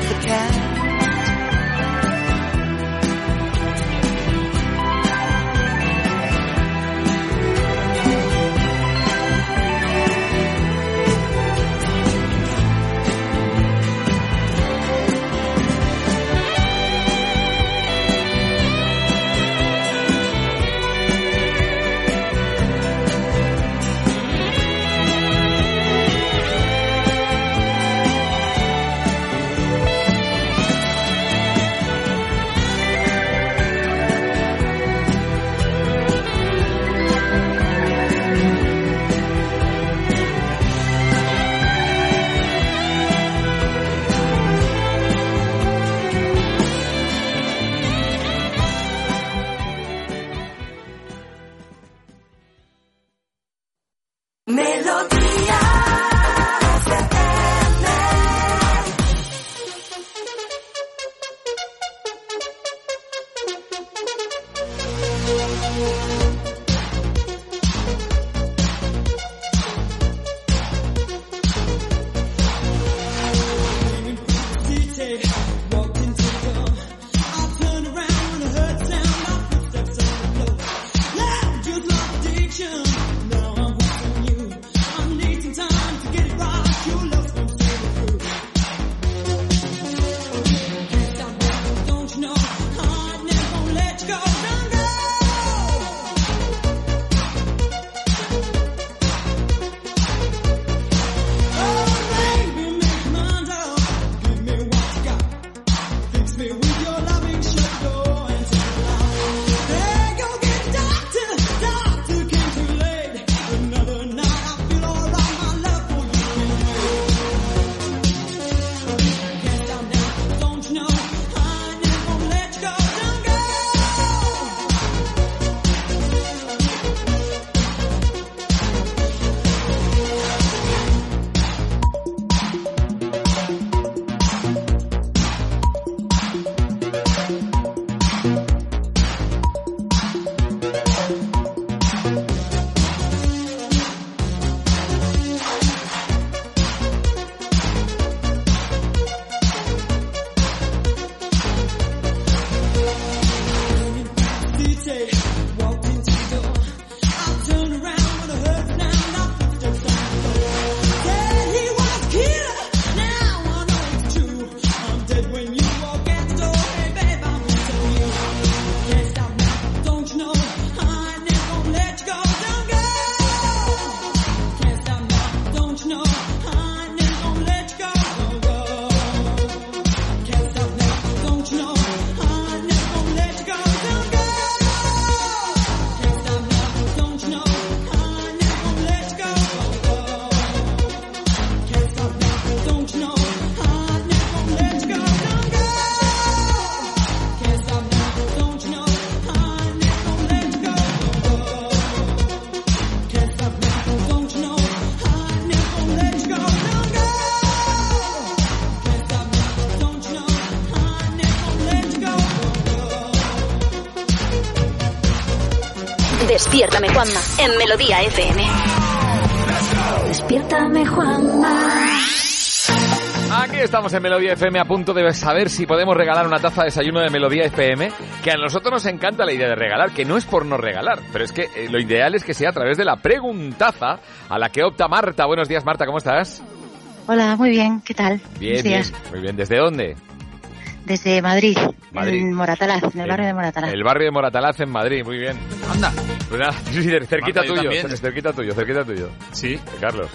Year of the cat. Despiértame Juanma en Melodía FM. Despiértame, Juanma. Aquí estamos en Melodía FM a punto de saber si podemos regalar una taza de desayuno de Melodía FM, que a nosotros nos encanta la idea de regalar, que no es por no regalar, pero es que eh, lo ideal es que sea a través de la preguntaza a la que opta Marta. Buenos días Marta, ¿cómo estás? Hola, muy bien, ¿qué tal? Bien, Buenos bien, muy bien. ¿Desde dónde? Desde Madrid, Madrid. en Moratalaz, en el barrio de Moratalaz. El barrio de Moratalaz en Madrid, muy bien. Anda. Pues nada, (laughs) sí, cerquita Marta, yo tuyo, cerquita tuyo, cerquita tuyo. Sí. De Carlos.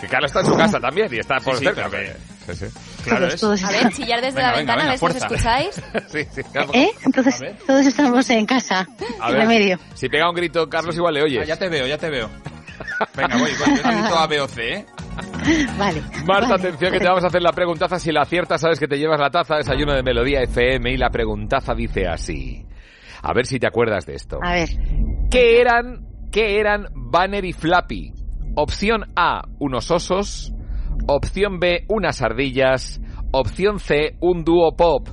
Que Carlos está en su casa también y está por sí, cerca. pero Sí, sí. Claro Todos, es. todos A ver, chillar desde la Venga, ventana, venga, (laughs) a ver si os escucháis. sí, sí, vamos. ¿Eh? Entonces, todos estamos en casa, A en ver, remedio. si pega un grito Carlos igual le Ah, oyes. ya te veo, ya te veo. Venga, voy, voy. Yo necesito A, B o C, ¿eh? (laughs) Vale. Marta, vale, atención que te vamos a hacer la preguntaza. Si la aciertas, sabes que te llevas la taza desayuno de Melodía FM y la preguntaza dice así. A ver si te acuerdas de esto. A ver, ¿Qué eran, qué eran Banner y Flappy? Opción A, unos osos. Opción B, unas ardillas. Opción C, un dúo pop.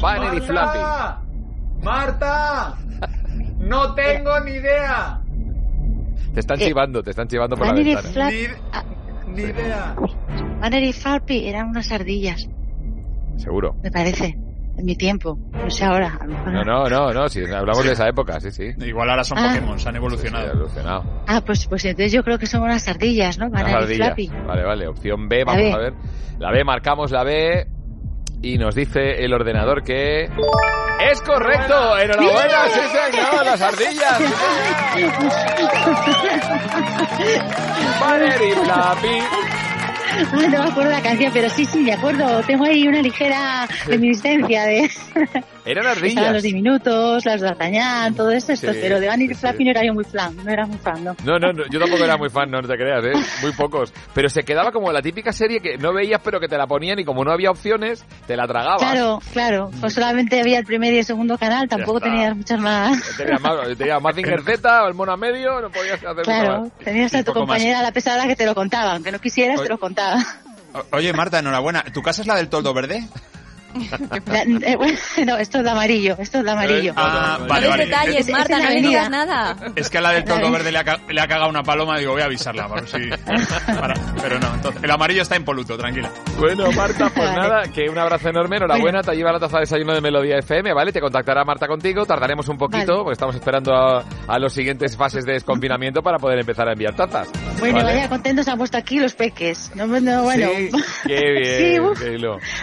Banner y Flappy. ¡Marta! ¡No tengo ni idea! Te están chivando, te están chivando por la Banner y ventana. Flap- ah, Ni idea. Banner y Flappy eran unas ardillas, Seguro. me parece, en mi tiempo. No sé ahora, a lo mejor No, no, no, no, si hablamos de esa época, sí, sí. Igual ahora son Ah. Pokémon, se han Sí, evolucionado. evolucionado. Ah, pues, pues entonces yo creo que son unas ardillas, ¿no? Unas ardillas. Flappy. Vale, vale. Opción B, La vamos B. a ver. La B, marcamos la B. Y nos dice el ordenador que... ¡Es correcto! ¡Enhorabuena! ¡Sí, señor! ¡Las ardillas! (laughs) Y Flappy. Ay, no me acuerdo la canción, pero sí, sí, me acuerdo. Tengo ahí una ligera reminiscencia de... Eran Estaban los ardillas. diminutos, las d'Artagnan, todo esto, Sí, pero de Banner y sí, Flappy no era yo muy fan, no era muy fan, ¿no? No, no, no, yo tampoco era muy fan, no te creas, ¿eh? Muy pocos. Pero se quedaba como la típica serie que no veías pero que te la ponían y como no había opciones, te la tragabas. Claro, claro, pues solamente había el primer y el segundo canal, tampoco tenías muchas más. Tenías más, tenías Mazinger (laughs) Z o el mono a medio, no podías hacer mucho Claro, más. tenías a tu poco más. compañera la pesada que te lo contaba, aunque no quisieras, Oye. te lo contaba. O- Oye, Marta, enhorabuena. ¿Tu casa es la del toldo verde? (laughs) La- eh, bueno, (laughs) no, esto es de amarillo, esto es de amarillo. Ah, No vale, des vale. detalles, Es- no digas nada. Es que a la del toldo verde le ha, le ha cagado una paloma, digo, voy a avisarla. para ver si- (laughs) para- pero no, entonces, el amarillo está impoluto, tranquila. Bueno, Marta, pues Vale. nada, que un abrazo enorme, enhorabuena, te lleva la taza de desayuno de Melodía FM, ¿vale? Te contactará Marta contigo, tardaremos un poquito, Vale. porque estamos esperando a, a los siguientes fases de desconfinamiento para poder empezar a enviar tazas. Bueno, ¿vale? vaya contentos han puesto aquí los peques. No, no, bueno. Sí, qué bien, Sí.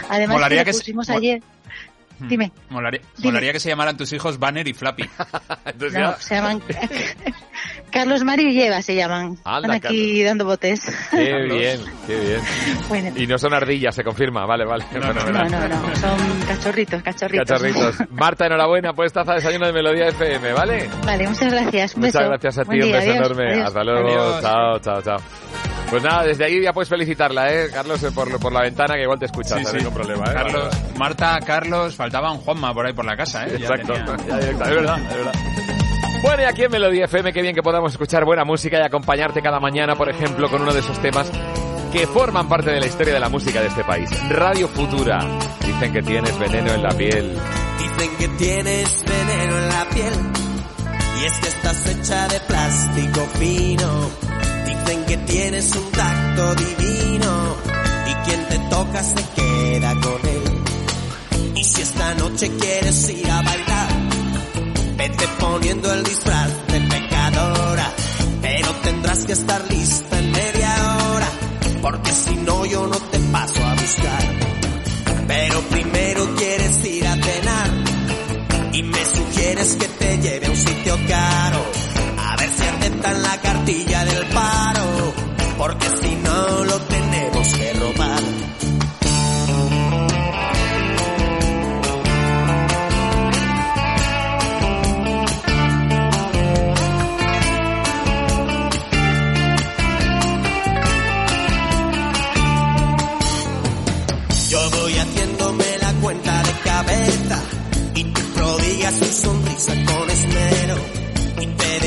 Además, Molaría que, que mol- ayer. Dime. Molaría, Dime. molaría que se llamaran tus hijos Banner y Flappy. (laughs) Entonces No, ya- se llaman (laughs) Carlos Mario y Eva se llaman. Anda, Están aquí dando botes. Qué (laughs) bien, qué bien. Bueno. Y no son ardillas, se confirma, vale, vale. No, no, No, no, no, son cachorritos, cachorritos. Cachorritos. Marta, enhorabuena, pues taza de desayuno de Melodía FM, ¿vale? Vale, muchas gracias. Un Muchas beso. gracias a ti, Buen un día, beso adiós, enorme. adiós. Hasta luego. Adiós. Chao, chao, chao. Pues nada, desde ahí ya puedes felicitarla, ¿eh, Carlos? eh, Por, por la ventana, que igual te escuchas, Sí, sí. ningún problema, ¿eh? Carlos, Marta, Carlos, faltaba un Juanma por ahí por la casa, ¿eh? Ya Exacto. tenía- Ya directa, es verdad, es verdad. Bueno, y aquí en Melodía FM, qué bien que podamos escuchar buena música y acompañarte cada mañana, por ejemplo, con uno de esos temas que forman parte de la historia de la música de este país. Radio Futura. Dicen que tienes veneno en la piel. Dicen que tienes veneno en la piel y es que estás hecha de plástico fino. Dicen que tienes un tacto divino y quien te toca se queda con él. Y si esta noche quieres ir a bailar, vete poniendo el disfraz de pecadora, pero tendrás que estar lista en media hora, porque si no yo no te paso a buscar. Pero primero quieres ir a cenar y me sugieres que te lleve a un sitio caro. La cartilla del paro, porque si no lo tenemos que robar. Yo voy haciéndome la cuenta de cabeza y tú prodigas tu sonrisa con esmero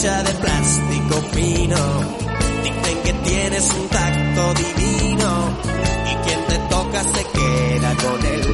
de plástico fino. Dicen que tienes un tacto divino. Y quien te toca se queda con él.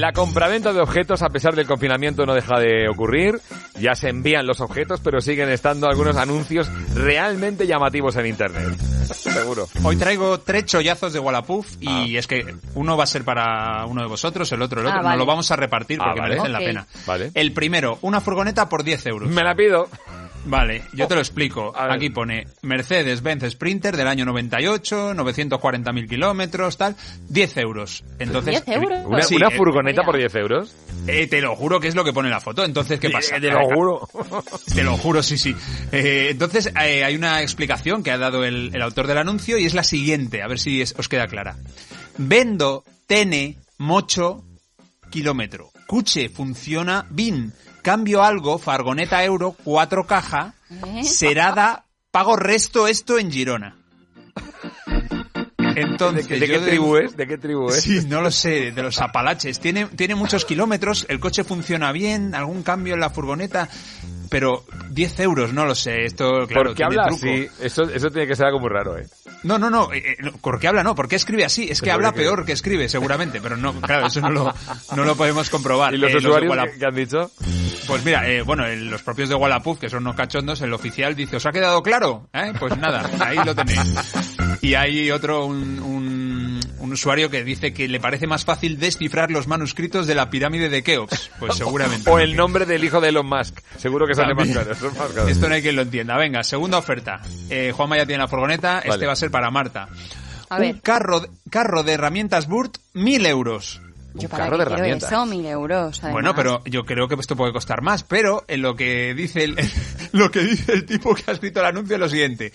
La compraventa de objetos, a pesar del confinamiento, no deja de ocurrir. Ya se envían los objetos, pero siguen estando algunos anuncios realmente llamativos en Internet. Seguro. Hoy traigo tres chollazos de Wallapuf y es que uno va a ser para uno de vosotros, el otro el Ah, otro. vale. Nos lo vamos a repartir Ah, porque vale. merecen la pena. Vale. El primero, una furgoneta por 10 euros. Me la pido. Vale, yo te lo explico. Aquí pone Mercedes-Benz Sprinter del año 98, 940.000 kilómetros, tal, 10 euros. Entonces, 10 euros. Una, Sí, una eh, furgoneta por 10 euros. eh, te lo juro que es lo que pone la foto. Entonces, ¿qué pasa? Te lo juro. (laughs) Te lo juro, sí, sí. Eh, entonces, eh, hay una explicación que ha dado el, el autor del anuncio y es la siguiente, a ver si es- os queda clara. Vendo, tene, mocho, kilómetro. Cuche, funciona, bin. Cambio algo, fargoneta euro, cuatro caja, ¿Eh? serada, pago resto esto en Girona. Entonces, ¿De, qué tribu es? ¿De qué tribu es? Sí, no lo sé, de los Apalaches. Tiene, tiene muchos kilómetros, el coche funciona bien, algún cambio en la furgoneta, pero 10 euros, no lo sé. Esto, claro, ¿Por qué tiene habla truco. así? Eso, eso tiene que ser algo muy raro, ¿eh? No, no, no, eh, eh, ¿por qué habla? No, ¿por qué escribe así? Es que habla porque- peor que escribe, seguramente, pero no, claro, eso no lo, no lo podemos comprobar. (laughs) ¿Y los Eh, de usuarios Wallapop- qué, qué han dicho? Pues mira, eh, bueno, los propios de Wallapop, que son unos cachondos, el oficial dice, ¿os ha quedado claro? ¿Eh? Pues nada, ahí lo tenéis. Y hay otro, un, un, un usuario que dice que le parece más fácil descifrar los manuscritos de la pirámide de Keops. Pues (laughs) seguramente. O el nombre del hijo de Elon Musk. Seguro que sale más caro. Esto no hay quien lo entienda. Venga, segunda oferta. Eh, Juanma ya tiene la furgoneta, Vale. este va a ser para Marta. A un carro, carro de herramientas Burt, mil euros. Yo Un para carro de herramientas. eso, mil euros. además. Bueno, pero yo creo que esto puede costar más, pero en lo que dice el, (laughs) lo que dice el tipo que ha escrito el anuncio es lo siguiente.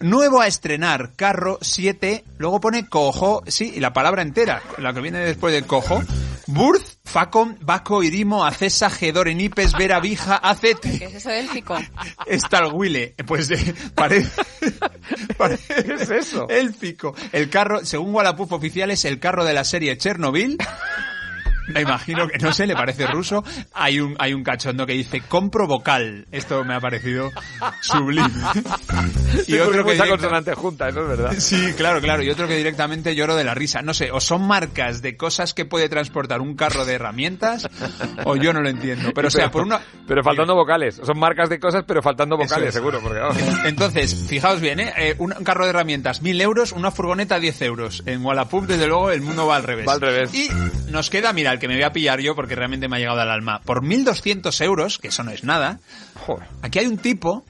Nuevo a estrenar, carro 7, luego pone cojo, sí, y la palabra entera, la que viene después del cojo. Burz, Facom, Baco, Irimo, Acesa, Gedor, Enipes, Vera, Vija, ¿Qué Acete, es eso élfico? Estalhuile. Pues eh, parece, (laughs) parece ¿Qué es eso? élfico. El carro, según Wallapop oficial, es el carro de la serie Chernobyl. Me imagino que, no sé, le parece ruso. Hay un, hay un cachondo que dice, compro vocal. Esto me ha parecido sublime. Sí, porque que mucha directa- consonante junta, eso es verdad. Sí, claro, claro. Y otro que directamente lloro de la risa. No sé, o son marcas de cosas que puede transportar un carro de herramientas, o yo no lo entiendo. Pero o sea, por una... Pero faltando vocales. Son marcas de cosas, pero faltando vocales, es. seguro. Porque, vamos. Entonces, fijaos bien, ¿eh? Eh, un carro de herramientas, mil euros, una furgoneta, 10 euros. En Wallapop, desde luego, el mundo va al revés. Va al revés. Y nos queda, mira, que me voy a pillar yo, porque realmente me ha llegado al alma. Por 1.200 euros, que eso no es nada, Joder. aquí hay un tipo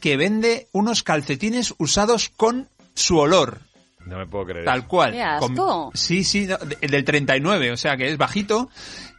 que vende unos calcetines usados con su olor. No me puedo creer. Tal cual. ¡Qué asco! sí, sí, no, de- del 39, o sea que es bajito,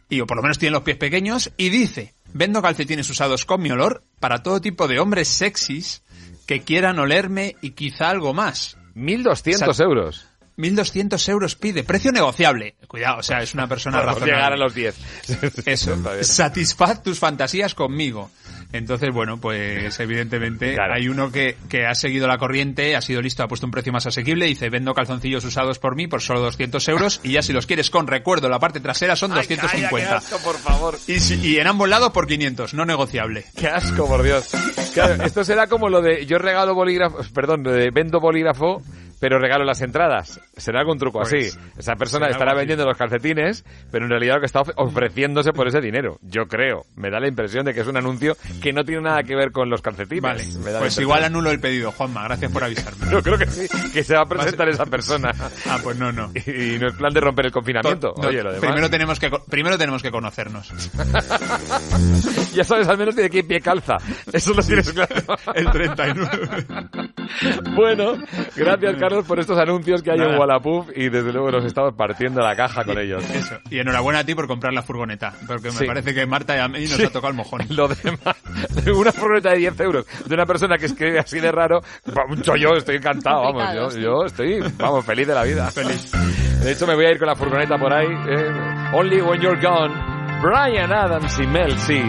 y o por lo menos tiene los pies pequeños, y dice, vendo calcetines usados con mi olor para todo tipo de hombres sexys que quieran olerme y quizá algo más. 1.200 Sa- euros. 1.200 euros pide, precio negociable. Cuidado, o sea, es una persona Podemos razonable. llegar a los 10. (laughs) Eso, satisfaz tus fantasías conmigo. Entonces, bueno, pues evidentemente Claro. hay uno que, que ha seguido la corriente, ha sido listo, ha puesto un precio más asequible, dice, vendo calzoncillos usados por mí por solo 200 euros y ya si los quieres con recuerdo la parte trasera son Ay, calla, 250. qué asco, por favor. y, si- y en ambos lados por 500, no negociable. Qué asco, por Dios. Claro, esto será como lo de yo regalo bolígrafo, perdón, de vendo bolígrafo, pero regalo las entradas. Será algún truco Pues, así. Esa persona estará vendiendo los calcetines, pero en realidad lo que está of- ofreciéndose por ese dinero. Yo creo. Me da la impresión de que es un anuncio que no tiene nada que ver con los calcetines. Vale, pues igual anulo el pedido, Juanma, gracias por avisarme. (laughs) Yo creo que sí, que se va a presentar esa persona. (laughs) Ah, pues no, no. Y no es plan de romper el confinamiento. No, Oye, lo demás. primero tenemos que primero tenemos que conocernos. (laughs) Ya sabes al menos de qué pie calza. Eso lo tienes claro. El 39. Bueno, gracias Carlos por estos anuncios que hay en Nada. Wallapop y desde luego nos estamos partiendo la caja con ellos. Eso. Y enhorabuena a ti por comprar la furgoneta, porque Sí. me parece que Marta y a mí nos Sí. ha tocado el mojón. (laughs) Lo demás, una furgoneta de 10 euros de una persona que escribe así de raro, mucho yo estoy encantado, vamos, yo, sí. yo estoy, vamos, feliz de la vida. Feliz. De hecho, me voy a ir con la furgoneta por ahí. eh, Only when you're gone. Brian Adams y Mel C.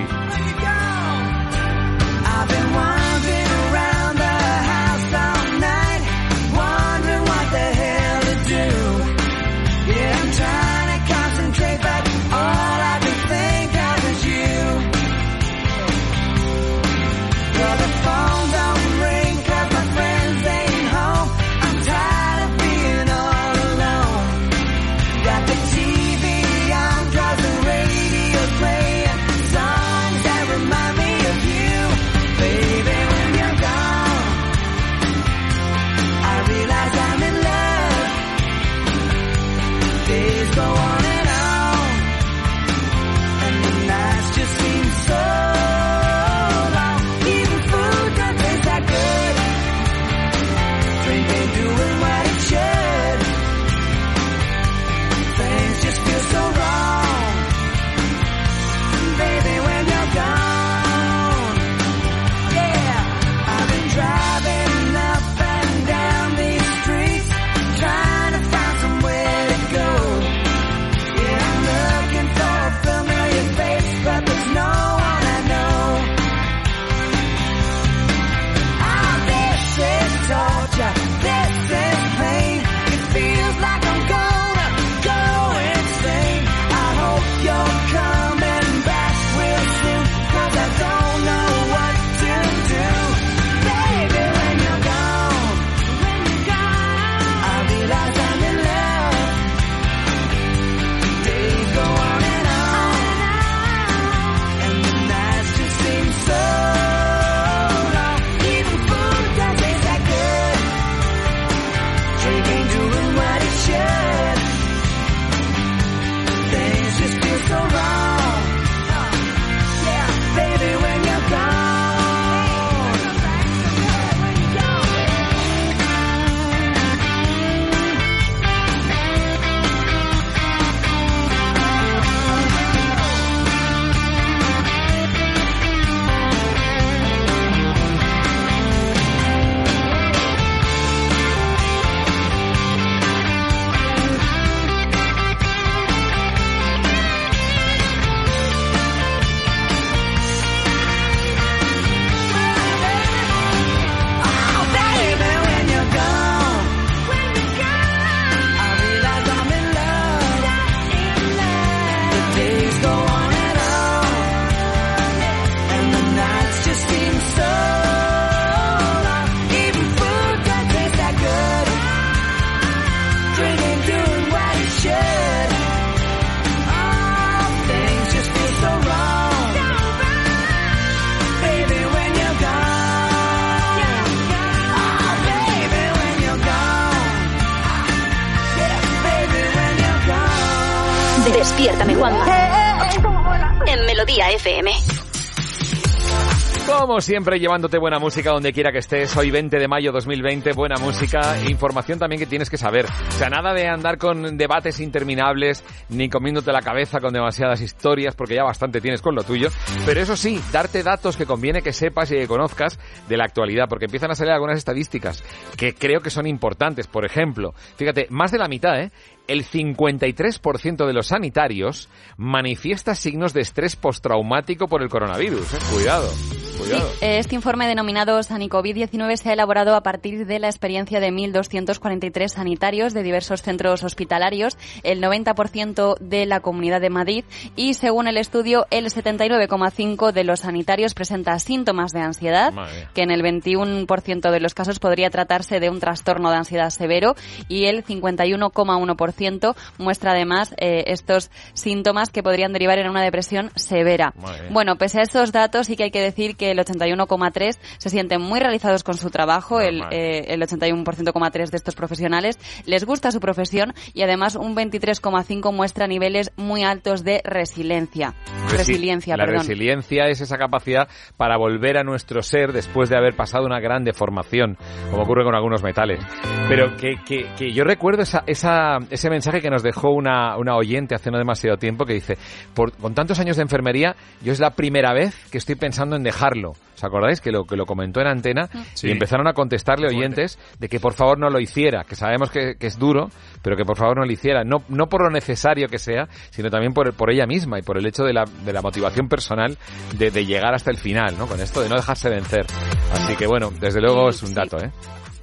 Siempre, llevándote buena música donde quiera que estés. Hoy 20 de mayo 2020, buena música. Información también que tienes que saber. O sea, nada de andar con debates interminables, ni comiéndote la cabeza con demasiadas historias, porque ya bastante tienes con lo tuyo. Pero eso sí, darte datos que conviene que sepas y que conozcas de la actualidad, porque empiezan a salir algunas estadísticas que creo que son importantes. Por ejemplo, fíjate, más de la mitad, ¿eh? El 53% de los sanitarios manifiesta signos de estrés postraumático por el coronavirus. ¿eh? Cuidado, cuidado. Este informe denominado SANICOVID-19 se ha elaborado a partir de la experiencia de 1.243 sanitarios de diversos centros hospitalarios, el 90% de la Comunidad de Madrid y, según el estudio, el 79,5% de los sanitarios presenta síntomas de ansiedad, Madre que en el 21% de los casos podría tratarse de un trastorno de ansiedad severo y el 51,1% muestra además eh, estos síntomas que podrían derivar en una depresión severa. Bueno, pese a estos datos, sí que hay que decir que el 81,3 se sienten muy realizados con su trabajo, el, eh, el 81,3 de estos profesionales les gusta su profesión y además un 23,5 muestra niveles muy altos de resiliencia. Resi- resiliencia, la perdón. resiliencia es esa capacidad para volver a nuestro ser después de haber pasado una gran deformación, como ocurre con algunos metales. Pero que, que, que yo recuerdo esa, esa, ese mensaje que nos dejó una, una oyente hace no demasiado tiempo que dice, por, con tantos años de enfermería, yo es la primera vez que estoy pensando en dejarlo. ¿Os acordáis que lo, que lo comentó en antena? Sí. Y empezaron a contestarle oyentes de que por favor no lo hiciera, que sabemos que, que es duro, pero que por favor no lo hiciera. No, no por lo necesario que sea, sino también por, por ella misma y por el hecho de la, de la motivación personal de, de llegar hasta el final, ¿no? Con esto de no dejarse vencer. Así que bueno, desde luego es un dato, ¿eh?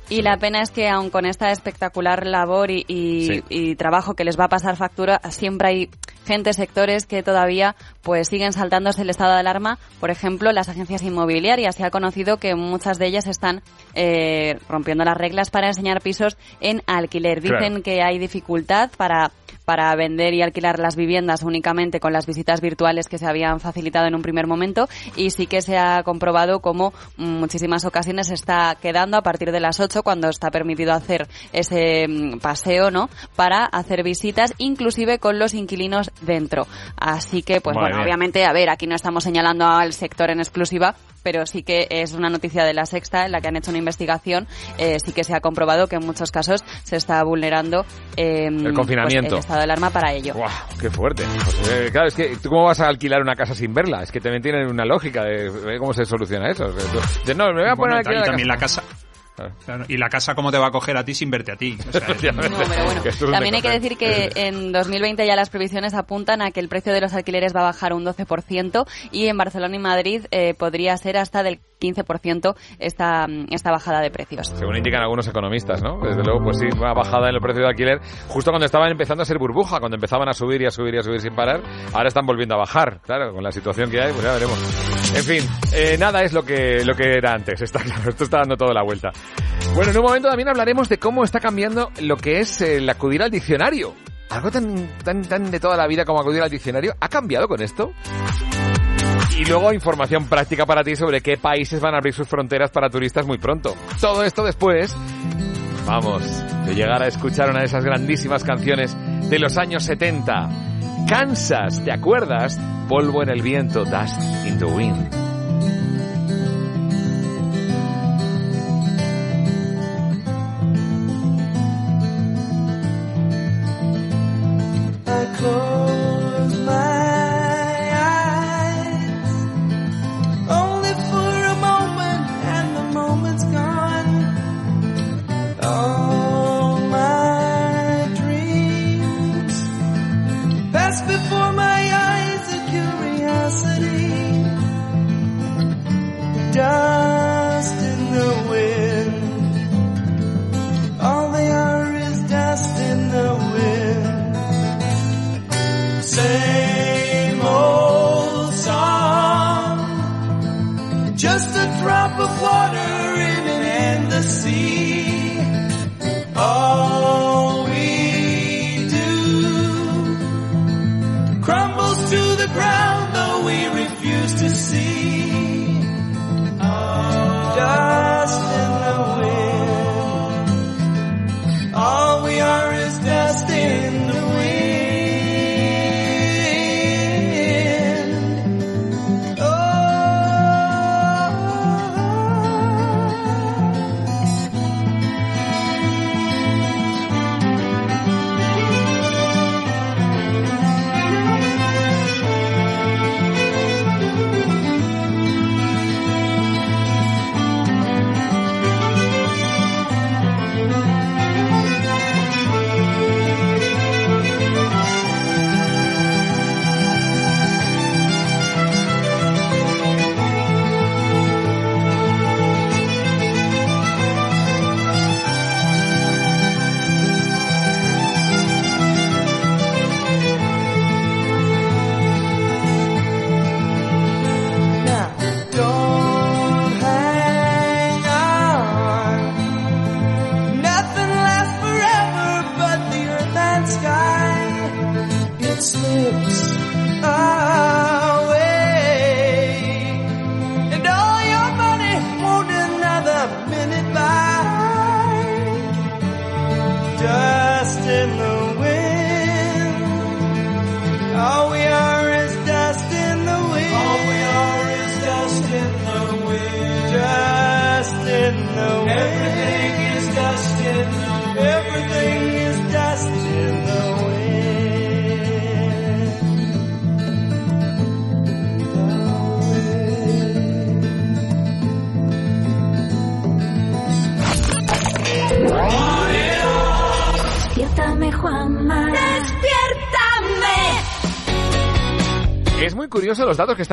Y la pena es que aun con esta espectacular labor y, y- Sí. y trabajo que les va a pasar factura, siempre hay gente, sectores que todavía pues siguen saltándose el estado de alarma. Por ejemplo, las agencias inmobiliarias. Se ha conocido que muchas de ellas están eh, rompiendo las reglas para enseñar pisos en alquiler. Dicen Claro. que hay dificultad para para vender y alquilar las viviendas únicamente con las visitas virtuales que se habían facilitado en un primer momento y sí que se ha comprobado como muchísimas ocasiones está quedando a partir de las 8 cuando está permitido hacer ese mm, paseo, ¿no? Para hacer visitas inclusive con los inquilinos dentro. Así que pues bueno, obviamente, a ver, aquí no estamos señalando al sector en exclusiva, pero sí que es una noticia de la Sexta en la que han hecho una investigación, eh, sí que se ha comprobado que en muchos casos se está vulnerando eh, El confinamiento. pues, el estado de alarma para ello. ¡Guau! ¡Qué fuerte! Pues, eh, claro, es que ¿tú cómo vas a alquilar una casa sin verla? Es que también tienen una lógica de, de cómo se soluciona eso. De, no, me voy a poner Bueno, y también la casa. Claro, Y la casa, ¿cómo te va a coger a ti sin verte a ti? O sea. (laughs) No, pero bueno, También hay que decir que en 2020 ya las previsiones apuntan a que el precio de los alquileres va a bajar un 12% y en Barcelona y Madrid eh, podría ser hasta del 15% esta, esta bajada de precios. Según indican algunos economistas, ¿no? Desde luego, pues sí, una bajada en el precio de alquiler justo cuando estaban empezando a ser burbuja, cuando empezaban a subir y a subir y a subir sin parar. Ahora están volviendo a bajar, claro, con la situación que hay, pues ya veremos. En fin, eh, nada es lo que, lo que era antes, (laughs) está claro, esto está dando toda la vuelta. Bueno, en un momento también hablaremos de cómo está cambiando lo que es el acudir al diccionario. Algo tan, tan, tan de toda la vida como acudir al diccionario, ¿ha cambiado con esto? Y luego información práctica para ti sobre qué países van a abrir sus fronteras para turistas muy pronto. Todo esto después, vamos, de llegar a escuchar una de esas grandísimas canciones de los años 70. Kansas, ¿te acuerdas? Polvo en el viento, dust in the wind. I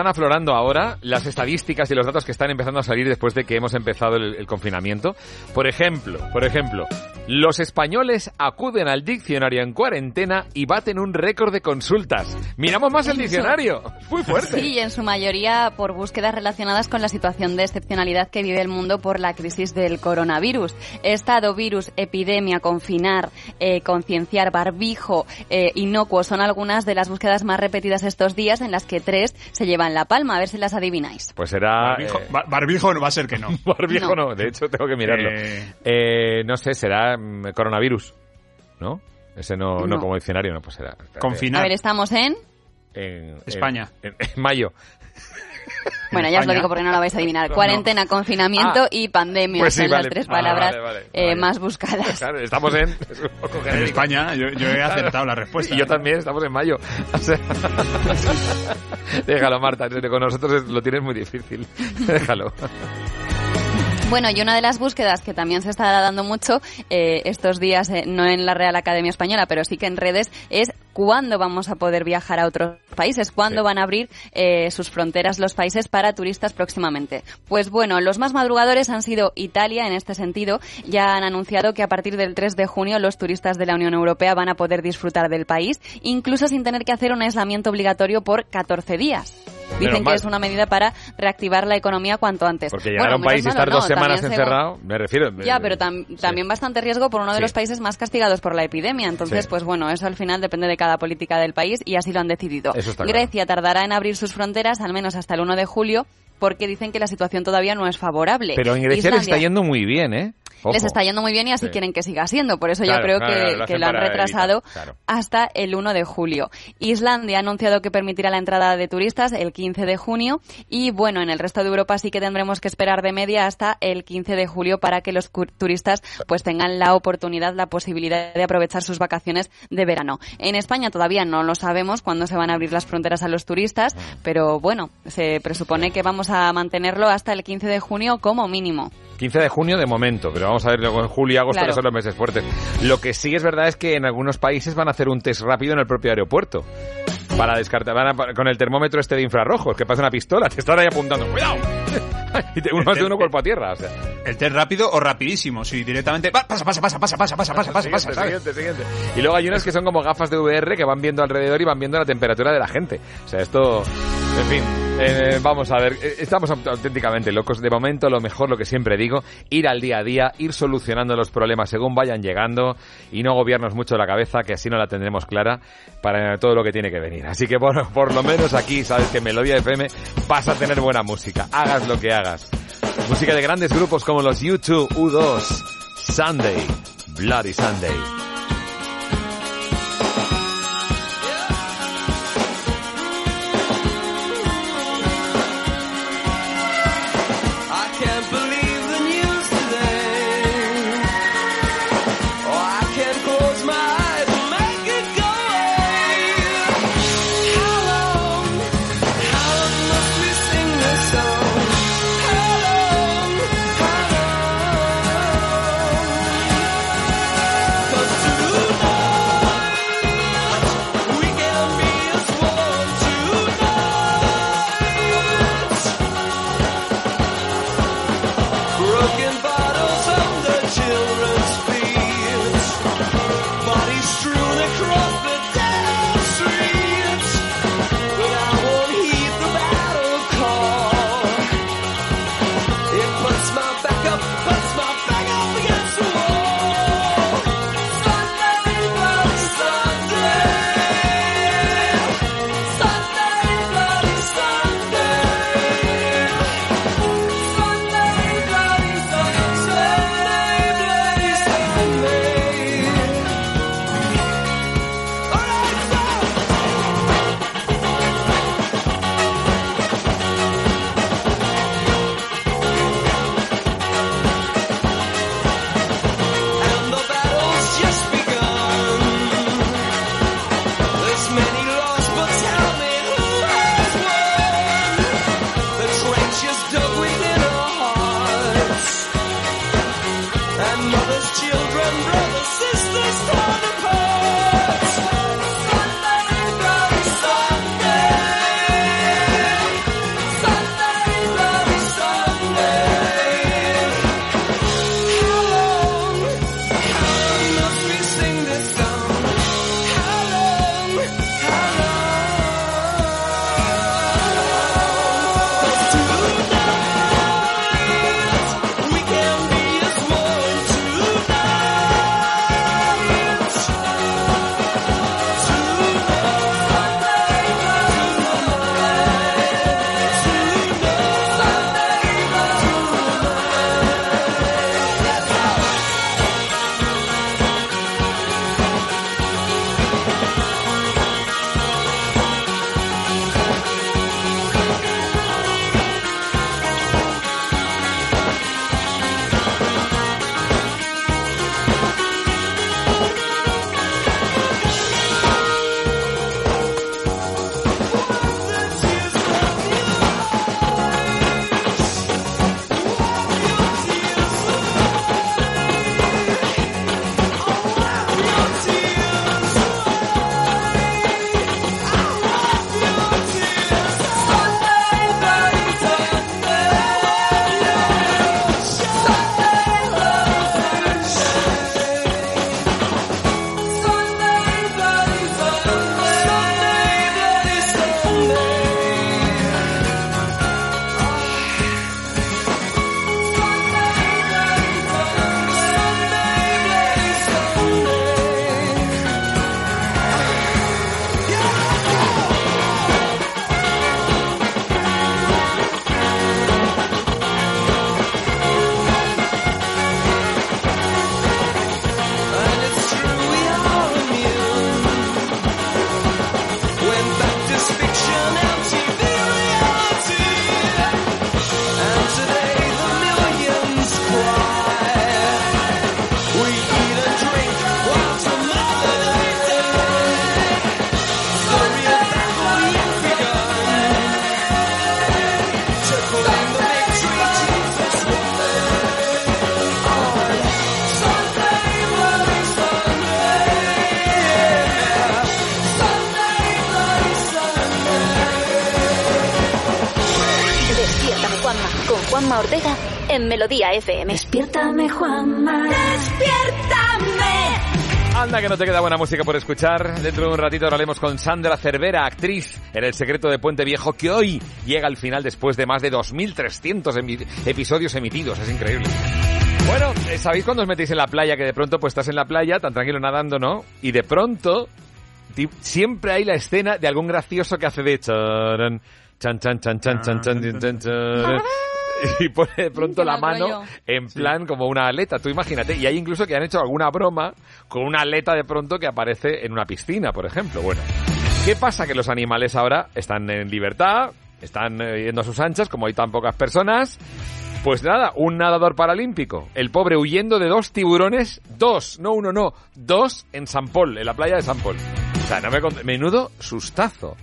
aflorando ahora, las estadísticas y los datos que están empezando a salir después de que hemos empezado el confinamiento. Por ejemplo, por ejemplo, los españoles acuden al diccionario en cuarentena y baten un récord de consultas. Miramos más el diccionario. Muy fuerte. Sí, y en su mayoría por búsquedas relacionadas con la situación de excepcionalidad que vive el mundo por la crisis del coronavirus. Estado, virus, epidemia, confinar, eh, concienciar, barbijo, eh, inocuo son algunas de las búsquedas más repetidas estos días en las que tres se llevan la palma. A ver si las adivináis. Pues será... Barbijo, eh, bar- barbijo no va a ser que no. (laughs) barbijo no. de hecho tengo que mirarlo. Eh. Eh, no sé, será mm, coronavirus, ¿no? Ese no, no. No. como diccionario, no, pues espérate. Confinar. A ver, estamos en... En, en- España. En, en mayo. Bueno, ya os lo España. digo porque no lo vais a adivinar. No. Cuarentena, confinamiento Ah. y pandemia Pues sí, son vale. las tres Ah, palabras vale, vale, eh, más buscadas. Claro, estamos en... es un poco En. España, yo, yo he acertado la respuesta. Y yo también, estamos en mayo. O sea, (laughs) Déjalo, Marta, en con nosotros lo tienes muy difícil. Déjalo. Bueno, y una de las búsquedas que también se está dando mucho eh, estos días, eh, no en la Real Academia Española, pero sí que en redes, es cuándo vamos a poder viajar a otros países, cuándo van a abrir eh, sus fronteras los países para turistas próximamente. Pues bueno, los más madrugadores han sido Italia en este sentido. Ya han anunciado que a partir del 3 de junio los turistas de la Unión Europea van a poder disfrutar del país, incluso sin tener que hacer un aislamiento obligatorio por 14 días. Dicen que es una medida para reactivar la economía cuanto antes. Porque llegar a un Bueno, país y estar dos semanas encerrado, me refiero. ya, pero tam- también bastante riesgo por uno de Sí. los países más castigados por la epidemia. Entonces, Sí. pues bueno, eso al final depende de cada política del país y así lo han decidido. Claro. Grecia tardará en abrir sus fronteras al menos hasta el 1 de julio porque dicen que la situación todavía no es favorable. Pero en Grecia les está yendo muy bien, ¿eh? Ojo. les está yendo muy bien y así Sí. quieren que siga siendo. Por eso Claro, yo creo claro, que, lo que hacen lo han retrasado evitar, hasta el 1 de julio. Islandia ha anunciado que permitirá la entrada de turistas el 15 de junio y bueno, en el resto de Europa sí que tendremos que esperar de media hasta el 15 de julio para que los turistas pues tengan la oportunidad, la posibilidad de aprovechar sus vacaciones de verano. En España todavía no lo sabemos cuándo se van a abrir las fronteras a los turistas, pero bueno, se presupone que vamos a mantenerlo hasta el 15 de junio como mínimo. 15 de junio de momento, pero vamos a ver luego en julio y agosto Claro. que son los meses fuertes. Lo que sí es verdad es que en algunos países van a hacer un test rápido en el propio aeropuerto. Para descartar, van a- con el termómetro este de infrarrojos, que pasa una pistola, (laughs) te están ahí apuntando, ¡cuidado! (laughs) y te, uno más de uno cuerpo a tierra, o sea. El test rápido o rapidísimo, si directamente va, pasa, pasa, pasa, pasa, pasa, pasa, pasa, pasa, pasa, siguiente, siguiente. Y luego hay unas que son como gafas de VR que van viendo alrededor y van viendo la temperatura de la gente. O sea, esto, en fin, eh, vamos a ver, eh, estamos auténticamente locos. De momento, lo mejor, lo que siempre digo, ir al día a día, ir solucionando los problemas según vayan llegando y no gobiernos mucho la cabeza, que así no la tendremos clara para todo lo que tiene que venir. Así que, bueno, por lo menos aquí, sabes que en Melodía FM vas a tener buena música, hagas lo que hagas. Música de grandes grupos como los YouTube U2, Sunday, Bloody Sunday. Melodía FM. Despiértame, Juanma. Despiértame. Anda, que no te queda buena música por escuchar. Dentro de un ratito hablaremos con Sandra Cervera, actriz en El Secreto de Puente Viejo, que hoy llega al final después de más de 2.300 emi episodios emitidos. Es increíble. Bueno, ¿sabéis cuando os metéis en la playa? Que de pronto pues estás en la playa, tan tranquilo nadando, ¿no? Y de pronto siempre hay la escena de algún gracioso que hace de... Charan, chan, chan, chan, chan, chan, chan, chan, chan, chan, chan (laughs) y pone de pronto la mano en plan como una aleta. Tú imagínate, y hay incluso que han hecho alguna broma con una aleta de pronto que aparece en una piscina, por ejemplo. Bueno, ¿qué pasa? Que los animales ahora están en libertad, están eh, yendo a sus anchas, como hay tan pocas personas. Pues nada, un nadador paralímpico. El pobre huyendo de dos tiburones, dos, no uno, no, dos en San Paul, en la playa de San Paul. O sea, no me cont- menudo sustazo.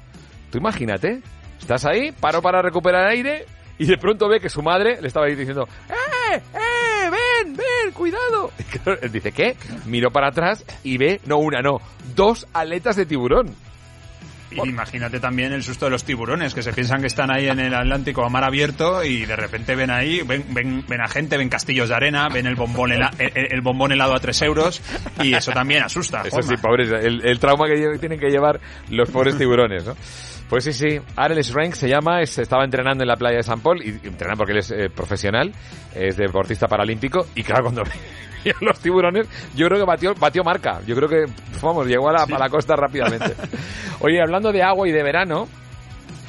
Tú imagínate, estás ahí, paro para recuperar aire y de pronto ve que su madre le estaba diciendo, ¡eh, eh, ven, ven, cuidado! (laughs) Y él dice, ¿qué? Miró para atrás y ve, no una, no, dos aletas de tiburón. Y imagínate también el susto de los tiburones, que se piensan que están ahí en el Atlántico a mar abierto y de repente ven ahí, ven, ven, ven a gente, ven castillos de arena, ven el bombón, hela- el, el bombón helado a 3 euros y eso también asusta. Eso sí, pobres, el, el trauma que tienen que llevar los pobres tiburones, ¿no? Pues sí, sí, Arel Schrenk se llama, es- estaba entrenando en la playa de San Paul, y, y entrena porque él es eh, profesional, es deportista paralímpico, y claro, cuando (laughs) los tiburones, yo creo que batió, batió marca, yo creo que, vamos, llegó a la, a la costa rápidamente. (laughs) Oye, hablando de agua y de verano,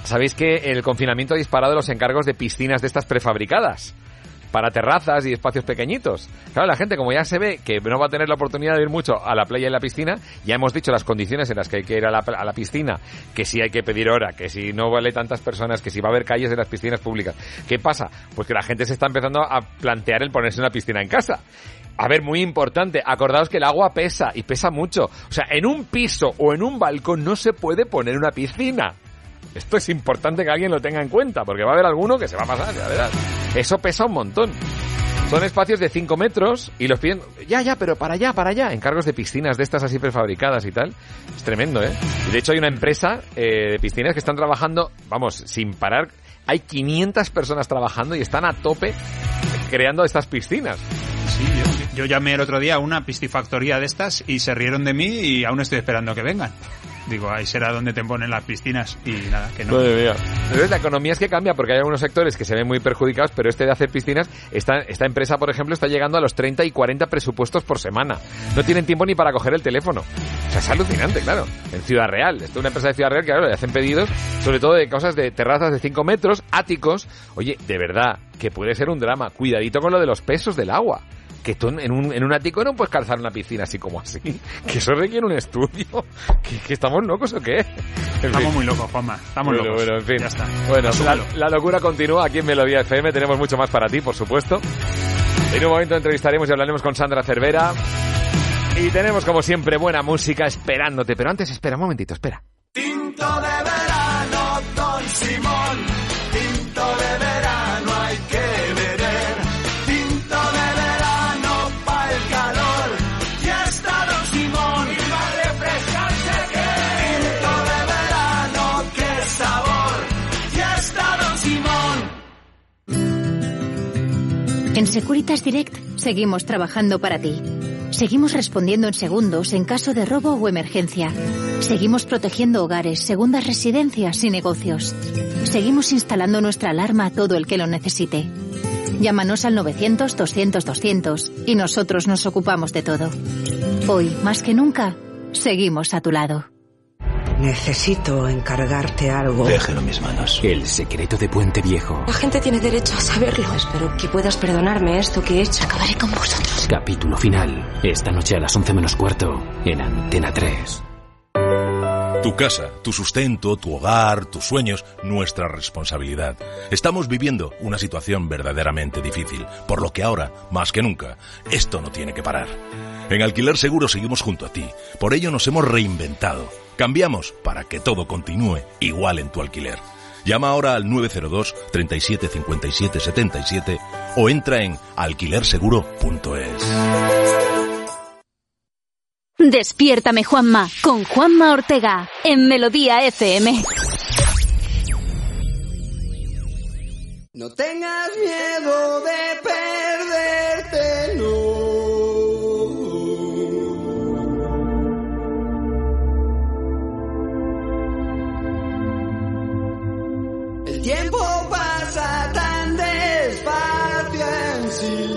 sabéis que el confinamiento ha disparado los encargos de piscinas de estas prefabricadas para terrazas y espacios pequeñitos. Claro, la gente, como ya se ve que no va a tener la oportunidad de ir mucho a la playa y la piscina, ya hemos dicho las condiciones en las que hay que ir a la, a la piscina, que si hay que pedir hora, que si no vale tantas personas, que si va a haber calles en las piscinas públicas. ¿Qué pasa? Pues que la gente se está empezando a plantear el ponerse una piscina en casa. A ver, muy importante, acordaos que el agua pesa y pesa mucho. O sea, en un piso o en un balcón no se puede poner una piscina. Esto es importante que alguien lo tenga en cuenta, porque va a haber alguno que se va a pasar, ya verás. Eso pesa un montón. Son espacios de 5 metros y los piden, ya, ya, pero para allá, para allá, encargos de piscinas de estas así prefabricadas y tal. Es tremendo, ¿eh? De hecho hay una empresa eh, de piscinas que están trabajando, vamos, sin parar. Hay 500 personas trabajando y están a tope creando estas piscinas. Yo, llamé el otro día a una piscifactoría de estas y se rieron de mí y aún estoy esperando que vengan. Digo, ahí será donde te ponen las piscinas y nada, que no. Entonces la economía es que cambia porque hay algunos sectores que se ven muy perjudicados, pero este de hacer piscinas, esta, esta empresa, por ejemplo, está llegando a los 30 y 40 presupuestos por semana. No tienen tiempo ni para coger el teléfono. O sea, es alucinante, claro. En Ciudad Real. Esto es una empresa de Ciudad Real que, claro, le hacen pedidos, sobre todo de cosas de terrazas de 5 metros, áticos. Oye, de verdad, que puede ser un drama. Cuidadito con lo de los pesos del agua. Que tú en un, en un ático no puedes calzar una piscina así como así. (laughs) Que eso requiere un estudio. (laughs) ¿Que, que estamos locos o qué? En Estamos fin. muy locos, Juanma. Estamos Bueno, locos. bueno, en fin. Ya está. Bueno, la, la locura continúa aquí en Melodía FM. Tenemos mucho más para ti, por supuesto. En un momento entrevistaremos y hablaremos con Sandra Cervera. Y tenemos, como siempre, buena música esperándote. Pero antes, espera un momentito, espera. Tinto de verano, Don Simón. En Securitas Direct seguimos trabajando para ti. Seguimos respondiendo en segundos en caso de robo o emergencia. Seguimos protegiendo hogares, segundas residencias y negocios. Seguimos instalando nuestra alarma a todo el que lo necesite. Llámanos al 900-200-200 y nosotros nos ocupamos de todo. Hoy, más que nunca, seguimos a tu lado. Necesito encargarte algo. Déjelo en mis manos. El secreto de Puente Viejo. La gente tiene derecho a saberlo. Espero que puedas perdonarme esto que he hecho. Acabaré con vosotros. Capítulo final. Esta noche a las 11 menos cuarto. En Antena 3. Tu casa, tu sustento, tu hogar, tus sueños, nuestra responsabilidad. Estamos viviendo una situación verdaderamente difícil, por lo que ahora, más que nunca, esto no tiene que parar. En Alquiler Seguro seguimos junto a ti, por ello nos hemos reinventado. Cambiamos para que todo continúe igual en tu alquiler. Llama ahora al 902 37 57 77 o entra en alquilerseguro.es. Despiértame Juanma con Juanma Ortega en Melodía FM. No tengas miedo de perderte,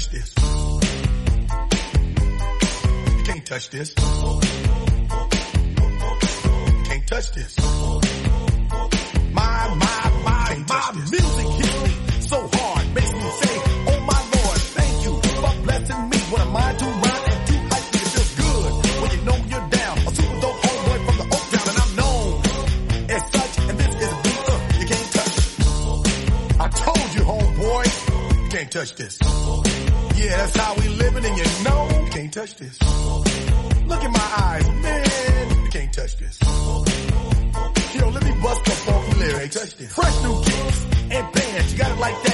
touch this. You can't touch this. You can't touch this. My, my, my, my music hits me so hard. Makes me say, oh my lord, thank you for blessing me. What am I to and too? It feels good when you know you're down. A super dope from the Oak Town and I'm known as such. And this is a beat uh, you can't touch. I told you, homeboy, you can't touch this. Yeah, that's how we living and you know you can't touch this. Look in my eyes, man, you can't touch this. Yo, let me bust the funky lyrics. Touch this. Fresh new kicks and bands, you got it like that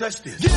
touch this.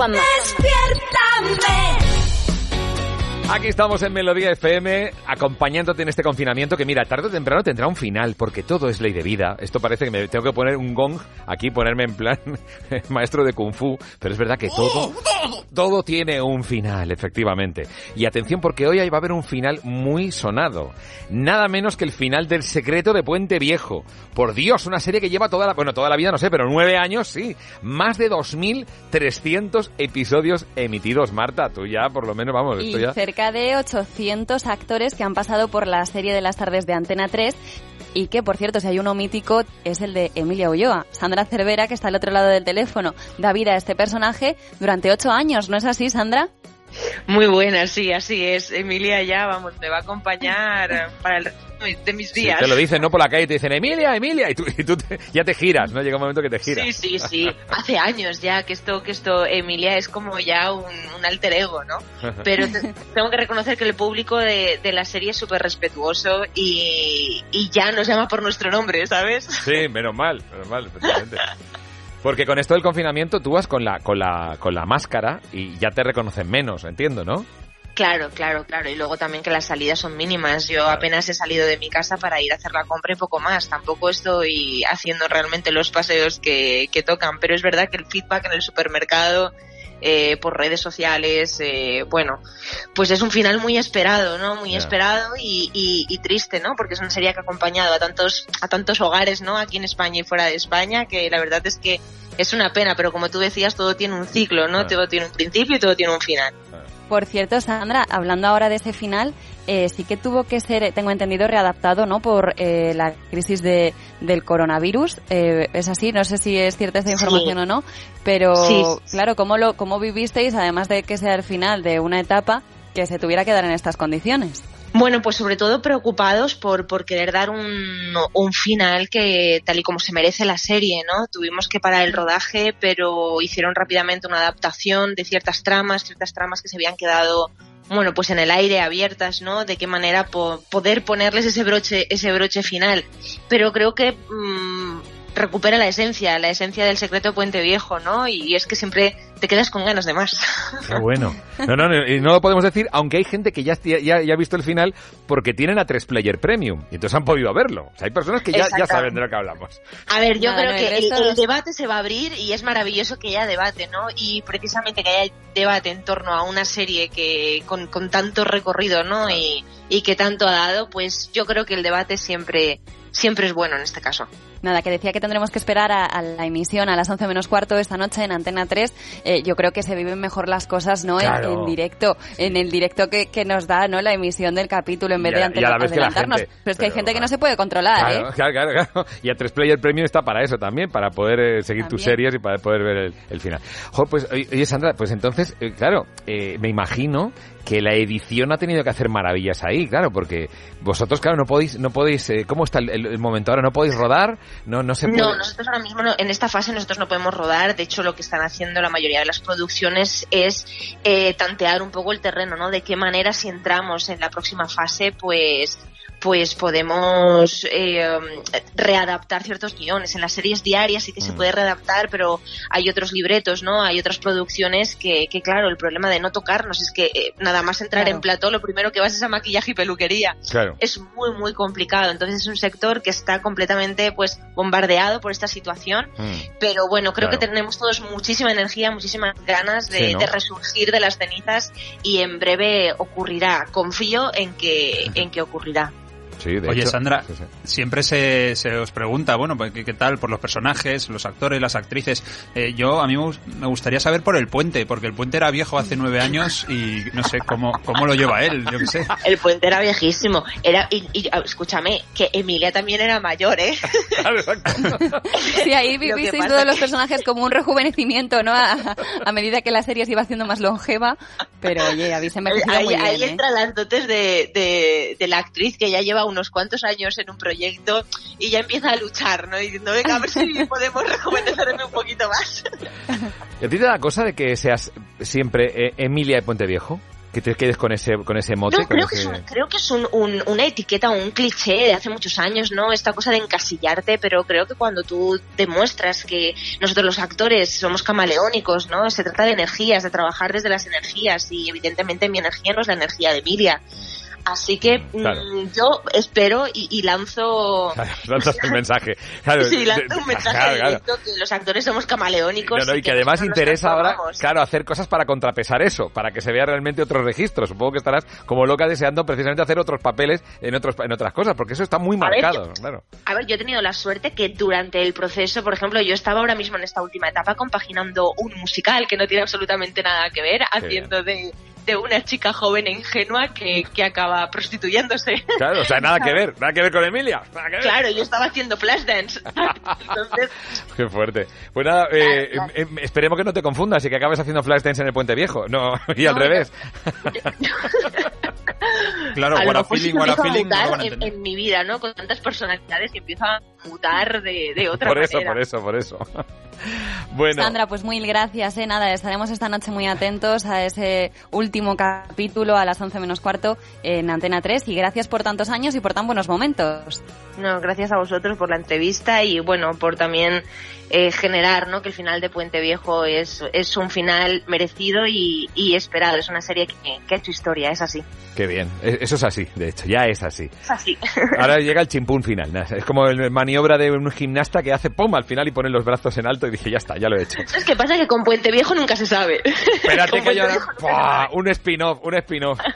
Juanma. Despiértame. Aquí estamos en Melodía FM, acompañándote en este confinamiento que, mira, tarde o temprano tendrá un final, porque todo es ley de vida. Esto parece que me tengo que poner un gong aquí, ponerme en plan (laughs) maestro de Kung Fu, pero es verdad que todo, todo tiene un final, efectivamente. Y atención, porque hoy va a haber un final muy sonado. Nada menos que el final del secreto de Puente Viejo. Por Dios, una serie que lleva toda la, bueno, toda la vida, no sé, pero nueve años, sí. Más de 2.300 episodios emitidos, Marta. Tú ya, por lo menos, vamos, Y esto ya... cerca de 800 actores que han pasado por la serie de las tardes de Antena 3 y que, por cierto, si hay uno mítico es el de Emilia Ulloa. Sandra Cervera, que está al otro lado del teléfono, da vida a este personaje durante ocho años, ¿no es así, Sandra? Muy buena, sí, así es. Emilia ya, vamos, me va a acompañar para el de mis Sí, días. te lo dicen, ¿no? Por la calle te dicen, Emilia, Emilia, y tú, y tú te- ya te giras, ¿no? Llega un momento que te giras. Sí, sí, sí. Hace años ya que esto, que esto, Emilia es como ya un, un alter ego, ¿no? (laughs) Pero te- tengo que reconocer que el público de, de la serie es súper respetuoso y, y ya nos llama por nuestro nombre, ¿sabes? Sí, menos mal, menos mal, efectivamente. Porque con esto del confinamiento tú vas con la, con la, con la máscara y ya te reconocen menos, entiendo, ¿no? Claro, claro, claro. Y luego también que las salidas son mínimas. Yo apenas he salido de mi casa para ir a hacer la compra y poco más. Tampoco estoy haciendo realmente los paseos que, que tocan. Pero es verdad que el feedback en el supermercado, eh, por redes sociales, eh, bueno, pues es un final muy esperado, ¿no? Muy esperado y, y- y triste, ¿no? Porque es una serie que ha acompañado a tantos, a tantos hogares, ¿no? Aquí en España y fuera de España, que la verdad es que es una pena, pero como tú decías, todo tiene un ciclo, ¿no? Todo tiene un principio y todo tiene un final. Por cierto, Sandra, hablando ahora de ese final, eh, sí que tuvo que ser, tengo entendido, readaptado, ¿no? Por eh, la crisis de, del coronavirus. Eh, es así, no sé si es cierta esta información Sí. o no, pero Sí. claro, ¿cómo lo cómo vivisteis, además de que sea el final de una etapa, que se tuviera que dar en estas condiciones? Bueno, pues sobre todo preocupados por, por querer dar un, un final que tal y como se merece la serie, ¿no? Tuvimos que parar el rodaje, pero hicieron rápidamente una adaptación de ciertas tramas, ciertas tramas que se habían quedado, bueno, pues en el aire abiertas, ¿no? De qué manera po- poder ponerles ese broche, ese broche final. Pero creo que mm, recupera la esencia, la esencia del secreto Puente Viejo, ¿no? Y es que siempre te quedas con ganas de más. (laughs) Qué bueno. No, no, no, y no lo podemos decir, aunque hay gente que ya, ya, ya ha visto el final porque tienen a 3 Player Premium y entonces han podido verlo. O sea, hay personas que ya, ya saben de lo que hablamos. A ver, yo creo no, que el el, resto- el debate se va a abrir y es maravilloso que haya debate, ¿no? Y precisamente que haya debate en torno a una serie que con, con tanto recorrido, ¿no? Y, y que tanto ha dado, pues yo creo que el debate siempre siempre es bueno en este caso. Nada, que decía que tendremos que esperar a, a la emisión a las 11 menos cuarto esta noche en Antena 3. Eh, yo creo que se viven mejor las cosas, ¿no? En- Claro. En, directo, en el directo que, que nos da, ¿no? La emisión del capítulo en vez Y de a la adelantarnos. gente- pero es que hay gente que no se puede controlar, Claro, ¿eh? (laughs) claro, claro, claro. Y a 3 Player Premium está para eso también, para poder eh, seguir tus También. series y para poder ver el, el final. Jo, pues, oye, Sandra, pues entonces, eh, claro, eh, me imagino que la edición ha tenido que hacer maravillas ahí, claro, porque vosotros, claro, no podéis, no podéis, eh, ¿cómo está el- el momento ahora? ¿No podéis rodar? No, no se puede. No, nosotros ahora mismo no- en esta fase nosotros no podemos rodar. De hecho, lo que están haciendo la mayoría de las producciones es eh, tantear un poco el terreno, ¿no? De qué manera si entramos en la próxima fase, pues pues podemos eh, readaptar ciertos guiones. En las series diarias sí que se Mm. puede readaptar, pero hay otros libretos, ¿no? Hay otras producciones que, que claro, el problema de no tocarnos es que eh, nada más entrar Claro. en plató, lo primero que vas es a maquillaje y peluquería Claro. es muy muy complicado entonces es un sector que está completamente pues bombardeado por esta situación Mm. pero bueno creo Claro. que tenemos todos muchísima energía muchísimas ganas de, Sí, ¿no? de resurgir de las cenizas y en breve ocurrirá confío en que (laughs) en que ocurrirá Sí, de Oye, hecho, Sandra, sí, sí. siempre se, se os pregunta, bueno, pues, ¿qué, qué tal por los personajes, los actores, las actrices? Eh, yo, a mí me gus- me gustaría saber por el puente, porque el puente era viejo hace nueve años y no sé cómo, cómo lo lleva él, yo qué sé. (laughs) El puente era viejísimo. Era, y, y, ah, escúchame, que Emilia también era mayor, ¿eh? (laughs) (laughs) Sí, ahí vivisteis todos los personajes como un rejuvenecimiento, ¿no? A, a medida que la serie se iba haciendo más longeva. Pero oye, habéis envejecido Ahí, muy bien, ahí ¿eh? entran las dotes de, de, de la actriz que ya lleva unos cuantos años en un proyecto y ya empieza a luchar, ¿no? Diciendo, venga, a ver si (laughs) podemos rejuvenecerme un poquito más. ¿Y a ti te da cosa de que seas siempre eh, Emilia de Puente Viejo? Que te quedes con ese, con ese mote. No, con creo que ese- es, un- creo que es un- un- una etiqueta o un cliché de hace muchos años, ¿no? Esta cosa de encasillarte, pero creo que cuando tú demuestras que nosotros los actores somos camaleónicos, ¿no? Se trata de energías, de trabajar desde las energías y evidentemente mi energía no es la energía de Emilia. Así que mm, Claro. yo espero y, y lanzo... (laughs) Lanzas el mensaje. Claro, sí, lanzo un mensaje directo que los actores somos camaleónicos. No, no, y que además interesa ahora, claro, hacer cosas para contrapesar eso, para que se vea realmente otros registros. Supongo que estarás como loca deseando precisamente hacer otros papeles en otros en otras cosas, porque eso está muy A ver, marcado, claro. A ver, yo he tenido la suerte que durante el proceso, por ejemplo, yo estaba ahora mismo en esta última etapa compaginando un musical que no tiene absolutamente nada que ver, haciendo de, de una chica joven e ingenua que, que acaba prostituyéndose. Claro, o sea, nada que ver, nada que ver con Emilia. nada que ver. Claro, yo estaba haciendo flash dance. (laughs) Entonces, Qué fuerte. Pues nada, eh, eh, esperemos que no te confundas y que acabes haciendo flash dance en el Puente Viejo. No, (laughs) y al No, revés. (laughs) Claro, a lo what a mejor feeling, feeling, no en, en mi vida, ¿no? Con tantas personalidades que empiezo a mutar de, de otra Por eso, manera. por eso, por eso. (laughs) Bueno, Sandra, pues mil gracias, ¿eh? Nada, estaremos esta noche muy atentos a ese último capítulo a las 11 menos cuarto en Antena 3 y gracias por tantos años y por tan buenos momentos. No, gracias a vosotros por la entrevista y bueno, por también eh, generar, ¿no? Que el final de Puente Viejo es, es un final merecido y, y esperado. Es una serie que, que ha hecho historia, es así. qué bien. E- Eso es así, de hecho, ya es así. Es así. (laughs) Ahora llega el chimpún final. nada, Es como el maniobra de un gimnasta que hace pum al final y pone los brazos en alto y dije, ya está, ya lo he hecho. Es que pasa que con Puente Viejo nunca se sabe. Espérate (laughs) que yo. Un spin-off, un spin-off. (laughs)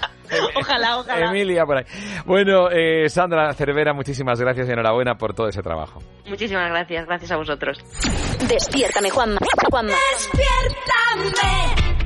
(laughs) Ojalá, ojalá. Emilia por ahí. Bueno, eh, Sandra Cervera, muchísimas gracias y enhorabuena por todo ese trabajo. Muchísimas gracias, gracias a vosotros. Despiértame, Juanma. Juanma. Despiértame.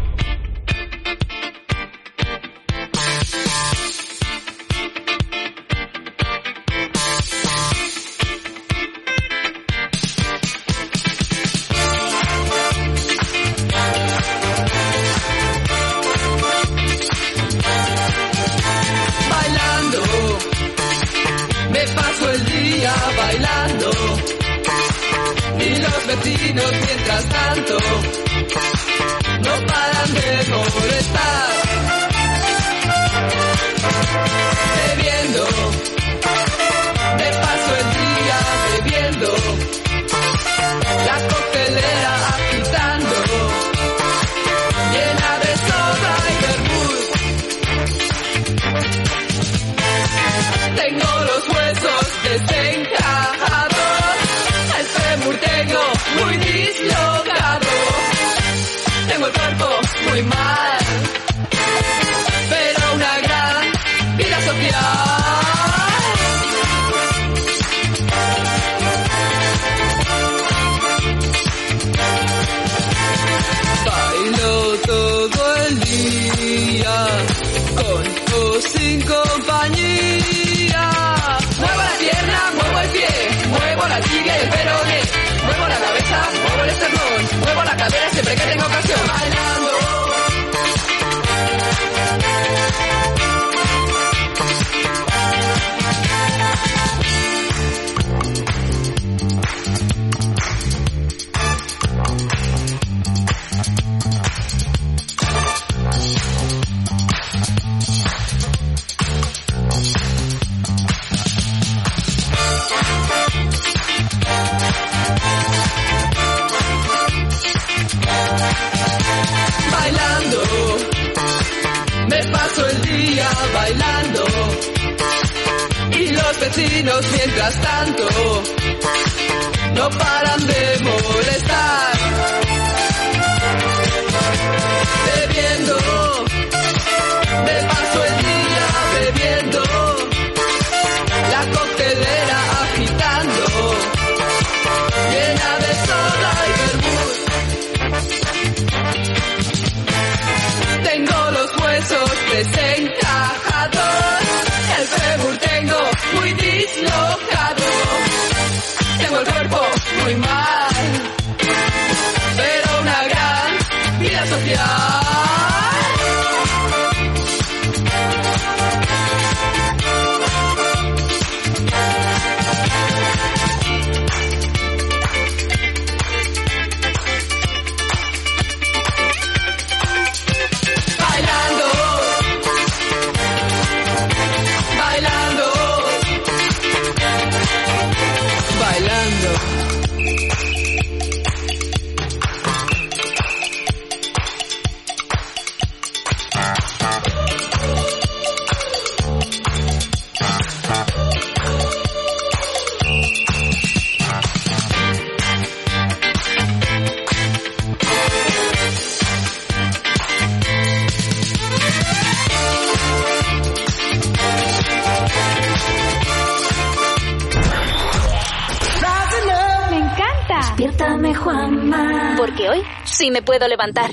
Me puedo levantar.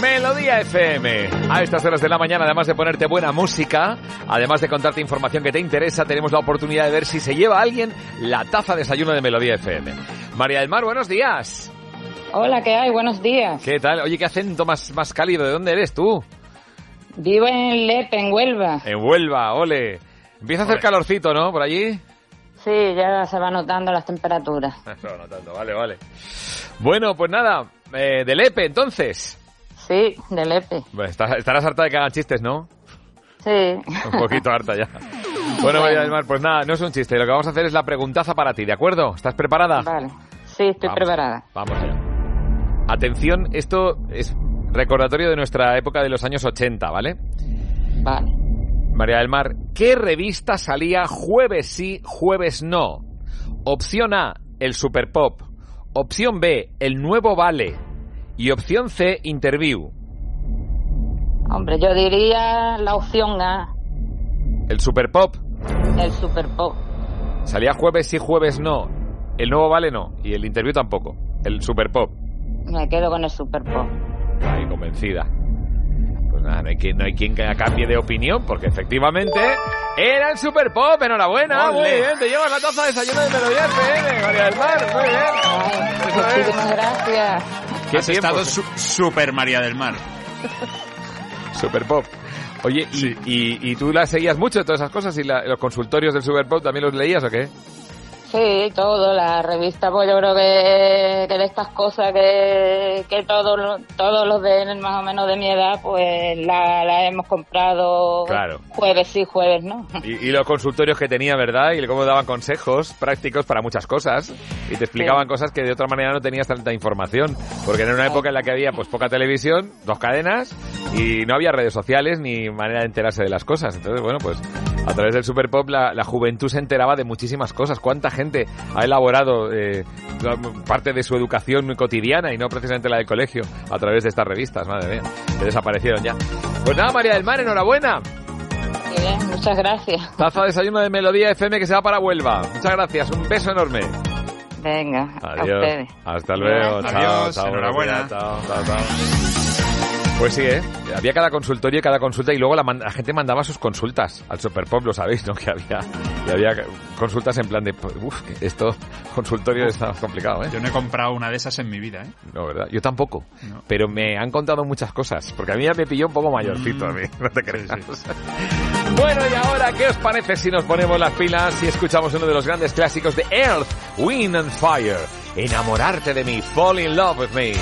Melodía FM. A estas horas de la mañana, además de ponerte buena música, además de contarte información que te interesa, tenemos la oportunidad de ver si se lleva alguien la taza de desayuno de Melodía FM. María del Mar, buenos días. Hola, ¿qué hay? Buenos días. ¿Qué tal? Oye, qué acento más, más cálido. ¿De dónde eres tú? Vivo en Lepe, en Huelva. En Huelva, ole. Empieza a hacer calorcito, ¿no? Por allí. Sí, ya se va notando las temperaturas. No, no tanto, vale, vale. Bueno, pues nada, eh, de Lepe, entonces. Sí, de Lepe. Bueno, estar- estarás harta de que hagan chistes, ¿no? Sí. (laughs) Un poquito harta ya. Bueno, María del Mar, pues nada, no es un chiste. Lo que vamos a hacer es la preguntaza para ti, ¿de acuerdo? ¿Estás preparada? Vale. Sí, estoy Vamos. preparada. Vamos allá. Atención, esto es recordatorio de nuestra época de los años 80, ¿vale? Vale. María del Mar, ¿qué revista salía jueves sí, jueves no? Opción A, el Super Pop. Opción B, el Nuevo Vale. Y opción C, Interview. Hombre, yo diría la opción A, El Super Pop el Super Pop. salía jueves sí, jueves no. El Nuevo Vale no. Y el Interview tampoco. El Super Pop. Me quedo con el Super Pop. Ahí, convencida. Nada, no hay, quien, no hay quien cambie de opinión, porque efectivamente era el Super Pop. Enhorabuena, muy bien. Te llevas la taza de desayuno de Melodía FM, María del Mar. Muy bien. Es. Muchísimas gracias. ¿Qué Has tiempo? estado su- super María del Mar. Super Pop. Oye, y, y, y tú las seguías mucho, todas esas cosas? ¿Y la- los consultorios del Super Pop también los leías o qué? Sí, todo, la revista, pues yo creo que, que de estas cosas que, que todos, todos los de más o menos de mi edad, pues la, la hemos comprado Claro. jueves sí, jueves no. Y, y los consultorios que tenía, ¿verdad? Y cómo daban consejos prácticos para muchas cosas. Y te explicaban cosas que de otra manera no tenías tanta información. Porque era una época en la que había pues poca televisión, dos cadenas, y no había redes sociales ni manera de enterarse de las cosas. Entonces, bueno, pues a través del Super Pop la, la juventud se enteraba de muchísimas cosas. ¿Cuánta gente ha elaborado eh, parte de su educación cotidiana y no precisamente la del colegio a través de estas revistas? Madre mía, que desaparecieron ya. Pues nada, María del Mar, enhorabuena. Muy bien, muchas gracias. Taza de desayuno de Melodía FM que se va para Huelva. Muchas gracias, un beso enorme. Venga, a Adiós. ustedes. Hasta luego. Adiós. Chao, Adiós, chao, enhorabuena. chao, chao, chao. Pues sí, ¿eh? Había cada consultorio y cada consulta y luego la, gente mandaba sus consultas al Superpop, lo sabéis, ¿no? (laughs) Que había, que había consultas en plan de, pues, uff, esto, (laughs) consultorio está complicado, ¿eh? Yo no he comprado una de esas en mi vida, ¿eh? No, ¿verdad? Yo tampoco. Pero me han contado muchas cosas. Porque a mí ya me pilló un poco mayorcito, a mí. (laughs) No te creas. Bueno, y ahora, ¿qué os parece si nos ponemos las pilas y escuchamos uno de los grandes clásicos de Earth, Wind and Fire? Enamorarte de mí, fall in love with me.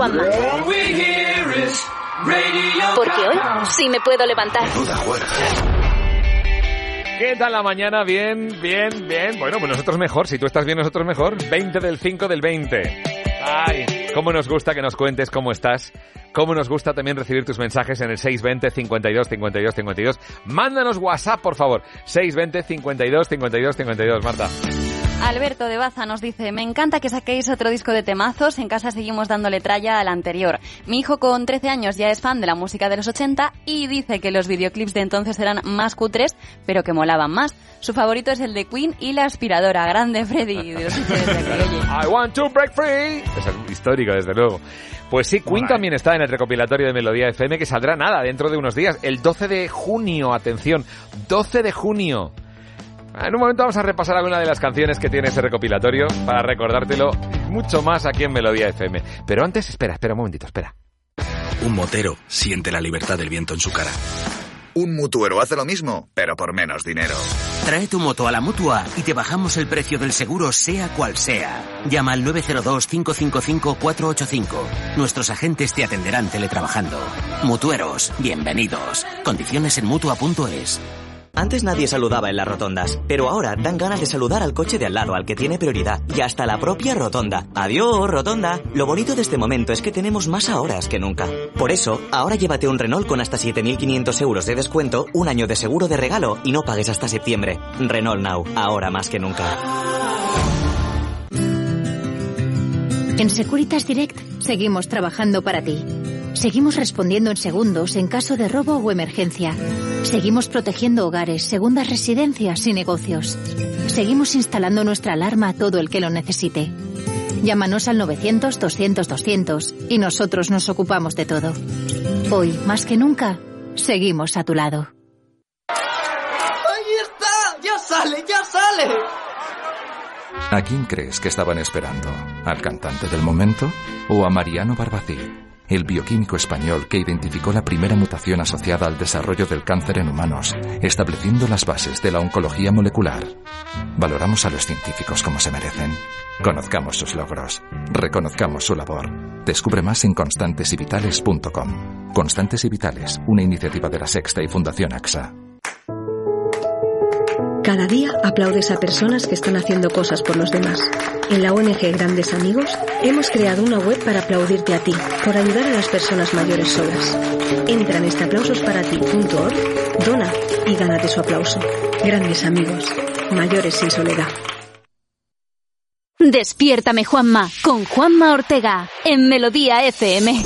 Juanma. Porque hoy sí me puedo levantar. ¿Qué tal la mañana? Bien, bien, bien. Bueno, pues nosotros mejor. Si tú estás bien, nosotros mejor. 20 del 5 del 20. Ay, cómo nos gusta que nos cuentes cómo estás. Cómo nos gusta también recibir tus mensajes en el 620 52 52 52. Mándanos WhatsApp, por favor. 620 52 52 52, Marta. Alberto de Baza nos dice, me encanta que saquéis otro disco de temazos, en casa seguimos dándole tralla al anterior. Mi hijo con 13 años ya es fan de la música de los 80 y dice que los videoclips de entonces eran más cutres, pero que molaban más. Su favorito es el de Queen y la aspiradora. Grande Freddy. oye. (laughs) I want to break free. Es histórico, desde luego. Pues sí, Queen también está en el recopilatorio de Melodía FM que saldrá nada dentro de unos días. El 12 de junio, atención, 12 de junio. En un momento vamos a repasar alguna de las canciones que tiene ese recopilatorio para recordártelo mucho más aquí en Melodía FM. Pero antes, espera, espera un momentito, espera. Un motero siente la libertad del viento en su cara. Un mutuero hace lo mismo, pero por menos dinero. Trae tu moto a la mutua y te bajamos el precio del seguro, sea cual sea. Llama al 902-555-485. Nuestros agentes te atenderán teletrabajando. Mutueros, bienvenidos. Condiciones en mutua.es. Antes nadie saludaba en las rotondas, pero ahora dan ganas de saludar al coche de al lado, al que tiene prioridad, y hasta la propia rotonda. Adiós, rotonda. Lo bonito de este momento es que tenemos más horas que nunca. Por eso, ahora llévate un Renault con hasta 7.500 euros de descuento, un año de seguro de regalo y no pagues hasta septiembre. Renault Now, ahora más que nunca. En Securitas Direct seguimos trabajando para ti. Seguimos respondiendo en segundos en caso de robo o emergencia. Seguimos protegiendo hogares, segundas residencias y negocios. Seguimos instalando nuestra alarma a todo el que lo necesite. Llámanos al 900-200-200 y nosotros nos ocupamos de todo. Hoy, más que nunca, seguimos a tu lado. ¡Ahí está! ¡Ya sale, ya sale! ¿A quién crees que estaban esperando? ¿Al cantante del momento o a Mariano Barbací? el bioquímico español que identificó la primera mutación asociada al desarrollo del cáncer en humanos, estableciendo las bases de la oncología molecular. Valoramos a los científicos como se merecen. Conozcamos sus logros. Reconozcamos su labor. Descubre más en constantesivitales.com. Constantes y Vitales, una iniciativa de la Sexta y Fundación AXA. Cada día aplaudes a personas que están haciendo cosas por los demás. En la ONG Grandes Amigos hemos creado una web para aplaudirte a ti, por ayudar a las personas mayores solas. Entra en esteaplausosparati.org, dona y gánate su aplauso. Grandes Amigos, mayores sin soledad. Despiértame Juanma, con Juanma Ortega, en Melodía FM.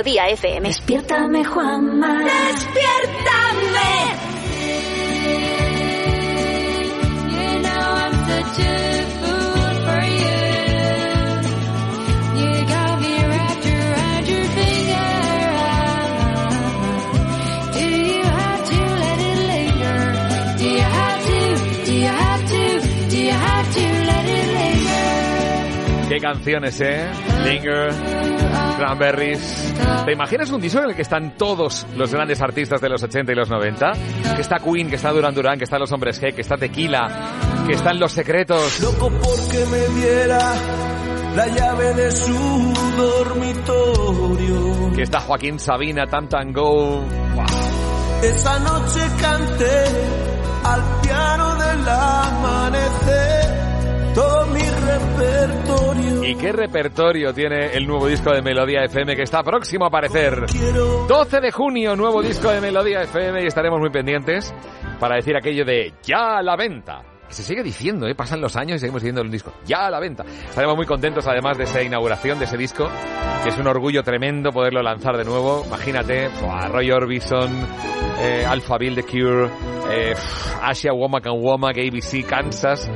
Melodía FM. Despiértame, Juanma. Qué canciones, ¿eh? Linger, Cranberries. ¿Te imaginas un disco en el que están todos los grandes artistas de los 80 y los 90? Que está Queen, que está Duran Duran, que están los Hombres G, que está Tequila, que están Los Secretos. Loco porque me diera la llave de su dormitorio. Que está Joaquín Sabina, Tam Tango. Esa noche canté al piano del amanecer todo mi repertorio. ¿Y qué repertorio tiene el nuevo disco de Melodía FM que está próximo a aparecer? 12 de junio, nuevo disco de Melodía FM y estaremos muy pendientes para decir aquello de ya a la venta. Que se sigue diciendo, ¿eh? pasan los años y seguimos diciendo el disco ya a la venta. Estaremos muy contentos además de esa inauguración de ese disco, que es un orgullo tremendo poderlo lanzar de nuevo. Imagínate, buah, Roy Orbison, eh, Alphaville The Cure, eh, Asia Womack and Womack, ABC, Kansas,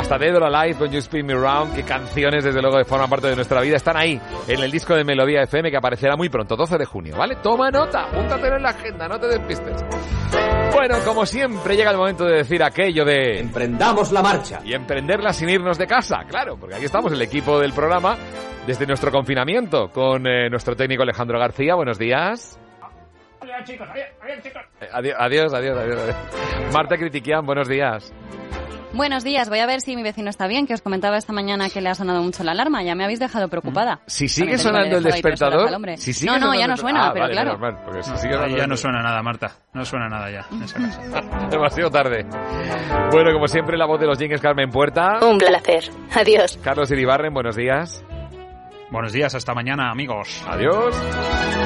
hasta Dead or Alive, When You Spin Me Round, que canciones desde luego de forma parte de nuestra vida están ahí en el disco de Melodía FM que aparecerá muy pronto, 12 de junio, ¿vale? Toma nota, apúntatelo en la agenda, no te despistes. Bueno, como siempre llega el momento de decir aquello de... Emprendamos la marcha. Y emprenderla sin irnos de casa, claro, porque aquí estamos el equipo del programa desde nuestro confinamiento con eh, nuestro técnico Alejandro García. Buenos días. Adiós, chicos. Adiós, adiós, chicos. Eh, adi- Adiós, adiós, adiós, adiós. Marta Critiquian, buenos días. Buenos días, voy a ver si mi vecino está bien, que os comentaba esta mañana que le ha sonado mucho la alarma, ya me habéis dejado preocupada. Si sigue sonando el despertador... al hombre. Si sigue no, no, ya no suena, Ah, pero vale, claro. porque si sigue ya no suena nada, Marta. No suena nada ya, en esa casa. (laughs) Demasiado tarde. Bueno, como siempre, la voz de los jingles Carmen Puerta. Un placer. Adiós. Carlos Iribarren, buenos días. Buenos días, hasta mañana, amigos. Adiós.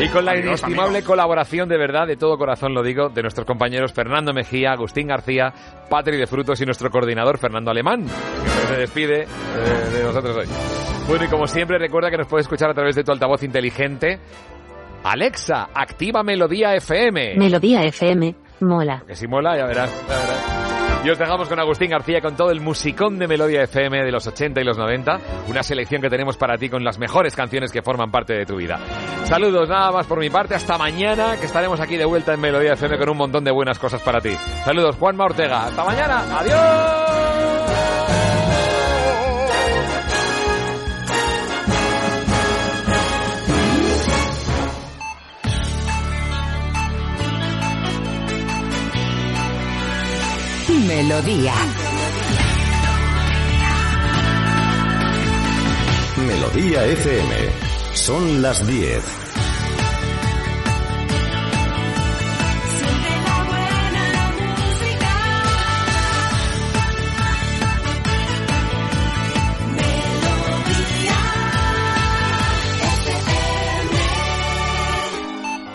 Y con la Adiós, inestimable amigos. colaboración, de verdad, de todo corazón lo digo, de nuestros compañeros Fernando Mejía, Agustín García, Patri de Frutos y nuestro coordinador Fernando Alemán, que se despide eh, de nosotros hoy. Bueno, y como siempre, recuerda que nos puedes escuchar a través de tu altavoz inteligente. Alexa, activa Melodía FM. Melodía FM, mola. Que si mola, ya verás, ya verás. Y os dejamos con Agustín García con todo el musicón de Melodía FM de los 80 y los 90. Una selección que tenemos para ti con las mejores canciones que forman parte de tu vida. Saludos nada más por mi parte. Hasta mañana, que estaremos aquí de vuelta en Melodía FM con un montón de buenas cosas para ti. Saludos, Juanma Ortega. Hasta mañana. Adiós. Melodía. Melodía FM. Son las 10.